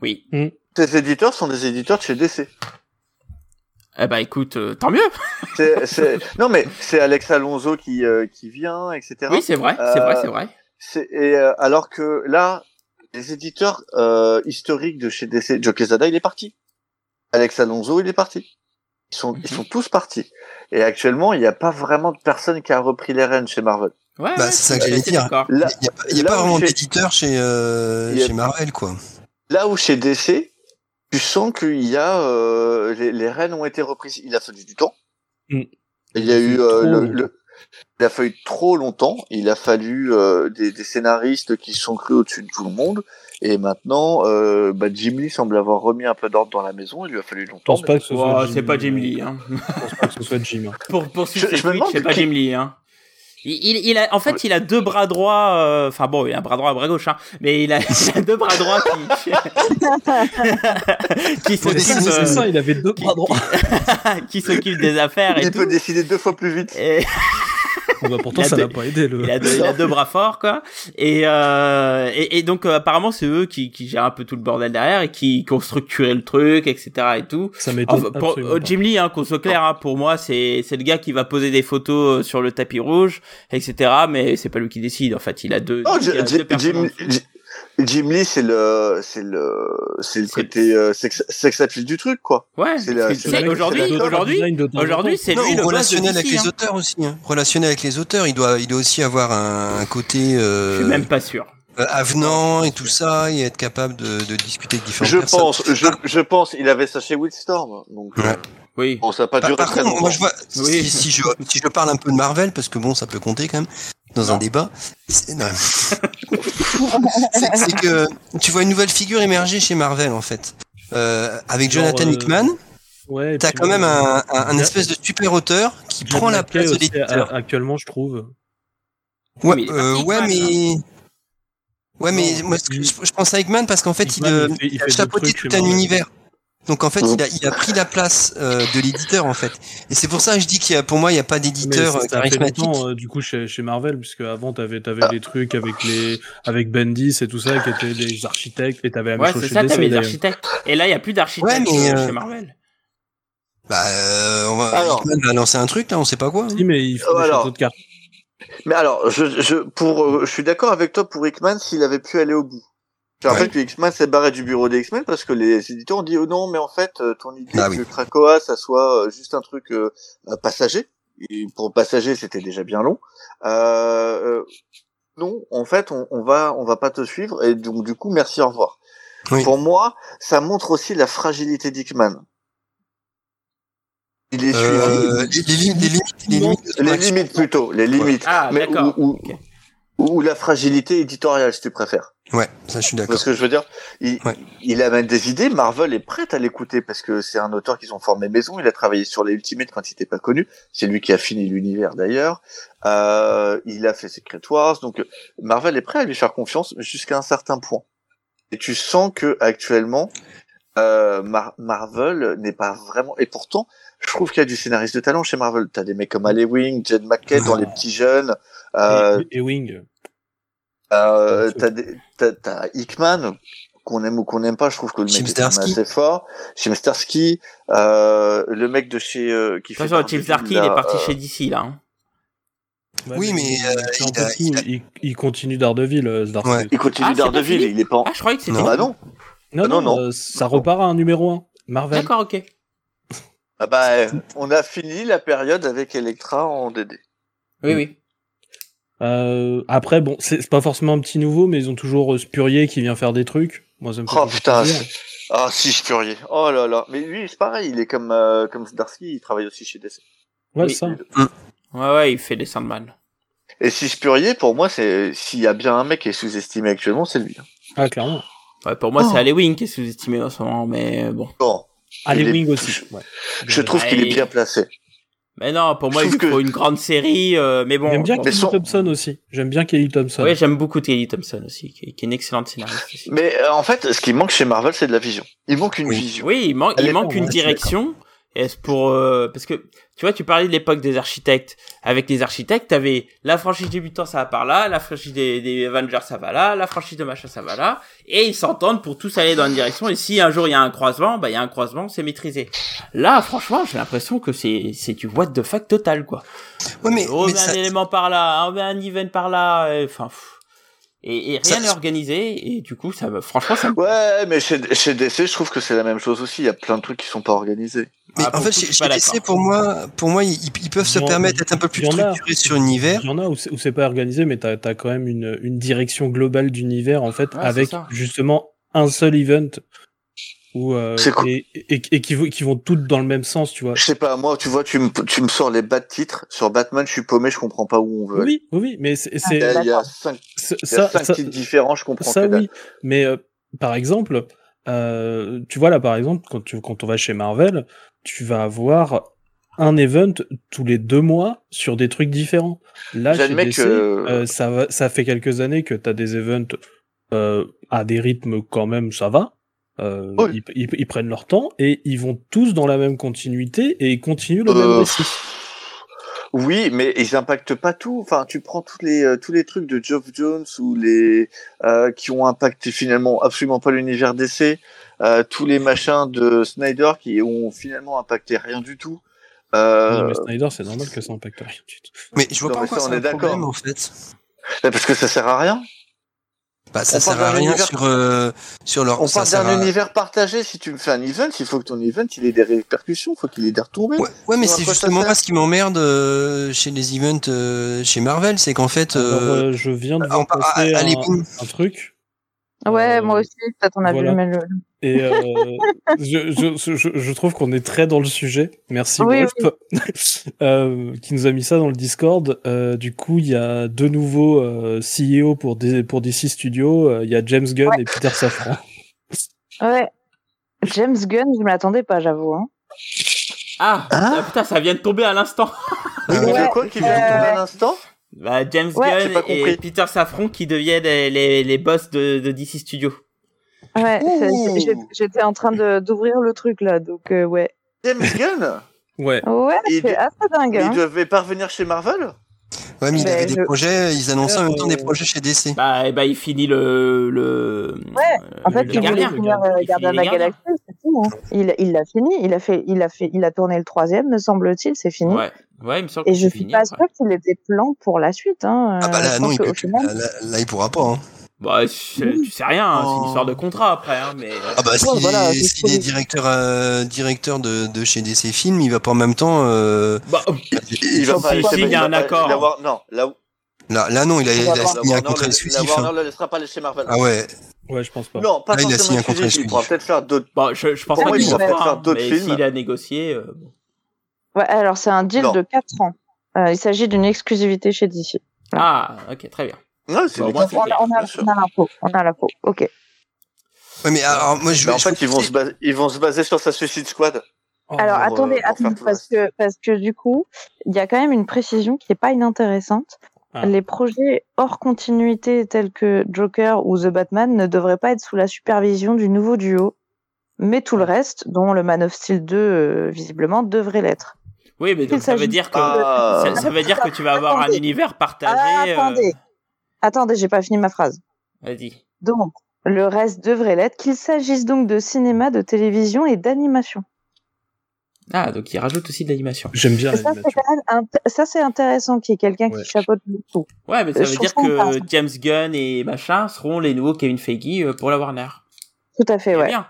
Oui. Ces éditeurs sont des éditeurs de chez DC. Eh bah écoute, euh, tant mieux. C'est, c'est... Non mais c'est Alex Alonso qui, euh, qui vient, etc. Oui, c'est vrai, c'est Euh, vrai, c'est vrai. C'est- Et euh, alors que là, les éditeurs euh, historiques de chez DC, Joe Quesada, il est parti. Alex Alonso, il est parti. Ils sont, ils sont tous partis. Et actuellement, il n'y a pas vraiment de personne qui a repris les rênes chez Marvel. Ouais, Bah, c'est ça que j'allais dire. Il n'y a, y a là pas vraiment d'éditeur chez, euh, chez Marvel, quoi. là où chez DC, tu sens qu'il y a euh, les, les rênes ont été reprises. Il a fallu du temps. Mm. Il y a eu euh, le, le- il a fallu trop longtemps. Il a fallu euh, des, des scénaristes qui sont crus au-dessus de tout le monde. Et maintenant, euh, bah, Jim Lee semble avoir remis un peu d'ordre dans la maison. Il lui a fallu Je longtemps. pense pas que ce soit Jim c'est pas Lee, Jim Lee, hein. Je pense pas que ce soit Jim. Pour, pour suivre Je- je me demande c'est pas qui- Jim Lee, hein. Il, il, il a, en fait, il a deux bras droits, euh, enfin bon, il a un bras droit, un bras gauche, hein, mais il a, il a deux bras droits qui, qui s'occupent, euh, ça, il avait deux bras droits. qui s'occupent des affaires et Il tout. peut décider deux fois plus vite. Et, Bon, bah, pourtant, ça l'a pas aidé. Le... il, a deux, il a deux bras forts, quoi. Et, euh, et, et donc, euh, apparemment, c'est eux qui, qui gèrent un peu tout le bordel derrière et qui, qui ont structuré le truc, etc. et tout. Ça m'étonne Enfin, pour, absolument euh. Jim Lee, hein, qu'on soit clair, hein, pour moi, c'est c'est le gars qui va poser des photos euh, sur le tapis rouge, etc. Mais c'est pas lui qui décide. En fait, il a deux. Il a en Jim, Jim Lee, c'est le, c'est le, c'est le côté euh, sex, sex appeal du truc, quoi. Ouais. aujourd'hui, aujourd'hui, de aujourd'hui, c'est lui le de relationnel avec DC, les hein. auteurs aussi. Hein. Relationnel avec les auteurs, il doit, il doit aussi avoir un, un côté Je euh, suis même pas sûr. euh, avenant et tout ça, et être capable de, de discuter avec différentes Je personnes. pense, je, je pense, il avait ça chez Wildstorm. Donc, Ouais. Euh, Oui. bon, ça a pas Par, duré par très contre, longtemps. moi je vois, Oui. si, si je, si je parle un peu de Marvel, parce que bon, ça peut compter quand même dans un débat, c'est que tu vois une nouvelle figure émerger chez Marvel en fait. Euh, avec Genre, Jonathan euh, Hickman, Ouais, t'as quand même euh, un, un, espèce de super auteur qui prend la place de l'éditeur. Actuellement, je trouve. Ouais, mais il est euh, ouais, mais. Ouais, mais Non, moi, je, je pense à Hickman parce qu'en fait, il, Hickman, euh, il il il a chapeauté tout un univers. Donc en fait, il, a, il a pris la place euh, de l'éditeur en fait. Et c'est pour ça que je dis qu'il y a, pour moi, il n'y a pas d'éditeur ça, euh, ça charismatique. euh, du coup, chez, chez Marvel, puisque avant, t'avais, t'avais Ah. des trucs avec les, avec Bendis et tout ça, qui étaient des architectes, et t'avais la même Ouais, chose c'est chez ça, DC, t'avais des architectes. Et là, il y a plus d'architectes Ouais, euh, euh, chez Marvel. Bah, euh, on va, Alors. Va lancer un truc là, on sait pas quoi. hein. Si, mais il faut Euh, des alors. châteaux de cartes. Mais alors, je, je, pour, euh, je suis d'accord avec toi pour Hickman s'il avait pu aller au bout. Je rappelle Ouais. que Hickman s'est barré du bureau des X-Men parce que les éditeurs ont dit oh non, mais en fait, euh, ton idée Ah que oui. Krakoa, ça soit euh, juste un truc euh, euh, passager. Et pour passager, c'était déjà bien long. Euh, euh, non, en fait, on, on va, on va pas te suivre et donc du coup, merci, au revoir. Oui. Pour moi, ça montre aussi la fragilité d'Hickman. Il est Euh, suivi. les, les limites, les limites, les limites de son Les action. limites plutôt, les limites. Ah, mais d'accord. Ou, ou- Ok. ou la fragilité éditoriale, si tu préfères. Ouais, ça je suis d'accord. ce que je veux dire? Il, Ouais. il amène des idées, Marvel est prête à l'écouter parce que c'est un auteur qu'ils ont formé maison, il a travaillé sur les Ultimates quand il n'était pas connu, c'est lui qui a fini l'univers d'ailleurs, euh, il a fait Secret Wars, donc Marvel est prêt à lui faire confiance jusqu'à un certain point. Et tu sens que actuellement, euh, Mar- Marvel n'est pas vraiment... Et pourtant, je trouve qu'il y a du scénariste de talent chez Marvel. T'as des mecs comme Ale Wing, Jed McKay dans les petits jeunes, euh, Et, et Wing. Euh, t'as, des- t'as, t'as Hickman, qu'on aime ou qu'on n'aime pas, je trouve que le mec Jim est même Starsky. assez fort. Jim Starsky, euh, le mec de chez euh, qui fait Attention, Chip Daredevil, Zarky, il est parti euh, chez DC, là. hein. Ouais, Oui, mais, euh, il a- il a- Il, il continue Daredevil. Ouais. Il continue Ah, Daredevil, il est pas. en- Ah, je croyais que c'était. Non. Bah non. Non, Ah, non, non, non. euh, ça repart à un numéro 1. Marvel. D'accord, ok. Ah bah, on a fini la période avec Electra en DD. Oui, oui. Euh, après, bon, c'est pas forcément un petit nouveau, mais ils ont toujours euh, Spurrier qui vient faire des trucs. Moi, ça me fait Oh putain, ah si je furier. Oh là là. Mais lui, c'est pareil, il est comme euh, comme Zdarsky, il travaille aussi chez DC. Ouais, Oui. ça. Ouais, ouais, il fait des Sandman. Et si Spurrier, pour moi, c'est s'il y a bien un mec qui est sous-estimé actuellement, c'est lui. Ah, clairement. Ouais, pour moi, Oh. c'est Halloween qui est sous-estimé en ce moment, mais bon. Bon, est- Wings aussi. ouais. Je trouve qu'il est bien placé. Mais non, pour moi, il que- faut une grande série, euh, mais bon. J'aime bien Kelly son- Thompson aussi. J'aime bien Kelly Thompson. Ouais, j'aime beaucoup Kelly Thompson aussi, qui est, qui est une excellente scénariste aussi. Mais euh, en fait, ce qui manque chez Marvel, c'est de la vision. Il manque une Oui. vision. Oui, il, il manque une direction. Et c'est pour euh, parce que tu vois, tu parlais de l'époque des architectes. Avec les architectes, t'avais la franchise des mutants, ça va par là, la franchise des, des Avengers, ça va là, la franchise de machin, ça va là, et ils s'entendent pour tous aller dans une direction. Et si un jour il y a un croisement, bah il y a un croisement, c'est maîtrisé. Là, franchement, j'ai l'impression que c'est c'est du what the fuck total quoi. Ouais, mais, on mais met ça- un élément par là, on met un event par là, et- enfin. Et, et rien n'est organisé, et du coup, ça me, franchement, ça me Ouais, mais chez, chez DC, je trouve que c'est la même chose aussi. Il y a plein de trucs qui sont pas organisés. Mais Ah, en fait, chez, chez DC, pour moi, pour moi, ils, ils peuvent se en- permettre d'être un peu plus a. structurés sur l'univers. Il y en a où c'est où c'est pas organisé, mais t'as as quand même une, une direction globale d'univers en fait, Ouais, avec ça. justement un seul event où euh, cool. et, et, et qui, vont- qui vont toutes dans le même sens, tu vois. Je sais pas, moi, tu vois, tu me, tu me sors les bas de titres. Sur Batman, je suis paumé, je comprends pas où on veut aller. Oui, oui, mais c'est Il y c'est- a, il y a cinq, il y a ça, cinq ça, titres différents, je comprends ça que oui, mais euh, par exemple, euh, tu vois là par exemple quand tu quand on va chez Marvel, tu vas avoir un event tous les deux mois sur des trucs différents. Là, chez DC, que- euh, ça va, ça fait quelques années que t'as des events euh, à des rythmes quand même, ça va. Euh, ils, ils- ils prennent leur temps et ils vont tous dans la même continuité et ils continuent le même Euh, récit. Oui, mais ils impactent pas tout. Enfin, tu prends tous les euh, tous les trucs de Geoff Jones ou les euh, qui ont impacté finalement absolument pas l'univers DC, euh, tous les machins de Snyder qui ont finalement impacté rien du tout. Euh, Non, mais Snyder, c'est normal que ça impacte rien du tout. Mais je vois Non, pas pourquoi ça, on c'est est un d'accord. problème en fait. parce que ça sert à rien. Bah, ça On sert à d'un rien univers- sur euh, sur leur. On ça parle d'un à- univers partagé. Si tu me fais un event, il faut que ton event il ait des répercussions, il faut qu'il ait des retombées. Ouais, ouais, mais c'est ça justement pas ce qui m'emmerde euh, chez les events euh, chez Marvel, c'est qu'en fait, Alors, je viens de par- passer un, un truc. Ouais, Euh, moi aussi, peut-être on a voilà. vu, mais le... Et euh, je, je, je, je trouve qu'on est très dans le sujet. Merci Oui, Wolf, euh, qui nous a mis ça dans le Discord. Euh, du coup, il y a deux nouveaux euh, CEO pour, des, pour DC Studios. Euh, Il y a James Gunn et Peter Safran. Ouais. James Gunn, je m'attendais pas, j'avoue. Hein. Ah, Hein ah, putain, ça vient de tomber à l'instant. Il y Ouais, a quoi qui vient de tomber à l'instant? Bah, James Ouais, Gunn et compris. Peter Safran qui deviennent les, les, les boss de, de DC Studios. Ouais, j'étais en train de- d'ouvrir le truc là, donc euh, ouais. James Gunn Ouais. Ouais, Il c'est assez dingue. Il Hein. devait pas revenir chez Marvel ouais, mais il Ben, avait des je- projets, ils annonçaient en même temps des Euh, projets chez DC. Bah, eh ben, il finit le, le, Ouais, En fait, le il voulait finir Gardien de la. Galaxie, c'est tout. Hein. Il il l'a fini, il a fait, il a fait, il a tourné le troisième, me semble-t-il, c'est fini. Ouais, ouais, il me semble Et que je c'est suis fini. pas sûre qu'il ait des plans pour la suite. Hein. Ah bah là, je non, il peut final- là, là, il pourra pas. Hein. Bah, tu sais rien, hein, c'est une Oh. histoire de contrat après, hein, mais. Ah bah s'il voilà, est, est cool. directeur, euh, directeur de, de chez DC Films, il va pas en même temps. Euh, Bah, Il va Sauf pas signe il va un pas- accord. War- Non, la, là, là non, il a, il a signé un contrat exclusif. La Warner hein. le laissera pas laisser Marvel. Ah ouais. Ouais, je pense pas. Non, pas Là, il a forcément signé un contrat exclusif, il pourra peut-être faire d'autres. bon, je, je pense pas qu'il il va fera, faire hein, d'autres mais films. s'il a négocié. euh. Ouais, alors c'est un deal Non. de 4 ans. Euh, il s'agit d'une exclusivité chez DC. Ah, ok, très bien. C'est Donc, c'est on, a- on a, on l'info. On a l'info. Ok. Mais alors, moi, je Mais veux. en fait, ils vont, se baser, ils vont se baser sur sa Suicide Squad. Oh, Alors pour, attendez, euh, pour attendez parce que parce que du coup, il y a quand même une précision qui est pas inintéressante. Ah. Les projets hors continuité tels que Joker ou The Batman ne devraient pas être sous la supervision du nouveau duo, mais tout le reste, dont le Man of Steel 2 euh, visiblement devrait l'être. Oui, mais donc ça veut dire que Ah. ça, ça veut dire que tu vas avoir un Attendez. univers partagé. Ah, euh, attendez, j'ai pas fini ma phrase. Vas-y. Donc le reste devrait l'être, qu'il s'agisse donc de cinéma, de télévision et d'animation. Ah, donc il rajoute aussi de l'animation. J'aime bien ça c'est l'animation. ça intéressant qu'il y ait quelqu'un Ouais. qui chapeaute le tout. Ouais, mais ça Euh, veut dire que. James Gunn et machin seront les nouveaux Kevin Feige euh, pour la Warner. Tout à fait, ouais. bien.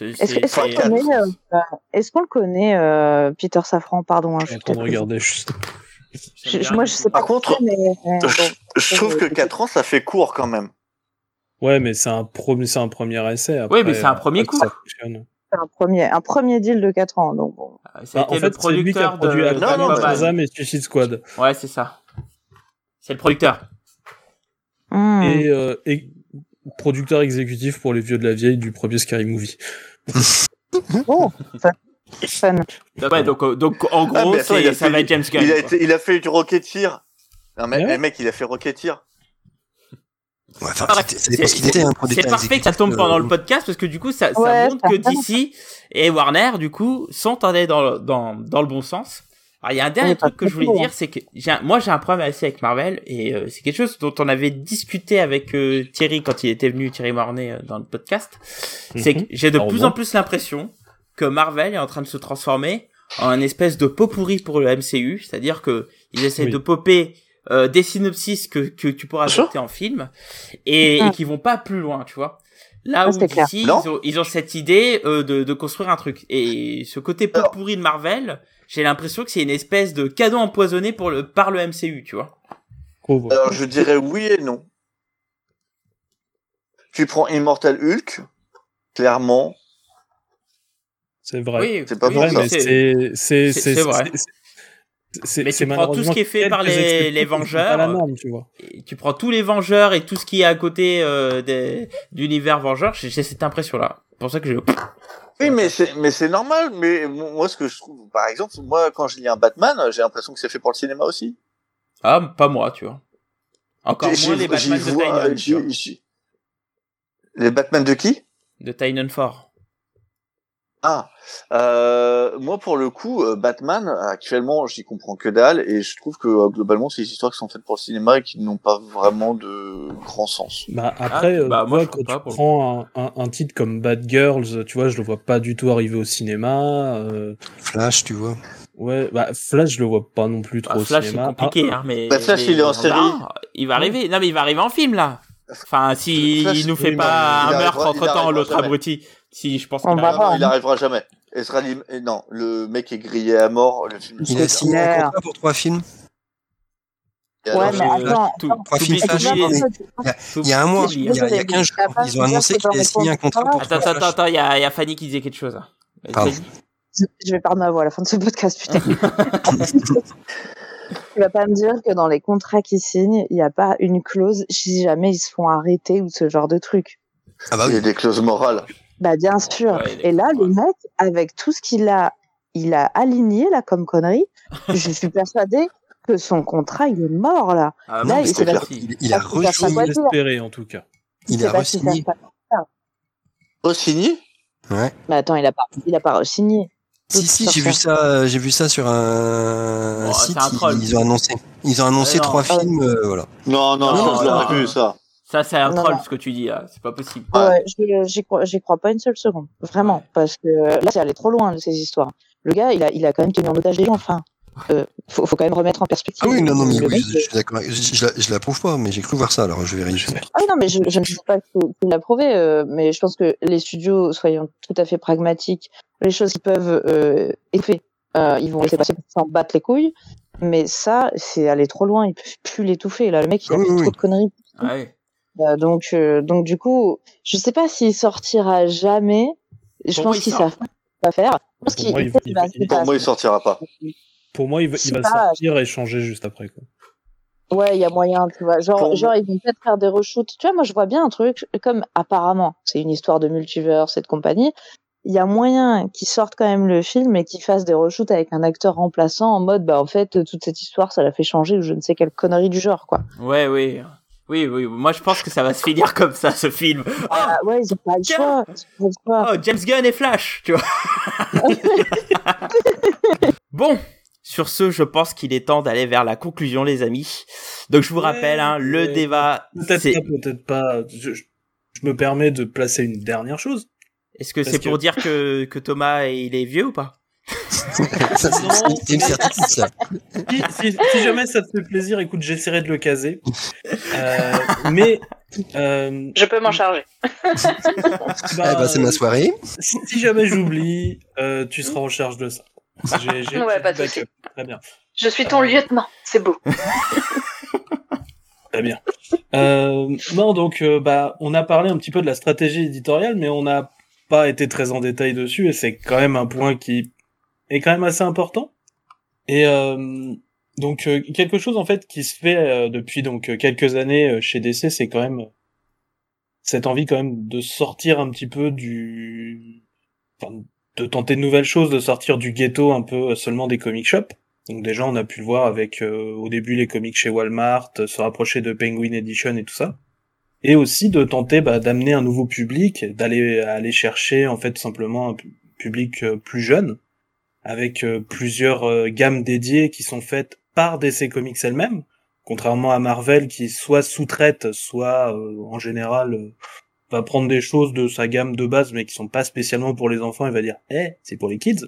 Est-ce qu'on le connaît, euh, euh, est-ce qu'on le connaît, euh, Peter Safran, pardon, hein, Je suis en train de regarder juste. Je- moi je sais pas Par contre, mais, euh, Je trouve que 4 ans, ça fait court quand même. Ouais, mais c'est un, premier c'est un premier essai. Après, Oui, mais c'est un premier après que coup. ça fonctionne. c'est un premier, un premier deal de 4 ans, donc bon. Ça a Bah, été en le fait, c'est lui qui a producteur produit de. Non, non, Aquaman. Shazam et Suicide Squad. Ouais, c'est ça. C'est le producteur. Hmm. Et, euh, et producteur exécutif pour les vieux de la vieille du premier Scary Movie. Oh. Fun. Ouais, donc, euh, donc en Ah, gros, attends, ça fait- va être James Gunn. Il a, quoi. été, il a fait du Rocketeer. Non, mais, Ouais. mais mec, il a fait Rocketeer. Ouais, enfin, Ah, hein, C'est parfait que ça tombe pendant euh, le podcast parce que du coup, ça, ça Ouais, montre ça que. DC et Warner, du coup, sont allés dans, le- dans, dans le bon sens. Alors, il y a un dernier truc que je voulais dire, c'est que j'ai un- moi, j'ai un problème assez avec Marvel et euh, c'est quelque chose dont on avait discuté avec euh, Thierry quand il était venu, Thierry Mornay, euh, dans le podcast. C'est que Mhm. j'ai de plus en plus l'impression que Marvel est en train de se transformer en un espèce de pot pourri pour le MCU, c'est-à-dire que ils essaient Oui. de popper euh, des synopsis que, que tu pourras adapter en film et, et Mhm. qui vont pas plus loin, tu vois. Là Ah, où d'ici, ils ont, ils ont cette idée euh, de, de construire un truc. Et ce côté pot pourri de Marvel, j'ai l'impression que c'est une espèce de cadeau empoisonné pour le, par le MCU, tu vois. Alors, je dirais oui et non. Tu prends Immortal Hulk, clairement. C'est vrai. Oui, c'est pas oui, ça. mais c'est- c'est vrai. Mais tu prends tout ce qui est fait par les- les Vengeurs. la norme, tu vois. Et tu prends tous les Vengeurs et tout ce qui est à côté euh, des, d'univers Vengeurs, j'ai j'ai cette impression-là. C'est pour ça que je... Oui, mais c'est, mais c'est normal. Mais moi, ce que je trouve, par exemple, moi, quand je lis un Batman, j'ai l'impression que c'est fait pour le cinéma aussi. Ah, pas moi, tu vois. Encore moins les Batman de vois- j'y- Les Batman de qui? De Tynion Fort. Ah, euh, moi pour le coup, euh, Batman actuellement, j'y comprends que dalle et je trouve que euh, globalement, c'est des histoires qui sont faites pour le cinéma et qui n'ont pas vraiment de grand sens. Bah après, Ah, euh, bah, moi, quand pas, tu prends un, un, un titre comme Bad Girls, tu vois, je le vois pas du tout arriver au cinéma. euh, Flash, tu vois. ouais, bah Flash, je le vois pas non plus trop Ah, au Flash, c'est cinéma. compliqué, Ah, hein, mais... Bah, Flash, mais- il est en série. Il va arriver. Non, mais il va arriver en film, là. Enfin, si Flash, il nous fait oui, pas il un meurtre entre temps, l'autre jamais. abruti. Si, je pense qu'il arrive. voir. non, il arrivera jamais. Ezra Lim- non, le mec est grillé à mort. Le film. Il a signé un contrat pour trois films? Et Ouais, alors, mais je- attends, tout- attends. Trois films il y a un mois, il y a, il y a 15 jours, ils ont annoncé qu'il a signé un contrat pour Attends, trois attends, attends, il y a, Fanny qui disait quelque chose. Pardon. Je vais perdre ma voix à la fin de ce podcast, putain. tu vas pas me dire que dans les contrats qu'ils signent, il n'y a pas une clause si jamais ils se font arrêter ou ce genre de truc. Ah bah il y a oui. des clauses morales. Bah bien sûr. Ouais, il Et là, le mec, avec tout ce qu'il a, il a aligné là comme connerie, je suis persuadée que son contrat il est mort là. Ah, Là, bon, il. Il, il a re-signé. J'espérais en tout cas. Il C'est a re-signé. Re-signé? Ouais. Mais attends, il a pas, il a pas. Si si, j'ai vu ça, j'ai vu ça sur un Oh, site. un. Ils ont annoncé, ils ont annoncé non. trois films, euh, voilà. Non, non, Non, non, je l'aurais non. vu ça. Ça, c'est un Non, troll, non. ce que tu dis, là. C'est pas possible. Ouais. J'y crois, j'y crois pas une seule seconde, vraiment, Ouais. parce que là, c'est allé trop loin de ces histoires. Le gars, il a, il a quand même tenu en otage des gens. Enfin, euh, faut, faut quand même remettre en perspective. Ah oui, non, non, mais oui, je, je suis d'accord. Je, je, la- je l'approuve pas, mais j'ai cru voir ça, alors je vais vérifier. Ah oui, non, mais je, je ne dis pas qu'il faut qu'il l'a prouvé, euh, mais je pense que les studios, soyons tout à fait pragmatiques, les choses qui peuvent euh, être faites, euh, ils vont laisser passer pour s'en battre les couilles. Mais ça, c'est aller trop loin, ils peuvent plus l'étouffer. Là, le mec, il a Ah oui, fait oui. trop de conneries. Ah ouais. Euh, donc, euh, donc du coup, je sais pas s'il sortira jamais. Je Pour pense il qu'ils savent pas faire. Je pense Pour qu'il moi, il- peut-être il- va- il- va- Pour moi, il sortira pas. Pour moi, il va, Je il sais va pas. sortir et changer juste après. Quoi. Ouais, il y a moyen, tu vois. Genre, Pour genre ils vont peut-être faire des reshoots. Tu vois, moi, je vois bien un truc comme apparemment, c'est une histoire de multiverse et de compagnie. Il y a moyen qu'ils sortent quand même le film et qu'ils fassent des reshoots avec un acteur remplaçant en mode, bah, en fait, toute cette histoire, ça l'a fait changer ou je ne sais quelle connerie du genre, quoi. Ouais, oui. Oui, oui. Moi, je pense que ça va se finir comme ça, ce film. Oh, Ah, ouais, ils ont pas le choix. Ils ont pas le choix. oh, James Gunn et Flash, tu vois. bon. Sur ce, je pense qu'il est temps d'aller vers la conclusion, les amis. Donc, je vous Ouais, rappelle, hein, le ouais. débat, Peut-être pas, peut-être pas. Je, me permets de placer une dernière chose. Est-ce que c'est que- pour dire que, que Thomas, il est vieux ou pas? Ça, c'est- c'est une certitude, ça. Si, si- si jamais ça te fait plaisir, écoute, j'essaierai de le caser. Euh, mais euh, Je peux m'en charger. Eh ben, c'est ma soirée. Si, si jamais j'oublie, euh, tu seras en charge de ça. J'ai, j'ai, Ouais, pas de souci. Très bien. Je suis ton lieutenant. C'est beau. Très bien. Euh, non, donc, euh, bah, on a parlé un petit peu de la stratégie éditoriale, mais on n'a pas été très en détail dessus, et c'est quand même un point qui est quand même assez important. Et euh, donc, euh, quelque chose en fait qui se fait euh, depuis donc euh, quelques années euh, chez DC, c'est quand même cette envie quand même de sortir un petit peu du, de tenter de nouvelles choses, de sortir du ghetto un peu seulement des comic shops. Donc déjà, on a pu le voir avec au début les comics chez Walmart, se rapprocher de Penguin Edition et tout ça et aussi de tenter bah, d'amener un nouveau public, d'aller aller chercher en fait simplement un public euh, plus jeune, avec euh, plusieurs euh, gammes dédiées qui sont faites par DC Comics elle-même, contrairement à Marvel qui soit sous-traite, soit en général va prendre des choses de sa gamme de base mais qui sont pas spécialement pour les enfants et va dire eh c'est pour les kids.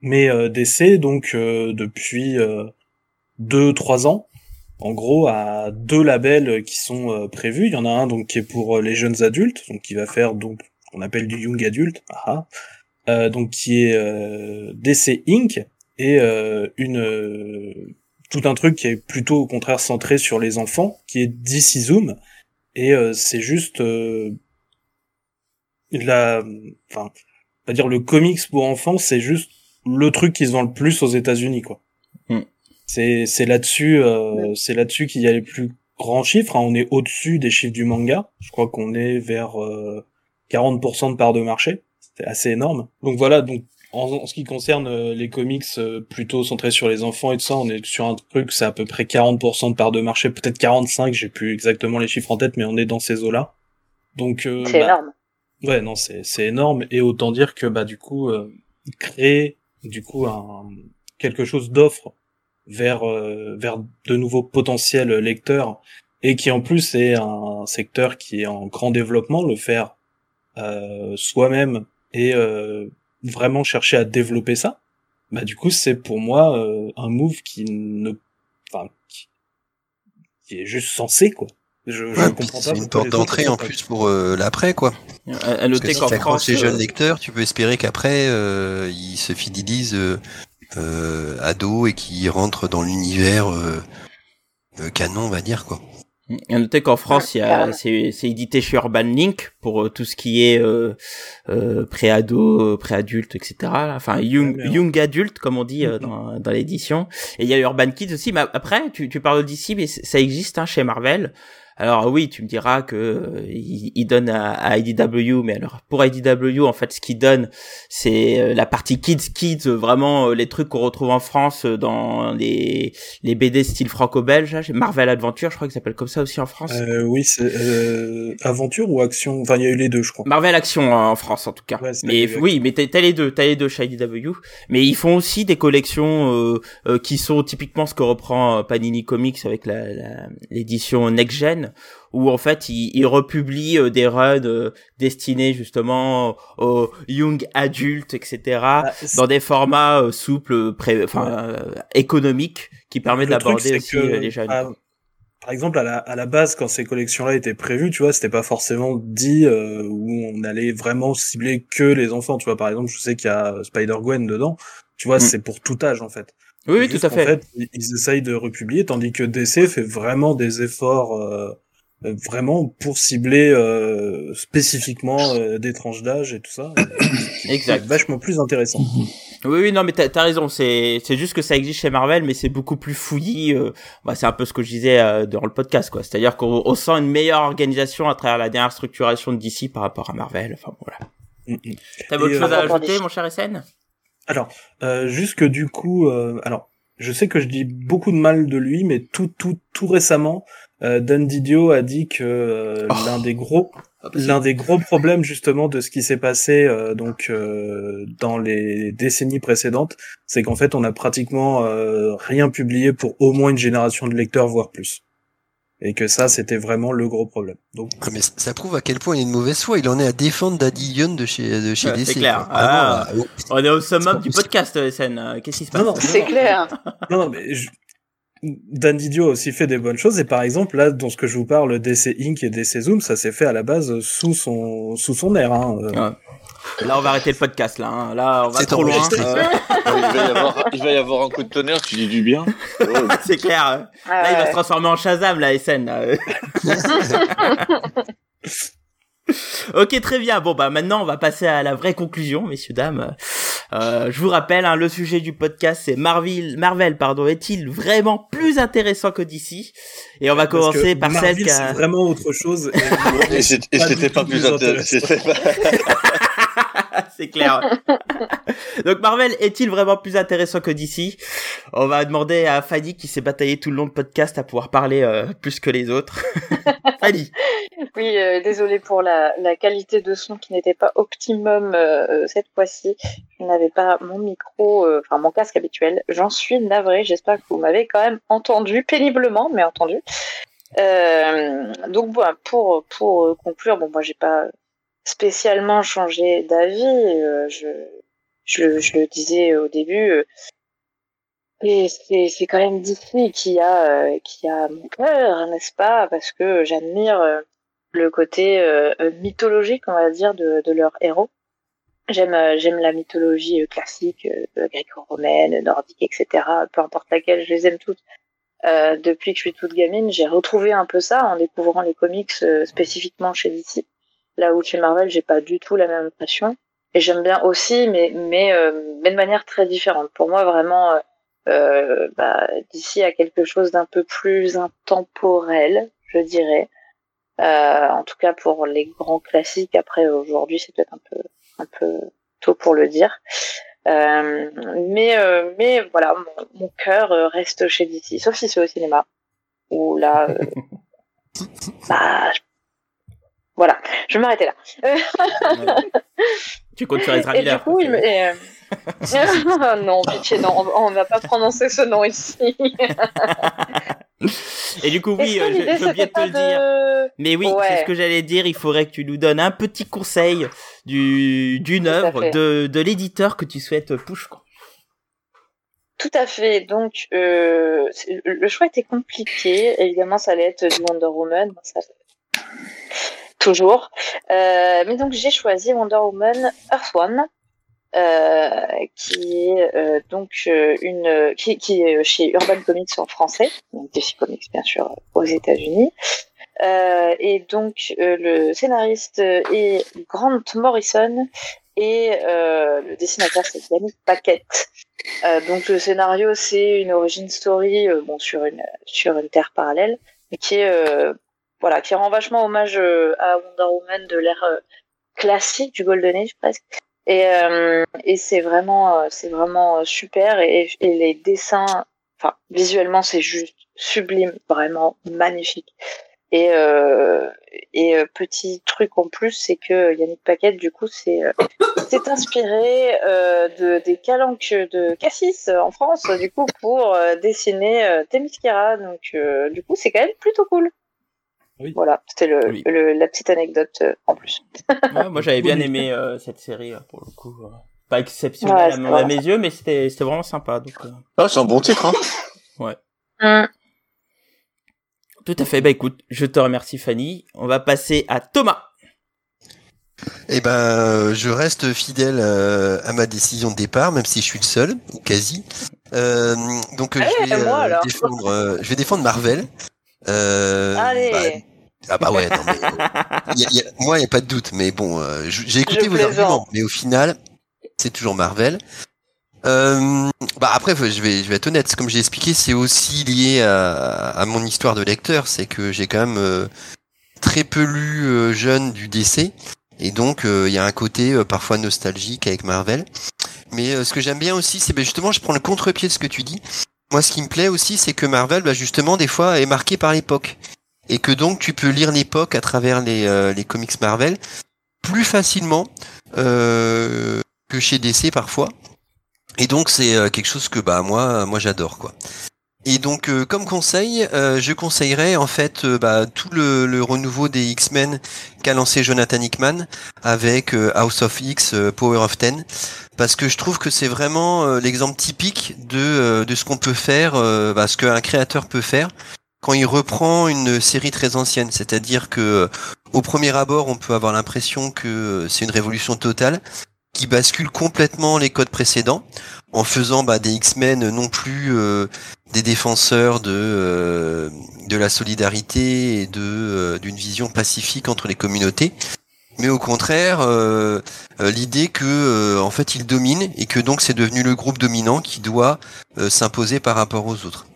Mais DC donc depuis deux trois ans en gros à deux labels qui sont euh, prévus. Il y en a un donc qui est pour euh, les jeunes adultes, donc qui va faire donc qu'on appelle du young adulte, ah, euh, donc qui est DC Inc et une tout un truc qui est plutôt au contraire centré sur les enfants, qui est DC Zoom et c'est juste la, enfin, pas dire le comics pour enfants, c'est juste le truc qui se vend le plus aux États-Unis quoi. C'est c'est là-dessus euh, c'est là-dessus qu'il y a les plus grands chiffres. Hein. On est au-dessus des chiffres du manga. Je crois qu'on est vers 40% euh, de part de marché. C'est assez énorme. Donc voilà. Donc en, ce qui concerne euh, les comics plutôt centrés sur les enfants et tout ça, on est sur un truc, c'est à peu près 40% de part de marché, peut-être 45, j'ai plus exactement les chiffres en tête, mais on est dans ces eaux-là. Donc c'est bah, énorme. Ouais, non, c'est c'est énorme et autant dire que bah du coup créer du coup un quelque chose d'offre vers euh, vers de nouveaux potentiels lecteurs et qui en plus est un secteur qui est en grand développement, le faire euh, soi-même et euh, vraiment chercher à développer ça, bah du coup c'est pour moi euh, un move qui ne, enfin qui, est juste censé quoi. Je, je comprends pas. C'est une porte d'entrée en plus pour euh, l'après quoi. À, noter qu'en France, ces jeunes lecteurs, tu peux espérer qu'après ils se fidélisent euh, ado et qui rentre dans l'univers euh, euh, canon, on va dire quoi. À noter qu'en France, il y a, c'est, c'est édité chez Urban Link pour euh, tout ce qui est euh, euh, pré-ado, pré-adulte, etc. Enfin, young, young adulte, comme on dit mm-hmm. dans, dans l'édition. Et il y a Urban Kids aussi. Mais après, tu, tu parles d'ici, mais ça existe hein, chez Marvel. Alors oui, tu me diras que euh, il, donne à, IDW, mais alors pour IDW, en fait, ce qu'il donne, c'est euh, la partie kids, kids, vraiment euh, les trucs qu'on retrouve en France dans les les BD style franco-belge, Marvel Adventure, je crois que s'appelle comme ça aussi en France. oui, c'est aventure ou action? Enfin, il y a eu les deux, je crois. Marvel Action en France, en tout cas. mais oui, mais t'as les deux, t'as les deux chez IDW. Mais ils font aussi des collections qui sont typiquement ce que reprend Panini Comics avec l'édition la, Next Gen où en fait il, il republie euh, des runs euh, destinés justement aux young adultes, etc. Bah, dans des formats euh, souples, enfin économiques, qui permettent d'aborder aussi les jeunes. par exemple, à la, à la base, quand ces collections-là étaient prévues, tu vois, c'était pas forcément dit où on allait vraiment cibler que les enfants. Tu vois, par exemple, je sais qu'il y a Spider-Gwen dedans. Tu vois, mm. c'est pour tout âge en fait. Oui, tout à fait. En fait, ils essayent de republier, tandis que DC fait vraiment des efforts euh, vraiment pour cibler euh, spécifiquement euh, des tranches d'âge et tout ça. exact. Vachement plus intéressant. Oui, oui, non, mais t'as as raison. C'est c'est juste que ça existe chez Marvel, mais c'est beaucoup plus fouillis. bah, c'est un peu ce que je disais dans le podcast, quoi. C'est-à-dire qu'on sent une meilleure organisation à travers la dernière structuration de DC par rapport à Marvel. Enfin voilà. Mm -hmm. T'as autre chose à ajouter, mon cher SN alors, euh, juste que du coup, euh, alors, je sais que je dis beaucoup de mal de lui, mais tout, tout, tout récemment, euh, Dan Didio a dit que euh, oh. l'un des gros, l'un des gros problèmes justement de ce qui s'est passé euh, donc euh, dans les décennies précédentes, c'est qu'en fait, on a pratiquement rien publié pour au moins une génération de lecteurs, voire plus et que ça c'était vraiment le gros problème. Donc ah, mais ça prouve à quel point il est de mauvaise foi. Il en est à défendre Daddy Young de chez de chez DC. C'est clair. Ah, bah, on est au summum du podcast SN. Qu'est-ce qui se passe C'est clair. Non non mais je... Dan Didio a aussi fait des bonnes choses et par exemple là dans ce que je vous parle DC Inc et DC Zoom ça s'est fait à la base sous son sous son air hein. Ouais. Là, on va arrêter le podcast. Là, hein. là, on va trop loin. Euh... il, va y avoir, il va y avoir un coup de tonnerre. Tu dis du bien. c'est clair. Ah là, il va se transformer en Shazam, la SN. Là. ok, très bien. Bon, bah maintenant, on va passer à la vraie conclusion, messieurs dames. Euh, je vous rappelle, hein, le sujet du podcast, c'est Marvel. Marvel, pardon, est-il vraiment plus intéressant que DC Et on va commencer par Marvel, celle qui a... c'est vraiment autre chose. Et, c'était pas, plus intéressant. c'est clair. Donc Marvel est-il vraiment plus intéressant que DC On va demander à Fanny qui s'est bataillée tout le long de podcast à pouvoir parler euh, plus que les autres. Fanny. Oui, euh, désolé pour la, la, qualité de son qui n'était pas optimum euh, cette fois-ci. Je n'avais pas mon micro, enfin mon casque habituel. J'en suis navrée. J'espère que vous m'avez quand même entendu péniblement, mais entendu. donc bon, pour pour conclure, bon moi j'ai pas spécialement changé d'avis. Euh, je, je, je, le disais au début. Euh, et c'est, quand même Disney qui a, euh, qui a mon cœur, n'est-ce pas Parce que j'admire le côté mythologique, on va dire, de, de leurs héros. J'aime, j'aime la mythologie classique, gréco-romaine, nordique, etc. Peu importe laquelle, je les aime toutes. Euh, depuis que je suis toute gamine, j'ai retrouvé un peu ça en découvrant les comics spécifiquement chez DC. Là où chez Marvel, j'ai pas du tout la même impression. Et j'aime bien aussi, mais mais, euh, mais de manière très différente. Pour moi, vraiment, euh, euh bah, d'ici à quelque chose d'un peu plus intemporel, je dirais. Euh, en tout cas pour les grands classiques. Après, aujourd'hui, c'est peut-être un peu un peu tôt pour le dire. Euh, mais mais voilà, mon, mon cœur reste chez DC, sauf si c'est au cinéma. Où là, bah, voilà, je vais m'arrêter là. tu comptes sur Ezra Miller. Du coup, euh... non, pitié, non, on, ne va pas prononcer ce nom ici. Et du coup, oui, euh, je, j'ai oublié de te le dire. Mais oui, ouais. c'est ce que j'allais dire. Il faudrait que tu nous donnes un petit conseil du, d'une œuvre de, de l'éditeur que tu souhaites push. Quoi. Tout à fait. Donc, euh, le choix était compliqué. Évidemment, ça allait être du Wonder Woman. Ça, toujours. Euh, mais donc j'ai choisi Wonder Woman Earth One, euh, qui est euh, donc euh, une qui, qui, est chez Urban Comics en français, donc DC Comics bien sûr aux États-Unis. Euh, et donc le scénariste est Grant Morrison et le dessinateur c'est Yannick Paquette. donc le scénario c'est une origin story bon sur une sur une terre parallèle qui est voilà, qui rend vachement hommage euh, à Wonder Woman de l'ère euh, classique du Golden Age presque. Et, euh, et c'est vraiment, c'est vraiment super. Et, les dessins, enfin visuellement c'est juste sublime, vraiment magnifique. Et, euh, et petit truc en plus, c'est que Yannick Paquette, du coup, c'est c'est inspiré euh, de des calanques de Cassis en France, du coup, pour dessiner euh, Themyscira. Donc, du coup, c'est quand même plutôt cool. Oui. Voilà, c'était le, oui. le, la petite anecdote euh, en plus. ouais, moi j'avais bien aimé euh, cette série euh, pour le coup. Pas exceptionnel ouais, à, à, mes yeux, mais c'était c'était vraiment sympa. Donc. Euh... Ah, c'est un bon titre. Hein. ouais. Mm. Tout à fait. Bah écoute, je te remercie Fanny. On va passer à Thomas. Eh ben, je reste fidèle euh, à ma décision de départ, même si je suis le seul, ou quasi. Euh, donc, Allez, je, vais, moi, défendre, je vais défendre Marvel. Allez. Bah, ah bah ouais, non mais y a, y a, moi il y a pas de doute, mais bon, euh, j'ai écouté vos arguments, mais au final c'est toujours Marvel. Euh, bah après je vais je vais être honnête, comme j'ai expliqué, c'est aussi lié à, à, mon histoire de lecteur, c'est que j'ai quand même euh, très peu lu euh, jeune du DC et donc euh, il y a un côté euh, parfois nostalgique avec Marvel. Mais ce que j'aime bien aussi, c'est ben, justement je prends le contre-pied de ce que tu dis. Moi ce qui me plaît aussi, c'est que Marvel, bah, justement des fois est marqué par l'époque et que donc tu peux lire l'époque à travers les, euh, les comics Marvel plus facilement euh, que chez DC parfois. Et donc c'est euh, quelque chose que bah moi moi j'adore quoi. Et donc comme conseil, je conseillerais en fait bah, tout le, le, renouveau des X-Men qu'a lancé Jonathan Hickman avec House of X, Power of Ten, parce que je trouve que c'est vraiment l'exemple typique de, de ce qu'on peut faire, bah, ce qu'un créateur peut faire quand il reprend une série très ancienne, c'est-à-dire que euh, au premier abord, on peut avoir l'impression que euh, c'est une révolution totale qui bascule complètement les codes précédents en faisant bah, des X-Men non plus euh, des défenseurs de de la solidarité et de d'une vision pacifique entre les communautés, mais au contraire l'idée que en fait ils dominent et que donc c'est devenu le groupe dominant qui doit s'imposer par rapport aux autres.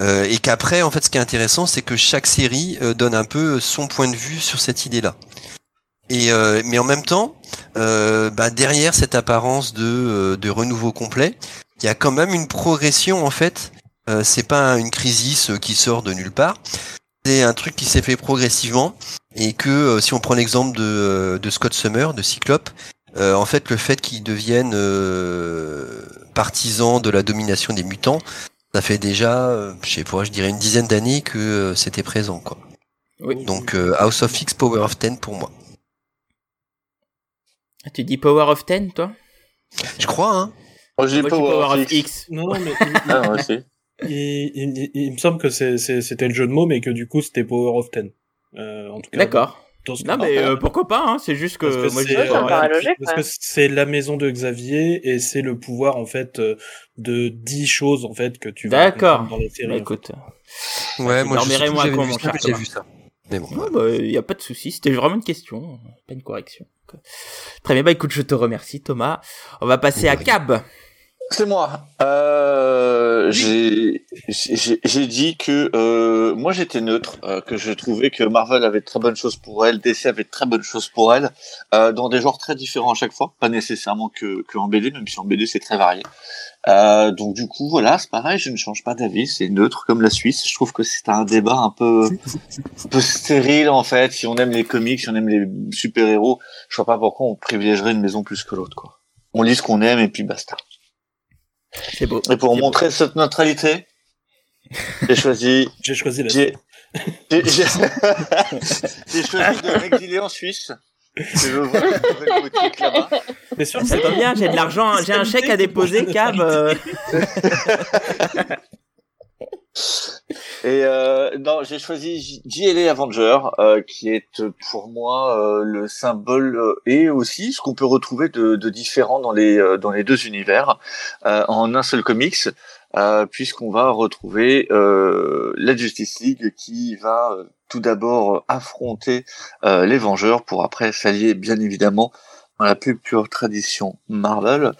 Euh, et qu'après, en fait, ce qui est intéressant, c'est que chaque série euh, donne un peu son point de vue sur cette idée-là. Et euh, mais en même temps, euh, bah, derrière cette apparence de, euh, de renouveau complet, il y a quand même une progression en fait. Euh, c'est pas une crise qui sort de nulle part. C'est un truc qui s'est fait progressivement et que si on prend l'exemple de, de Scott Summer, de Cyclope, euh, en fait le fait qu'il devienne euh, partisan de la domination des mutants, ça fait déjà, euh, je sais pas, je dirais une dizaine d'années que euh, c'était présent quoi. Oui. Donc euh, House of X, Power of Ten pour moi. Ah, Tu dis Power of Ten, toi? Je crois hein. Moi, Moi, je dis Power of of X. X. Non, non, mais Ah, moi aussi. il, il- il- il me semble que c'était le jeu de mots, mais que du coup c'était Power of Ten. Euh, en tout cas. D'accord. Non, mais euh, pourquoi pas, hein, c'est juste que, Parce que moi, c'est- Ouais, euh, ouais. la maison de Xavier et c'est le pouvoir en fait euh, de 10 choses en fait que tu vas dans la série. Bah, écoute. Ouais, moi je con, vu ça, cher vu ça. Mais bon. Il bah, y a pas de souci, c'était vraiment une question, pas une correction. Euh, Très bien, bah écoute, je te remercie Thomas. On va passer à Oui. Cab. C'est moi. Euh, j'ai dit que euh, moi j'étais neutre, euh, que je trouvais que Marvel avait de très bonnes choses pour elle, DC avait de très bonnes choses pour elle, euh, dans des genres très différents à chaque fois, pas nécessairement que, que en BD, même si en BD c'est très varié. Euh, donc du coup voilà, c'est pareil, je ne change pas d'avis, c'est neutre comme la Suisse. Je trouve que c'est un débat un peu un peu stérile en fait. Si on aime les comics, si on aime les super héros, je vois pas pourquoi on privilégierait une maison plus que l'autre quoi. On lit ce qu'on aime et puis basta. C'est beau. Et pour C'est montrer cette neutralité, j'ai choisi, J'ai choisi la j'ai, choisi de m'exiler en Suisse. T'es sûr. Ça tombe bien, j'ai de l'argent, j'ai un chèque à déposer, Cab. Et euh, non, j'ai choisi JLA Avenger, euh, qui est euh, pour moi euh, le symbole euh, et aussi ce qu'on peut retrouver de, de différent dans les euh, dans les deux univers en un seul comics, puisqu'on va retrouver la Justice League qui va tout d'abord affronter les Vengeurs pour après s'allier bien évidemment dans la plus pure tradition Marvel.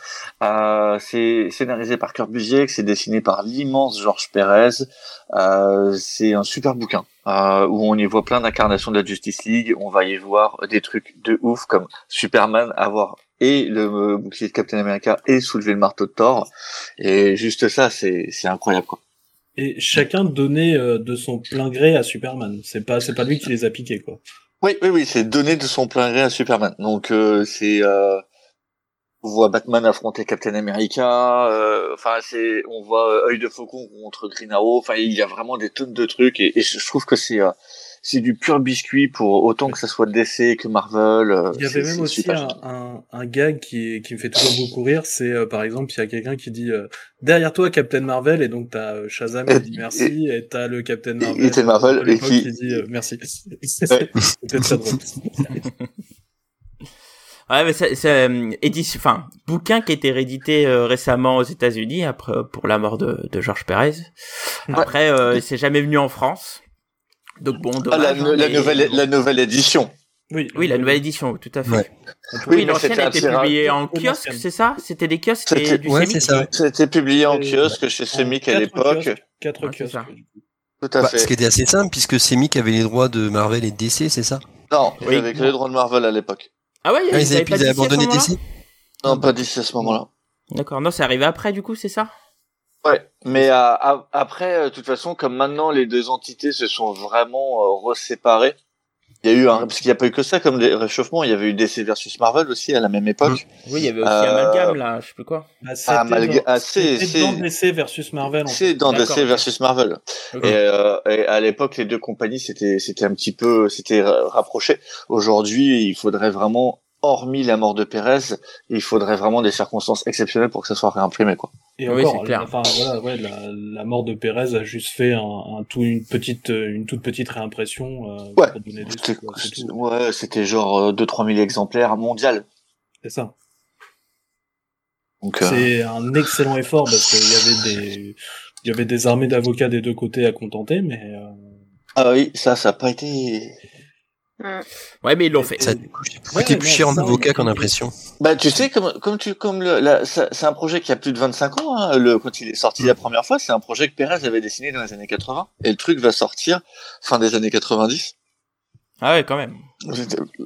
Euh, c'est scénarisé par Kurt Busiek, c'est dessiné par l'immense Georges Pérez. Euh, c'est un super bouquin euh, où on y voit plein d'incarnations de la Justice League. On va y voir des trucs de ouf comme Superman avoir et le euh, bouclier de Captain America et soulever le marteau de Thor. Et juste ça, c'est c'est incroyable quoi. Et chacun donnait euh, de son plein gré à Superman. C'est pas c'est pas lui qui les a piqués quoi. Oui, oui, oui, c'est donné de son plein gré à Superman. Donc euh, c'est euh, on voit Batman affronter Captain America. euh, c'est on voit euh, œil de faucon contre Green Arrow. Enfin, il y a vraiment des tonnes de trucs et, et je trouve que c'est euh, c'est du pur biscuit pour autant que ça soit DC que Marvel. euh, Il y c'est- avait même c'est aussi un, un, un gag qui, qui me fait toujours beaucoup rire, c'est euh, par exemple, il y a quelqu'un qui dit euh, derrière toi Captain Marvel et donc t'as euh, Shazam qui Et- dit merci et, t'as le Captain Marvel, Captain Marvel, de l'époque et qui- dit euh, merci. Ouais. C'était très drôle. Ouais, mais c'est, c'est euh, édition, enfin, bouquin qui a été réédité euh, récemment aux États-Unis après pour la mort de, de Georges Pérez. Après, euh, il s'est jamais venu en France. Donc bon, Ah, la, hein, la mais- nouvelle la nouvelle édition. Oui, Oui, la nouvelle édition, tout à fait. Ouais. Oui, l'ancienne c'était a été publiée en kiosque, c'est ça? C'était des kiosques C'était- et du Ouais, Semic c'est ça. Ça a été publié en Euh, kiosque chez Semic à l'époque. Quatre kiosques. Tout à Bah, fait. ce qui était assez simple puisque Semic avait les droits de Marvel et de DC, c'est ça? Non, Oui. avec les droits de Marvel à l'époque. Ah ouais, Ah, ils avaient, pas ils avaient abandonné DC Non, pas d'ici à ce moment-là. D'accord, non, c'est arrivé après du coup, c'est ça? Ouais, mais euh, a- après, euh, de toute façon, comme maintenant les deux entités se sont vraiment euh, reséparées, il y a eu un, parce qu'il n'y a pas eu que ça comme des réchauffements, il y avait eu DC versus Marvel aussi à la même époque. Oui, il y avait aussi Euh, Amalgame là, je sais plus quoi. Bah, c'était Amalga- dans- ah, c'est- dans DC versus Marvel. En fait. C'est dans DC versus Marvel. Et, euh, et à l'époque, les deux compagnies, c'était, c'était un petit peu, c'était ra- rapproché. Aujourd'hui, il faudrait vraiment, hormis la mort de Pérez, il faudrait vraiment des circonstances exceptionnelles pour que ça soit réimprimé, quoi. Et Oui, encore, clair. enfin voilà, ouais, la, la mort de Pérez a juste fait un, un tout une petite euh, une toute petite réimpression euh, Ouais. pour donner des sous, ouais, c'était genre 2-3 000 exemplaires mondial. C'est ça. Donc, euh, C'est un excellent effort parce qu'il y avait des il y avait des armées d'avocats des deux côtés à contenter, mais euh, ah oui, ça, ça a pas été, Ouais, mais ils l'ont fait. Ça Ouais, plus cher en avocat qu'en impression. Bah, tu sais, comme, comme tu, comme le, c'est un projet qui a plus de 25 ans, hein, le, quand il est sorti la première fois, c'est un projet que Pérez avait dessiné dans les années 80. Et le truc va sortir fin des années 90. Ah ouais, quand même.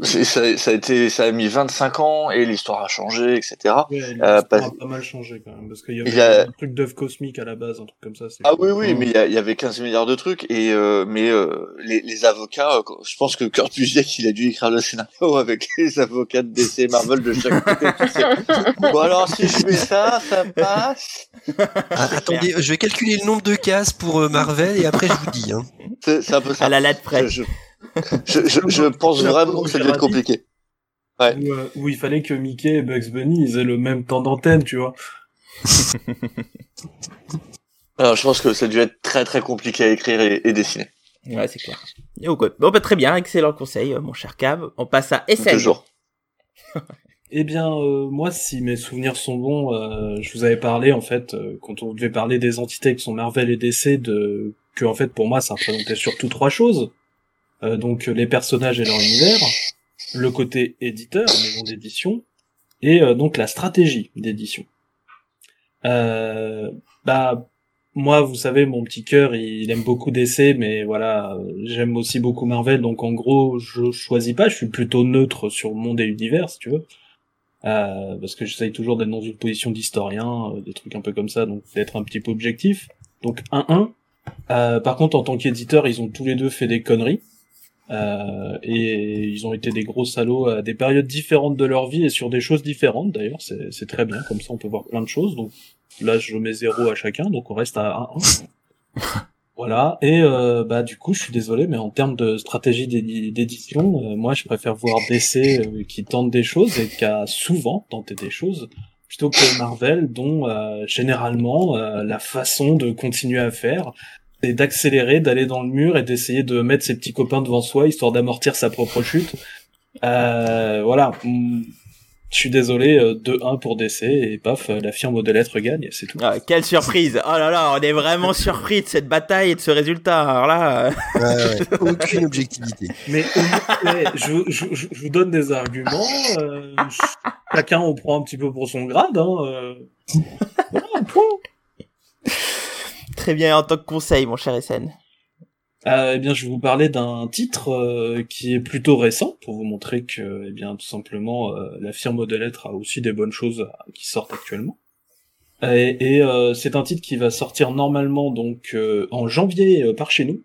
Ça, ça a été, ça a mis 25 ans et l'histoire a changé, etc. Ouais, Euh, l'histoire parce- a pas mal changé quand même, parce qu'il y Il avait y a- un truc d'œuf cosmique à la base, un truc comme ça. Ah oui, oui, mais il y, il avait 15 milliards de trucs et euh, mais euh, les, les avocats, euh, je pense que Kurt Busiek, il a dû écrire le scénario avec les avocats de DC Marvel de chaque côté. bon alors si je fais ça, ça passe. Ah, attendez, je vais calculer le nombre de cases pour euh, Marvel et après je vous dis. Hein. C'est c'est un peu ça. À la lettre près. Je, je, je, je pense vraiment que ça doit être compliqué. Ouais. Où, euh, où il fallait que Mickey et Bugs Bunny ils aient le même temps d'antenne, tu vois. Alors je pense que ça a dû être très très compliqué à écrire et, et dessiner. Ouais, c'est clair. Bon, bah, très bien, excellent conseil, euh, mon cher Cab. On passe à SN. Toujours. Eh bien, euh, moi, si mes souvenirs sont bons, euh, je vous avais parlé en fait euh, quand on devait parler des entités qui sont Marvel et DC, de que en fait pour moi ça représentait surtout trois choses. Euh, donc les personnages et leur univers, le côté éditeur, maison d'édition, et euh, donc la stratégie d'édition. Euh, bah moi, vous savez, mon petit cœur, il aime beaucoup DC, mais voilà, j'aime aussi beaucoup Marvel, donc en gros, je choisis pas, je suis plutôt neutre sur monde et l'univers, si tu veux. Parce que j'essaye toujours d'être dans une position d'historien, des trucs un peu comme ça, donc d'être un petit peu objectif. Donc 1-1. Euh, par contre, en tant qu'éditeur, ils ont tous les deux fait des conneries. Euh, et ils ont été des gros salauds à des périodes différentes de leur vie et sur des choses différentes d'ailleurs, c'est très bien, comme ça on peut voir plein de choses. Donc là je mets zéro à chacun, donc on reste à 1-1. Voilà, et euh, bah du coup je suis désolé, mais en termes de stratégie d'édi- d'édition, euh, moi je préfère voir DC euh, qui tente des choses et qui a souvent tenté des choses, plutôt que Marvel dont euh, généralement euh, la façon de continuer à faire, c'est d'accélérer, d'aller dans le mur et d'essayer de mettre ses petits copains devant soi histoire d'amortir sa propre chute. Euh, voilà, je suis désolé, euh, 2-1 pour DC et paf, euh, la firme de lettres gagne, c'est tout. Ah, quelle surprise Oh là là, on est vraiment surpris de cette bataille et de ce résultat. Alors là, euh, Ouais, ouais. Aucune objectivité. Mais je, je, je, je vous donne des arguments. euh, chacun on prend un petit peu pour son grade. Hein, euh. Voilà, point. Très bien en tant que conseil, mon cher SN. Euh, eh bien, je vais vous parler d'un titre euh, qui est plutôt récent pour vous montrer que, eh bien, tout simplement, euh, la firme de lettres a aussi des bonnes choses qui sortent actuellement. Et, et, c'est un titre qui va sortir normalement donc en janvier par chez nous.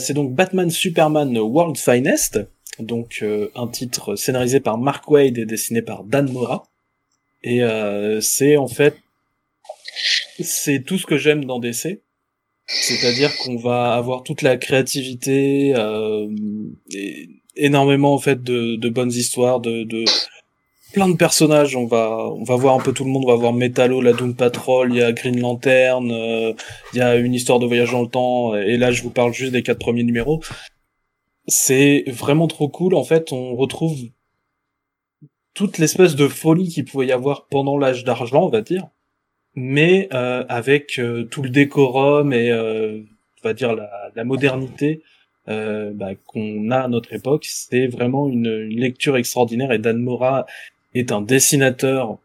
C'est donc Batman Superman World Finest, donc un titre scénarisé par Mark Wade et dessiné par Dan Mora. Et c'est en fait c'est tout ce que j'aime dans DC. C'est-à-dire qu'on va avoir toute la créativité, euh, énormément en fait de, de bonnes histoires, de, de plein de personnages. On va on va voir un peu tout le monde. On va voir Metallo, la Doom Patrol, il y a Green Lantern, euh, il y a une histoire de voyage dans le temps. Et là, je vous parle juste des quatre premiers numéros. C'est vraiment trop cool. En fait, on retrouve toute l'espèce de folie qu'il pouvait y avoir pendant l'âge d'argent, on va dire mais euh, avec euh, tout le décorum et euh, on va dire la, la modernité euh, bah, qu'on a à notre époque, c'est vraiment une, une lecture extraordinaire et Dan Mora est un dessinateur.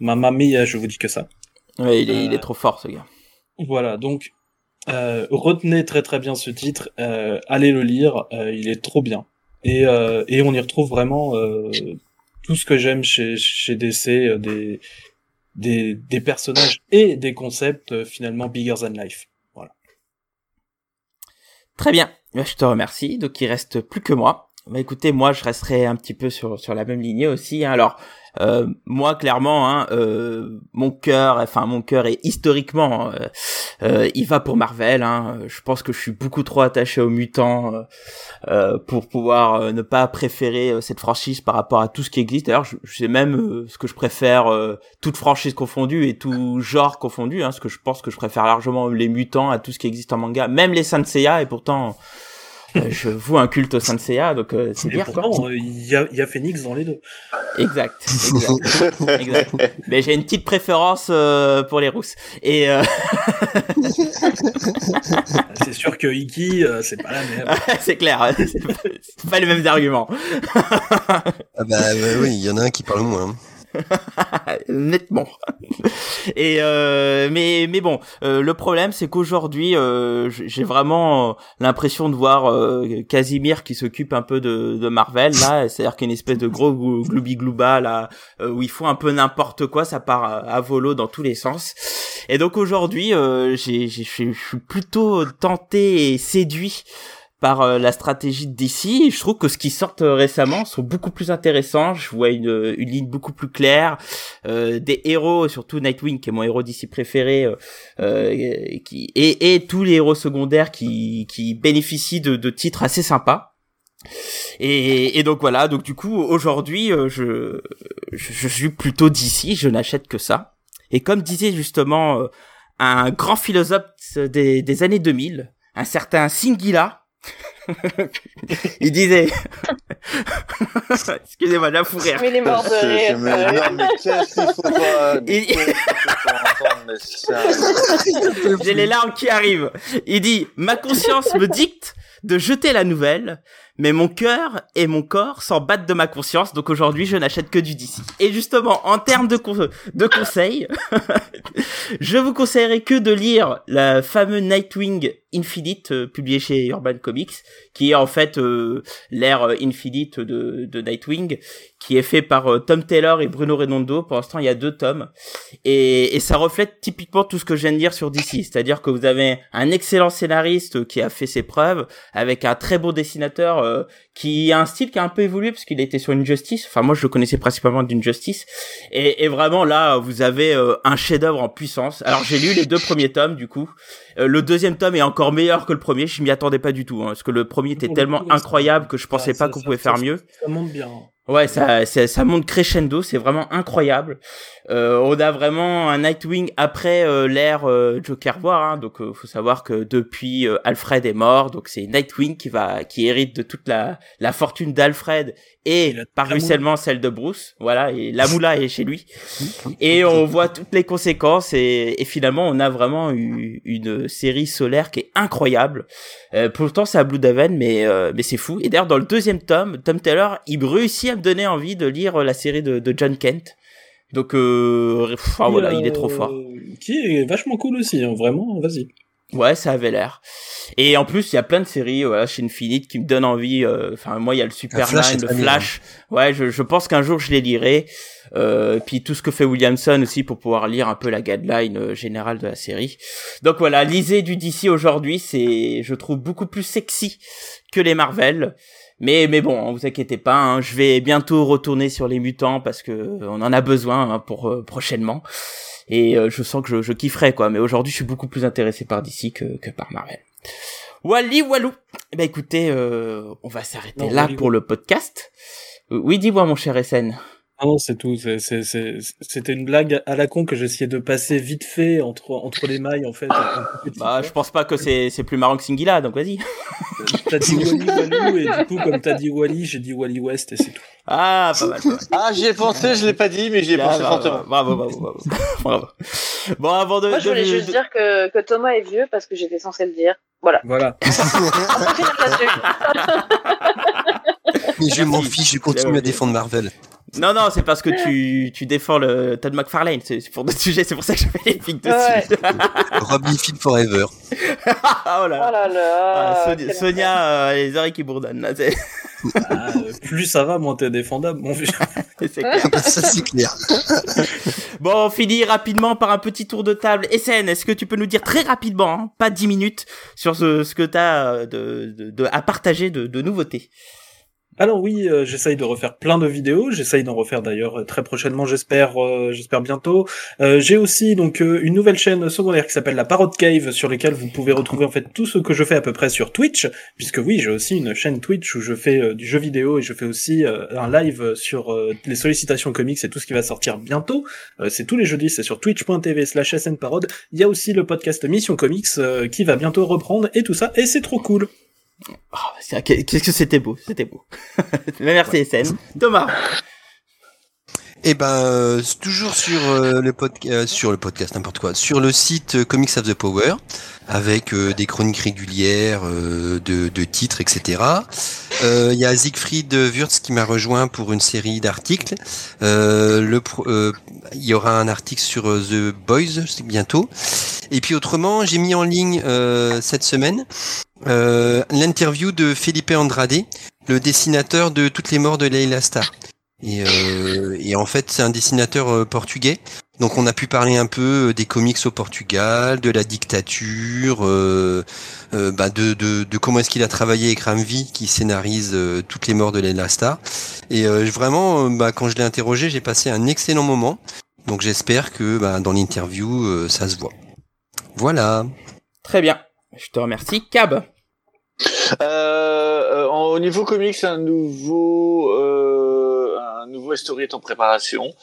Mamma mia, je vous dis que ça. Ouais, il est, il Euh, est trop fort, ce gars. Voilà, donc euh, retenez très très bien ce titre, euh, allez le lire, euh, il est trop bien. Et, euh, et on y retrouve vraiment euh, tout ce que j'aime chez, chez DC, euh, des, des, des personnages et des concepts euh, finalement bigger than life. Voilà. Très bien. Bah, Je te remercie. Donc, il reste plus que moi. Bah, écoutez, moi, je resterai un petit peu sur, sur la même lignée aussi. hein. Alors, euh, moi, clairement, hein, euh, mon cœur, enfin, mon cœur est historiquement, euh, euh, il va pour Marvel. Hein. Je pense que je suis beaucoup trop attaché aux mutants euh, euh, pour pouvoir euh, ne pas préférer euh, cette franchise par rapport à tout ce qui existe. D'ailleurs, je, sais même ce que je préfère, toute franchise confondue et tout genre confondu. Hein, parce que je pense que je préfère largement les mutants à tout ce qui existe en manga, même les Saint. Et pourtant, je voue un culte au Saint Seiya, donc euh, c'est dire quoi. pourtant, euh, il y, a, il y a Phoenix dans les deux. Exact, exact, exact. Mais j'ai une petite préférence euh, pour les rousses. Et euh, C'est sûr que Iki, euh, c'est pas la même. c'est clair, c'est pas, pas les mêmes arguments. Ah bah oui, il y en a un qui parle moins. hein. nettement. Et euh, mais mais bon, euh, le problème c'est qu'aujourd'hui euh, j'ai vraiment l'impression de voir euh, Casimir qui s'occupe un peu de, de Marvel là, c'est-à-dire qu'une espèce de gros gloubi glouba là euh, où il faut un peu n'importe quoi, ça part à, à, volo dans tous les sens. Et donc aujourd'hui, j'ai je suis plutôt tenté et séduit par euh, la stratégie DC. Je trouve que ce qui sort euh, récemment sont beaucoup plus intéressants. Je vois une, une ligne beaucoup plus claire, euh, des héros, surtout Nightwing qui est mon héros DC préféré, euh, qui et, et, tous les héros secondaires qui, qui bénéficient de, de titres assez sympas. Et, et, donc voilà, donc du coup aujourd'hui je, je, je suis plutôt DC, je n'achète que ça. Et comme disait justement un grand philosophe des, des années 2000, un certain Singila, il disait. Excusez-moi, la fou rire. Mais il est mort de rire. Non, mais qu'est-ce qu'il faut pas. Il... J'ai les larmes qui arrivent. Il dit Ma conscience me dicte de jeter la nouvelle, mais mon cœur et mon corps s'en battent de ma conscience, donc aujourd'hui je n'achète que du DC. Et justement, en termes de, con conseils, je vous conseillerais que de lire la fameux Nightwing Infinite euh, publié chez Urban Comics, qui est en fait euh, l'ère Infinite de, de Nightwing, qui est fait par euh, Tom Taylor et Bruno Redondo. Pour l'instant, il y a deux tomes. Et, et, ça reflète typiquement tout ce que je viens de dire sur DC. C'est-à-dire que vous avez un excellent scénariste qui a fait ses preuves, avec un très beau dessinateur euh, qui a un style qui a un peu évolué, parce qu'il était sur Injustice. Enfin, moi, je le connaissais principalement d'Injustice. Et, et vraiment, là, vous avez euh, un chef-d'œuvre en puissance. Alors, j'ai lu les deux premiers tomes, du coup. le deuxième tome est encore meilleur que le premier. Je m'y attendais pas du tout, hein, parce que le premier était tellement incroyable que je pensais pas qu'on pouvait faire mieux. Ça monte bien. Ouais, ça, ça, ça monte crescendo, c'est vraiment incroyable. Euh, on a vraiment un Nightwing après euh, l'ère euh, Joker War, hein, donc euh, faut savoir que depuis euh, Alfred est mort, donc c'est Nightwing qui va, qui hérite de toute la, la fortune d'Alfred et, par ruissellement celle de Bruce, voilà, et la moula est chez lui. Et on voit toutes les conséquences et, et finalement on a vraiment eu une série solaire qui est incroyable. Euh, pourtant c'est à Blue Daven, mais mais c'est fou. Et d'ailleurs dans le deuxième tome, Tom Taylor il réussit à me donner envie de lire la série de, de John Kent. Donc euh, pff, ah, voilà, il est trop fort. Qui est vachement cool aussi, hein, vraiment, vas-y. Ouais, ça avait l'air. Et en plus, il y a plein de séries voilà, chez Infinite qui me donnent envie. Enfin, moi, il y a le Superman, Flash, le Flash. Ouais, je, je pense qu'un jour, je les lirai. Euh, puis tout ce que fait Williamson aussi pour pouvoir lire un peu la guideline euh, générale de la série. Donc voilà, lisez du DC aujourd'hui, c'est, je trouve, beaucoup plus sexy que les Marvel. Mais mais bon, vous inquiétez pas, hein, je vais bientôt retourner sur les mutants parce que on en a besoin hein, pour euh, prochainement. Et euh, je sens que je, je kifferai quoi. Mais aujourd'hui, je suis beaucoup plus intéressé par DC que, que par Marvel. Wally Walou. Eh ben écoutez, euh, on va s'arrêter là pour le podcast. Oui, dis-moi mon cher SN. Ah non, c'est tout. C'était une blague à la con que j'essayais de passer vite fait entre, entre les mailles, en fait. bah, je pense pas que c'est plus marrant que Singila, donc vas-y. t'as dit Wally Walou, et du coup, comme t'as dit Wally, j'ai dit Wally West, et c'est tout. Ah, pas mal. Pas mal. Ah, j'y ai pensé, je l'ai pas dit, mais j'y ai ah, pensé bravo, fortement. Bravo, bravo, bravo. bravo. Bon, avant de. Moi, je voulais de, juste de... dire que, que Thomas est vieux parce que j'étais censé le dire. Voilà. Voilà. Mais je m'en fiche, je continue à défendre Marvel. Non, non, c'est parce que tu, tu défends le Todd McFarlane. C'est pour d'autres sujets, c'est pour ça que je fais les pics dessus. Ouais. Rob Liefeld Forever. oh là Oh là là. Ah, Sonia, euh, les oreilles qui bourdonnent. Là, Ah, euh, plus ça va, moins t'es défendable, mon vieux. c'est clair. Ça, c'est clair. Bon, on finit rapidement par un petit tour de table. SN, est-ce que tu peux nous dire très rapidement, hein, pas 10 minutes, sur ce, ce que tu as de, de, de, à partager de, de nouveautés? Alors oui, euh, j'essaye de refaire plein de vidéos. J'essaye d'en refaire d'ailleurs euh, très prochainement, j'espère, euh, j'espère bientôt. Euh, J'ai aussi donc une nouvelle chaîne secondaire qui s'appelle la Parrot Cave, sur laquelle vous pouvez retrouver en fait tout ce que je fais à peu près sur Twitch, puisque oui, j'ai aussi une chaîne Twitch où je fais du jeu vidéo et je fais aussi un live sur les sollicitations comics et tout ce qui va sortir bientôt. C'est tous les jeudis, c'est sur twitch.tv/slash snparod. Il y a aussi le podcast Mission Comics qui va bientôt reprendre et tout ça, et c'est trop cool. Oh, Qu'est-ce que c'était beau, c'était beau. Merci SN. Thomas Eh ben, euh, toujours sur euh, le podcast, sur le podcast, n'importe quoi, sur le site euh, Comics of the Power, avec euh, des chroniques régulières euh, de, de titres, etc. Euh, Il y a Siegfried Wurz qui m'a rejoint pour une série d'articles. Euh, euh, Il y aura un article sur euh, The Boys bientôt. Et puis autrement, j'ai mis en ligne euh, cette semaine euh, l'interview de Felipe Andrade, le dessinateur de toutes les morts de Leila Star. Et, euh, et en fait, c'est un dessinateur euh, portugais. Donc, on a pu parler un peu euh, des comics au Portugal, de la dictature, euh, euh, bah, de, de, de comment est-ce qu'il a travaillé avec Ramvi, qui scénarise euh, toutes les morts de Leila Star. Et euh, vraiment, bah, quand je l'ai interrogé, j'ai passé un excellent moment. Donc, j'espère que bah, dans l'interview, euh, ça se voit. Voilà. Très bien. Je te remercie. Cab. Euh, euh, au niveau comics, un nouveau, euh, un nouveau story est en préparation.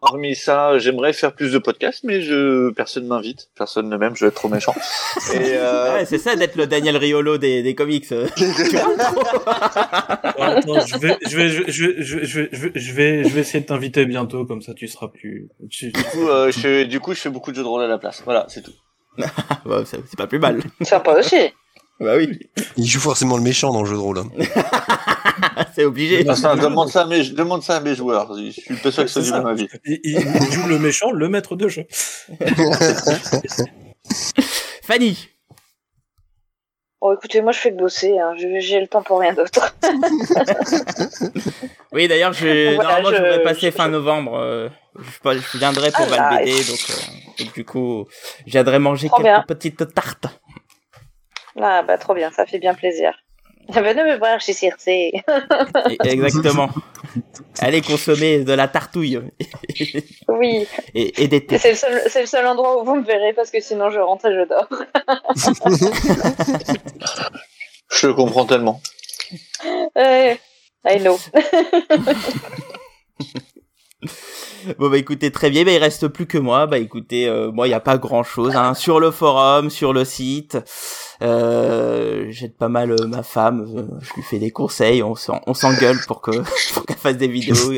Hormis ça, j'aimerais faire plus de podcasts, mais je personne m'invite, personne ne m'aime, je vais être trop méchant. Euh, ah c'est ça d'être le Daniel Riolo des, des comics. Attends, je vais, je vais, essayer de t'inviter bientôt, comme ça tu seras plus. Du coup, euh, je, du coup, je fais beaucoup de jeux de rôle à la place. Voilà, c'est tout. Bah, c'est pas plus mal. Sympa aussi. Bah oui. Il joue forcément le méchant dans le jeu de rôle. Hein. c'est obligé. Demande ça à mes, demande ça à mes joueurs. Je suis pas sûr que ça C'est du ça. même avis. Il, il- joue le méchant, le maître de jeu. Fanny. Bon, écoutez, moi je fais que bosser, hein. J'ai le temps pour rien d'autre. Oui, d'ailleurs, je, Voilà, normalement, je, je- devrais passer je- fin novembre. euh, je, pas- je viendrai pour Ah, Val BD, donc, euh, donc du coup, je viendrai manger Trop quelques bien. petites tartes. Ah bah trop bien, ça fait bien plaisir. Venez me voir chez Circe. Exactement. Allez consommer de la tartouille Oui, et, et des c'est le, seul, c'est le seul endroit où vous me verrez parce que sinon je rentre et je dors. Je le comprends tellement. Eh, I know. Bon bah écoutez très bien, bah, il reste plus que moi. Bah écoutez, euh, moi il y a pas grand chose hein. sur le forum, sur le site. Euh, J'aide pas mal euh, ma femme, euh, je lui fais des conseils, on s'en- on s'engueule pour que pour qu'elle fasse des vidéos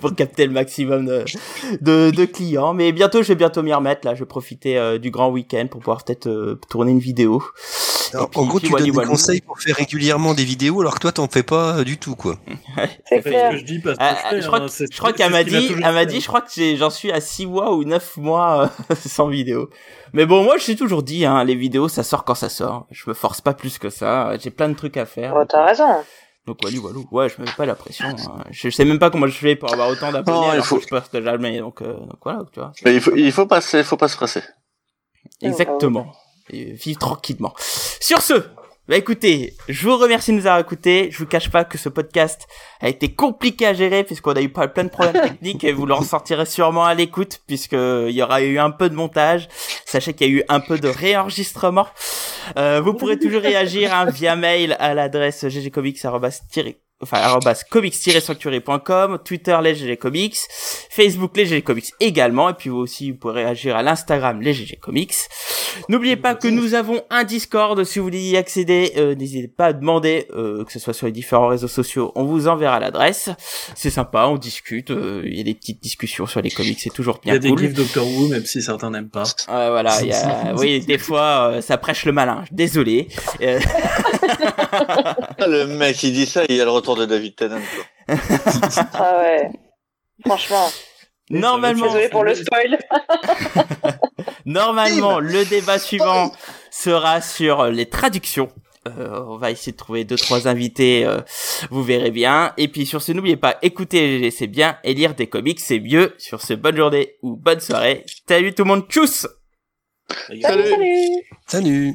pour capter le maximum de, de de clients. Mais bientôt je vais bientôt m'y remettre là. Je vais profiter du grand week-end pour pouvoir peut-être tourner une vidéo. Alors, en gros, tu donnes des conseils pour faire régulièrement des vidéos, alors que toi, t'en fais pas euh, du tout, quoi. C'est C'est clair. ce que je dis parce que Ah, je, fais, je crois hein, que, c'est- je crois c'est qu'elle m'a dit, elle m'a dit, je crois que j'en suis à 6 mois ou 9 mois euh, sans vidéo. Mais bon, moi, je suis toujours dit, hein, les vidéos, ça sort quand ça sort. Je me force pas plus que ça. J'ai plein de trucs à faire. Oh, t'as raison. Donc, walou, walou. Ouais, je me mets pas la pression. hein. Je, sais même pas comment je fais pour avoir autant d'abonnés Non, il alors faut- que je poste jamais. Donc, euh, donc voilà, tu vois. Mais il faut, il faut pas, se- il faut pas se presser. Exactement. Et vivre tranquillement. Sur ce, bah écoutez, je vous remercie de nous avoir écoutés. Je vous cache pas que ce podcast a été compliqué à gérer puisqu'on a eu plein de problèmes techniques et vous l'en sortirez sûrement à l'écoute puisque il y aura eu un peu de montage. Sachez qu'il y a eu un peu de réenregistrement. Euh, vous pourrez toujours réagir hein, via mail à l'adresse ggcomics enfin arrobas comics-sanctuary.com, Twitter les GG Comics, Facebook les GG Comics également, et puis vous aussi vous pourrez réagir à l'Instagram les GG Comics. N'oubliez pas que nous avons un Discord, si vous voulez y accéder, euh, n'hésitez pas à demander, euh, que ce soit sur les différents réseaux sociaux, on vous enverra l'adresse. C'est sympa, on discute, euh, il y a des petites discussions sur les comics, c'est toujours Il y bien a des gifs Doctor Who, même si certains n'aiment pas. Ouais, voilà, il y a, oui, des fois, euh, ça prêche le malin. Désolé. Euh, Le mec, il dit ça, il y a le retour de David Tennant, quoi. Ah ouais. Franchement. normalement, Désolé pour le spoil. normalement, le débat suivant sera sur les traductions. Euh, on va essayer de trouver deux trois invités, euh, vous verrez bien. Et puis sur ce, n'oubliez pas, écouter c'est bien et lire des comics c'est mieux. Sur ce, bonne journée ou bonne soirée. Salut tout le monde, tchuss Salut, Salut. salut.